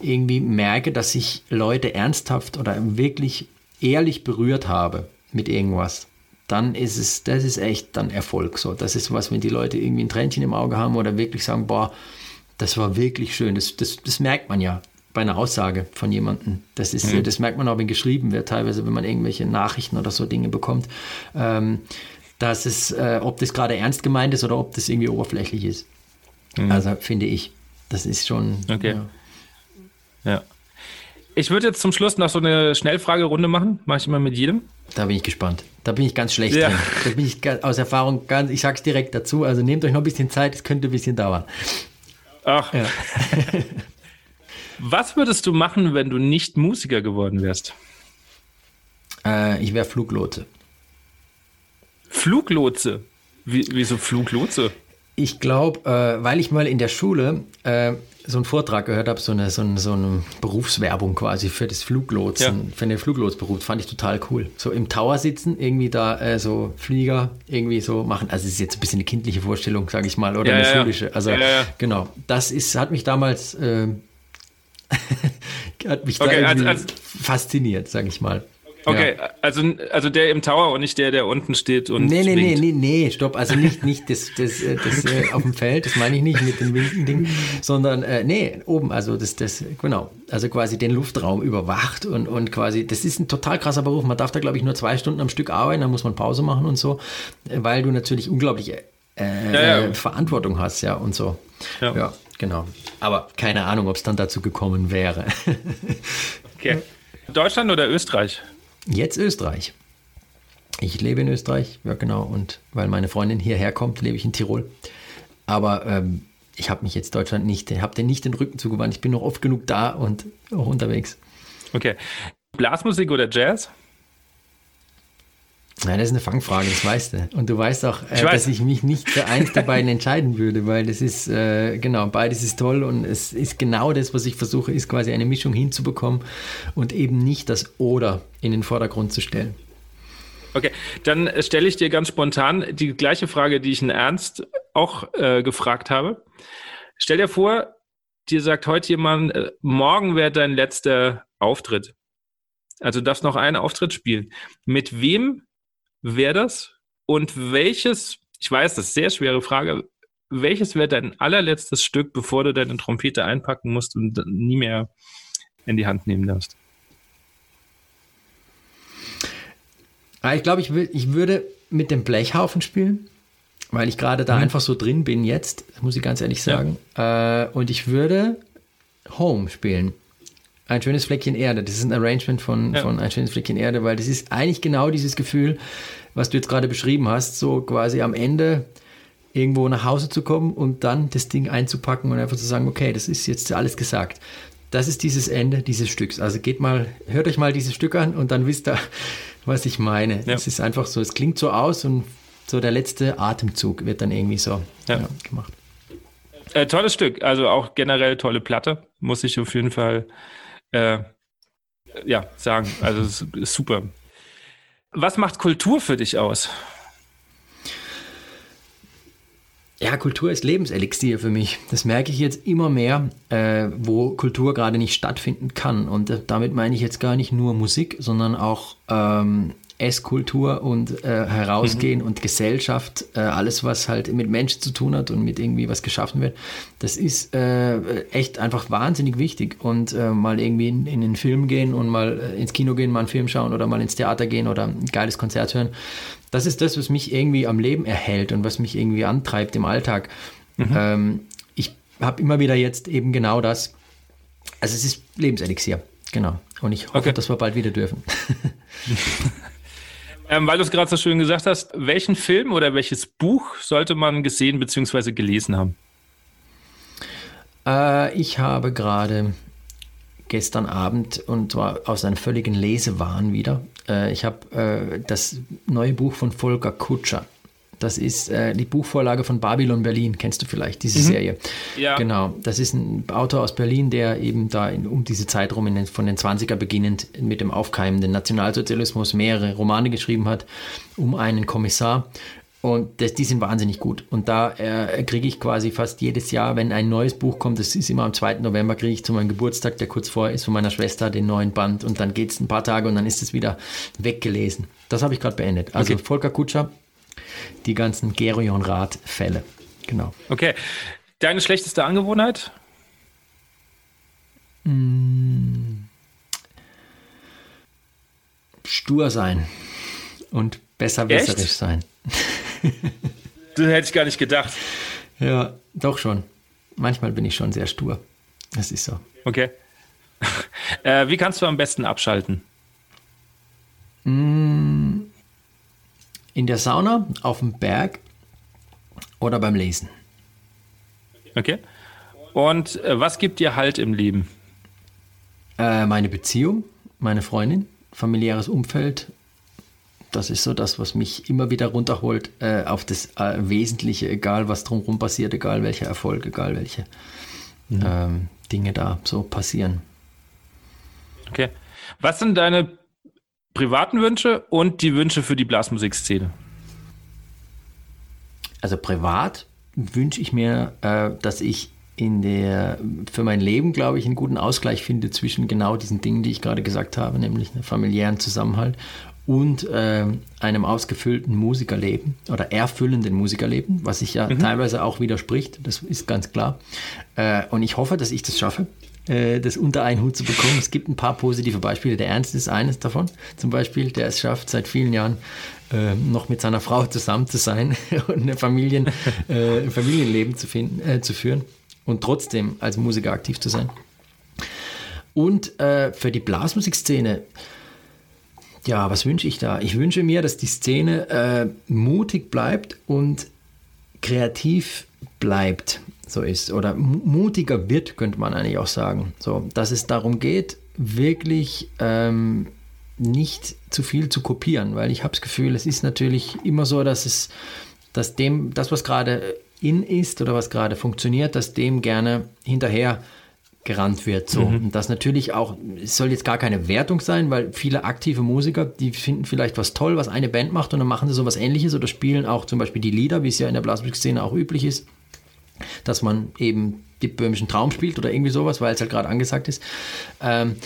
irgendwie merke, dass ich Leute ernsthaft oder wirklich ehrlich berührt habe mit irgendwas, dann ist es, das ist echt dann Erfolg. So, das ist was, wenn die Leute irgendwie ein Tränchen im Auge haben oder wirklich sagen, boah, das war wirklich schön. Das, das, das merkt man ja bei einer Aussage von jemandem. Das, ist, mhm. das merkt man auch, wenn geschrieben wird, teilweise, wenn man irgendwelche Nachrichten oder so Dinge bekommt. Ähm, dass es, äh, ob das gerade ernst gemeint ist oder ob das irgendwie oberflächlich ist. Mhm. Also finde ich, das ist schon. Okay. Ja. ja. Ich würde jetzt zum Schluss noch so eine Schnellfragerunde machen. Mache ich immer mit jedem. Da bin ich gespannt. Da bin ich ganz schlecht ja. drin. Da bin ich aus Erfahrung ganz, ich sag's direkt dazu. Also nehmt euch noch ein bisschen Zeit, es könnte ein bisschen dauern. Ach. Ja. Was würdest du machen, wenn du nicht Musiker geworden wärst? Äh, ich wäre Fluglotse. Fluglotse? Wie, wieso Fluglotse? Ich glaube, äh, weil ich mal in der Schule äh, so einen Vortrag gehört habe, so eine, so, eine, so eine Berufswerbung quasi für das Fluglotsen, ja. für den Fluglotsberuf, fand ich total cool. So im Tower sitzen, irgendwie da äh, so Flieger irgendwie so machen. Also es ist jetzt ein bisschen eine kindliche Vorstellung, sage ich mal, oder ja, eine ja, schulische. Also genau, das ist, hat mich damals äh, hat mich okay, da also, also, fasziniert, sage ich mal. Okay, ja. also, also der im Tower und nicht der, der unten steht und. Nee, nee, nee, nee, nee, stopp. Also nicht, nicht das, das, äh, das, das äh, auf dem Feld, das meine ich nicht mit dem winken Ding, sondern äh, nee, oben, also das, das, genau. Also quasi den Luftraum überwacht und, und quasi, das ist ein total krasser Beruf. Man darf da, glaube ich, nur zwei Stunden am Stück arbeiten, dann muss man Pause machen und so, weil du natürlich unglaublich äh, ja, ja. Verantwortung hast, ja, und so. Ja. ja, genau. Aber keine Ahnung, ob es dann dazu gekommen wäre. okay. Deutschland oder Österreich? Jetzt Österreich. Ich lebe in Österreich, ja genau, und weil meine Freundin hierher kommt, lebe ich in Tirol. Aber ähm, ich habe mich jetzt Deutschland nicht, habe den nicht den Rücken zugewandt. Ich bin noch oft genug da und auch unterwegs. Okay. Blasmusik oder Jazz? Nein, das ist eine Fangfrage, das weißt du. Und du weißt auch, äh, ich weiß. dass ich mich nicht für eins der beiden entscheiden würde, weil das ist, äh, genau, beides ist toll und es ist genau das, was ich versuche, ist quasi eine Mischung hinzubekommen und eben nicht das Oder in den Vordergrund zu stellen. Okay, dann stelle ich dir ganz spontan die gleiche Frage, die ich in Ernst auch äh, gefragt habe. Stell dir vor, dir sagt heute jemand, äh, morgen wäre dein letzter Auftritt. Also du darfst noch einen Auftritt spielen. Mit wem wäre das? Und welches, ich weiß, das ist eine sehr schwere Frage, welches wäre dein allerletztes Stück, bevor du deine Trompete einpacken musst und nie mehr in die Hand nehmen darfst? Ah, ich glaube, ich, ich würde mit dem Blechhaufen spielen, weil ich gerade da mhm. einfach so drin bin jetzt, muss ich ganz ehrlich sagen. Ja. Äh, und ich würde Home spielen. Ein schönes Fleckchen Erde. Das ist ein Arrangement von, ja. von Ein schönes Fleckchen Erde, weil das ist eigentlich genau dieses Gefühl, was du jetzt gerade beschrieben hast, so quasi am Ende irgendwo nach Hause zu kommen und dann das Ding einzupacken und einfach zu sagen, okay, das ist jetzt alles gesagt. Das ist dieses Ende dieses Stücks. Also geht mal, hört euch mal dieses Stück an und dann wisst ihr, was ich meine. Ja. Es ist einfach so, es klingt so aus und so der letzte Atemzug wird dann irgendwie so ja. Ja, gemacht. Äh, tolles Stück, also auch generell tolle Platte, muss ich auf jeden Fall äh, ja, sagen. Also ist super. Was macht Kultur für dich aus? Ja, Kultur ist Lebenselixier für mich. Das merke ich jetzt immer mehr, äh, wo Kultur gerade nicht stattfinden kann. Und äh, damit meine ich jetzt gar nicht nur Musik, sondern auch ähm, Esskultur und äh, Herausgehen mhm. und Gesellschaft, äh, alles, was halt mit Menschen zu tun hat und mit irgendwie was geschaffen wird, das ist äh, echt einfach wahnsinnig wichtig. Und äh, mal irgendwie in, in, den Film gehen und mal äh, ins Kino gehen, mal einen Film schauen oder mal ins Theater gehen oder ein geiles Konzert hören, das ist das, was mich irgendwie am Leben erhält und was mich irgendwie antreibt im Alltag. Mhm. Ähm, ich habe immer wieder jetzt eben genau das. Also es ist Lebenselixier, genau. Und ich hoffe, okay. dass wir bald wieder dürfen. Ähm, weil du es gerade so schön gesagt hast, welchen Film oder welches Buch sollte man gesehen bzw. gelesen haben? Äh, ich habe gerade gestern Abend und zwar aus einem völligen Lesewahn wieder. Äh, ich habe äh, das neue Buch von Volker Kutscher das ist äh, die Buchvorlage von Babylon Berlin, kennst du vielleicht, diese mhm. Serie. Ja. Genau, das ist ein Autor aus Berlin, der eben da in, um diese Zeit rum, den, von den 20er beginnend mit dem aufkeimenden Nationalsozialismus mehrere Romane geschrieben hat, um einen Kommissar. Und das, die sind wahnsinnig gut. Und da äh, kriege ich quasi fast jedes Jahr, wenn ein neues Buch kommt, das ist immer am 2. November, kriege ich zu meinem Geburtstag, der kurz vor ist, von meiner Schwester den neuen Band. Und dann geht es ein paar Tage und dann ist es wieder weggelesen. Das habe ich gerade beendet. Also okay. Volker Kutscher, die ganzen Gerion-Rad-Fälle. Genau. Okay. Deine schlechteste Angewohnheit? Hm. Stur sein und besserwisserisch sein. das hätte ich gar nicht gedacht. Ja, doch schon. Manchmal bin ich schon sehr stur. Das ist so. Okay. Äh, wie kannst du am besten abschalten? Hm. In der Sauna, auf dem Berg oder beim Lesen. Okay. Und äh, was gibt dir Halt im Leben? Äh, meine Beziehung, meine Freundin familiäres Umfeld. Das ist so das, was mich immer wieder runterholt äh, auf das äh, Wesentliche, egal was drumherum passiert, egal welcher Erfolg, egal welche mhm. ähm, Dinge da so passieren. Okay. Was sind deine privaten Wünsche und die Wünsche für die Blasmusikszene? Also privat wünsche ich mir, äh, dass ich in der, für mein Leben, glaube ich, einen guten Ausgleich finde zwischen genau diesen Dingen, die ich gerade gesagt habe, nämlich einem familiären Zusammenhalt und äh, einem ausgefüllten Musikerleben oder erfüllenden Musikerleben, was sich ja mhm. teilweise auch widerspricht, das ist ganz klar. Äh, und ich hoffe, dass ich das schaffe, das unter einen Hut zu bekommen. Es gibt ein paar positive Beispiele. Der Ernst ist eines davon, zum Beispiel, der es schafft, seit vielen Jahren äh, noch mit seiner Frau zusammen zu sein und ein Familien, äh, Familienleben zu, finden, äh, zu führen und trotzdem als Musiker aktiv zu sein. Und äh, für die Blasmusikszene, ja, was wünsche ich da? Ich wünsche mir, dass die Szene äh, mutig bleibt und kreativ bleibt, so ist. Oder mutiger wird, könnte man eigentlich auch sagen. So, dass es darum geht, wirklich ähm, nicht zu viel zu kopieren, weil ich habe das Gefühl, es ist natürlich immer so, dass es, dass dem, das, was gerade in ist oder was gerade funktioniert, dass dem gerne hinterher gerannt wird. So. Mhm. Und das natürlich auch, es soll jetzt gar keine Wertung sein, weil viele aktive Musiker, die finden vielleicht was toll, was eine Band macht und dann machen sie so was ähnliches oder spielen auch zum Beispiel die Lieder, wie es ja in der Blasmusikszene auch üblich ist, dass man eben die böhmischen Traum spielt oder irgendwie sowas, weil es halt gerade angesagt ist. Ähm,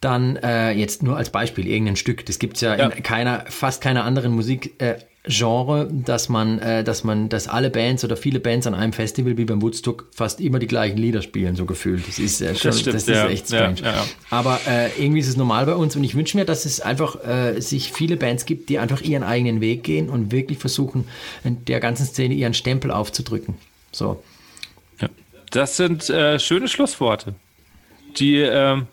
dann äh, jetzt nur als Beispiel irgendein Stück. Das gibt es ja, ja, in keiner, fast keiner anderen Musikgenre, äh, dass man, äh, dass man, dass alle Bands oder viele Bands an einem Festival wie beim Woodstock fast immer die gleichen Lieder spielen, so gefühlt. Das ist äh, schon, das, stimmt, das ist ja, echt strange. Ja, Aber äh, irgendwie ist es normal bei uns und ich wünsche mir, dass es einfach äh, sich viele Bands gibt, die einfach ihren eigenen Weg gehen und wirklich versuchen, in der ganzen Szene ihren Stempel aufzudrücken. So. Das sind äh, schöne Schlussworte. Die ähm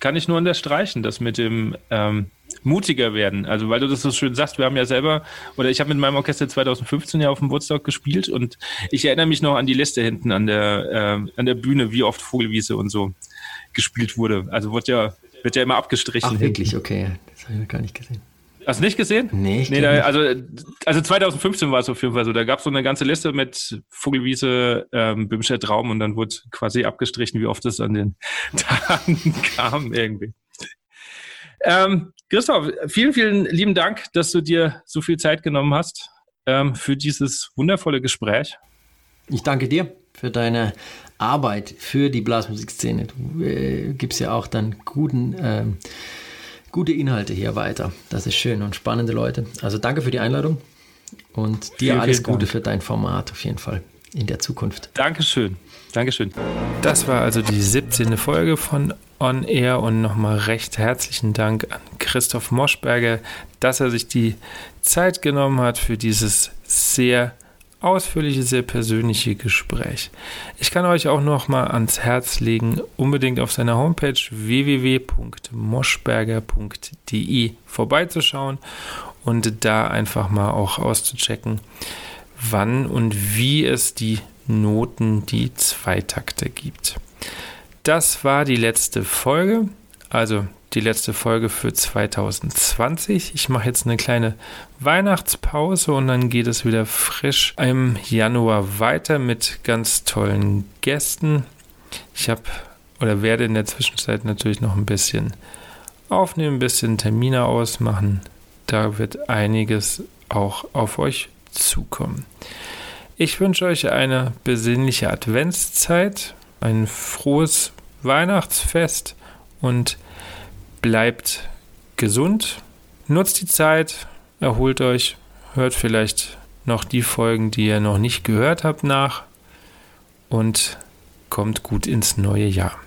kann ich nur unterstreichen, das mit dem ähm, mutiger werden. Also weil du das so schön sagst, wir haben ja selber, oder ich habe mit meinem Orchester 2015 ja auf dem Woodstock gespielt und ich erinnere mich noch an die Liste hinten an der, äh, an der Bühne, wie oft Vogelwiese und so gespielt wurde. Also wird ja, wird ja immer abgestrichen. Ach, wirklich, okay. Das habe ich noch gar nicht gesehen. Hast du nicht gesehen? Nee, ich nee da, also, also 2015 war es auf jeden Fall so. Da gab es so eine ganze Liste mit Vogelwiese, ähm, Böhmischer Traum und dann wurde quasi abgestrichen, wie oft es an den Tagen kam irgendwie. Ähm, Christoph, vielen, vielen lieben Dank, dass du dir so viel Zeit genommen hast ähm, für dieses wundervolle Gespräch. Ich danke dir für deine Arbeit für die Blasmusikszene. Du äh, gibst ja auch dann guten ähm, gute Inhalte hier weiter. Das ist schön und spannende Leute. Also danke für die Einladung und dir vielen, alles vielen Gute Dank. für dein Format auf jeden Fall in der Zukunft. Dankeschön. Dankeschön. Das war also die 17. Folge von On Air und nochmal recht herzlichen Dank an Christoph Moschberger, dass er sich die Zeit genommen hat für dieses sehr ausführliche, sehr persönliche Gespräch. Ich kann euch auch noch mal ans Herz legen, unbedingt auf seiner Homepage www.moschberger.de vorbeizuschauen und da einfach mal auch auszuchecken, wann und wie es die Noten, die Zweitakte gibt. Das war die letzte Folge. Also die letzte Folge für 2020. Ich mache jetzt eine kleine Weihnachtspause und dann geht es wieder frisch im Januar weiter mit ganz tollen Gästen. Ich habe oder werde in der Zwischenzeit natürlich noch ein bisschen aufnehmen, ein bisschen Termine ausmachen. Da wird einiges auch auf euch zukommen. Ich wünsche euch eine besinnliche Adventszeit, ein frohes Weihnachtsfest und bleibt gesund, nutzt die Zeit, erholt euch, hört vielleicht noch die Folgen, die ihr noch nicht gehört habt, nach und kommt gut ins neue Jahr.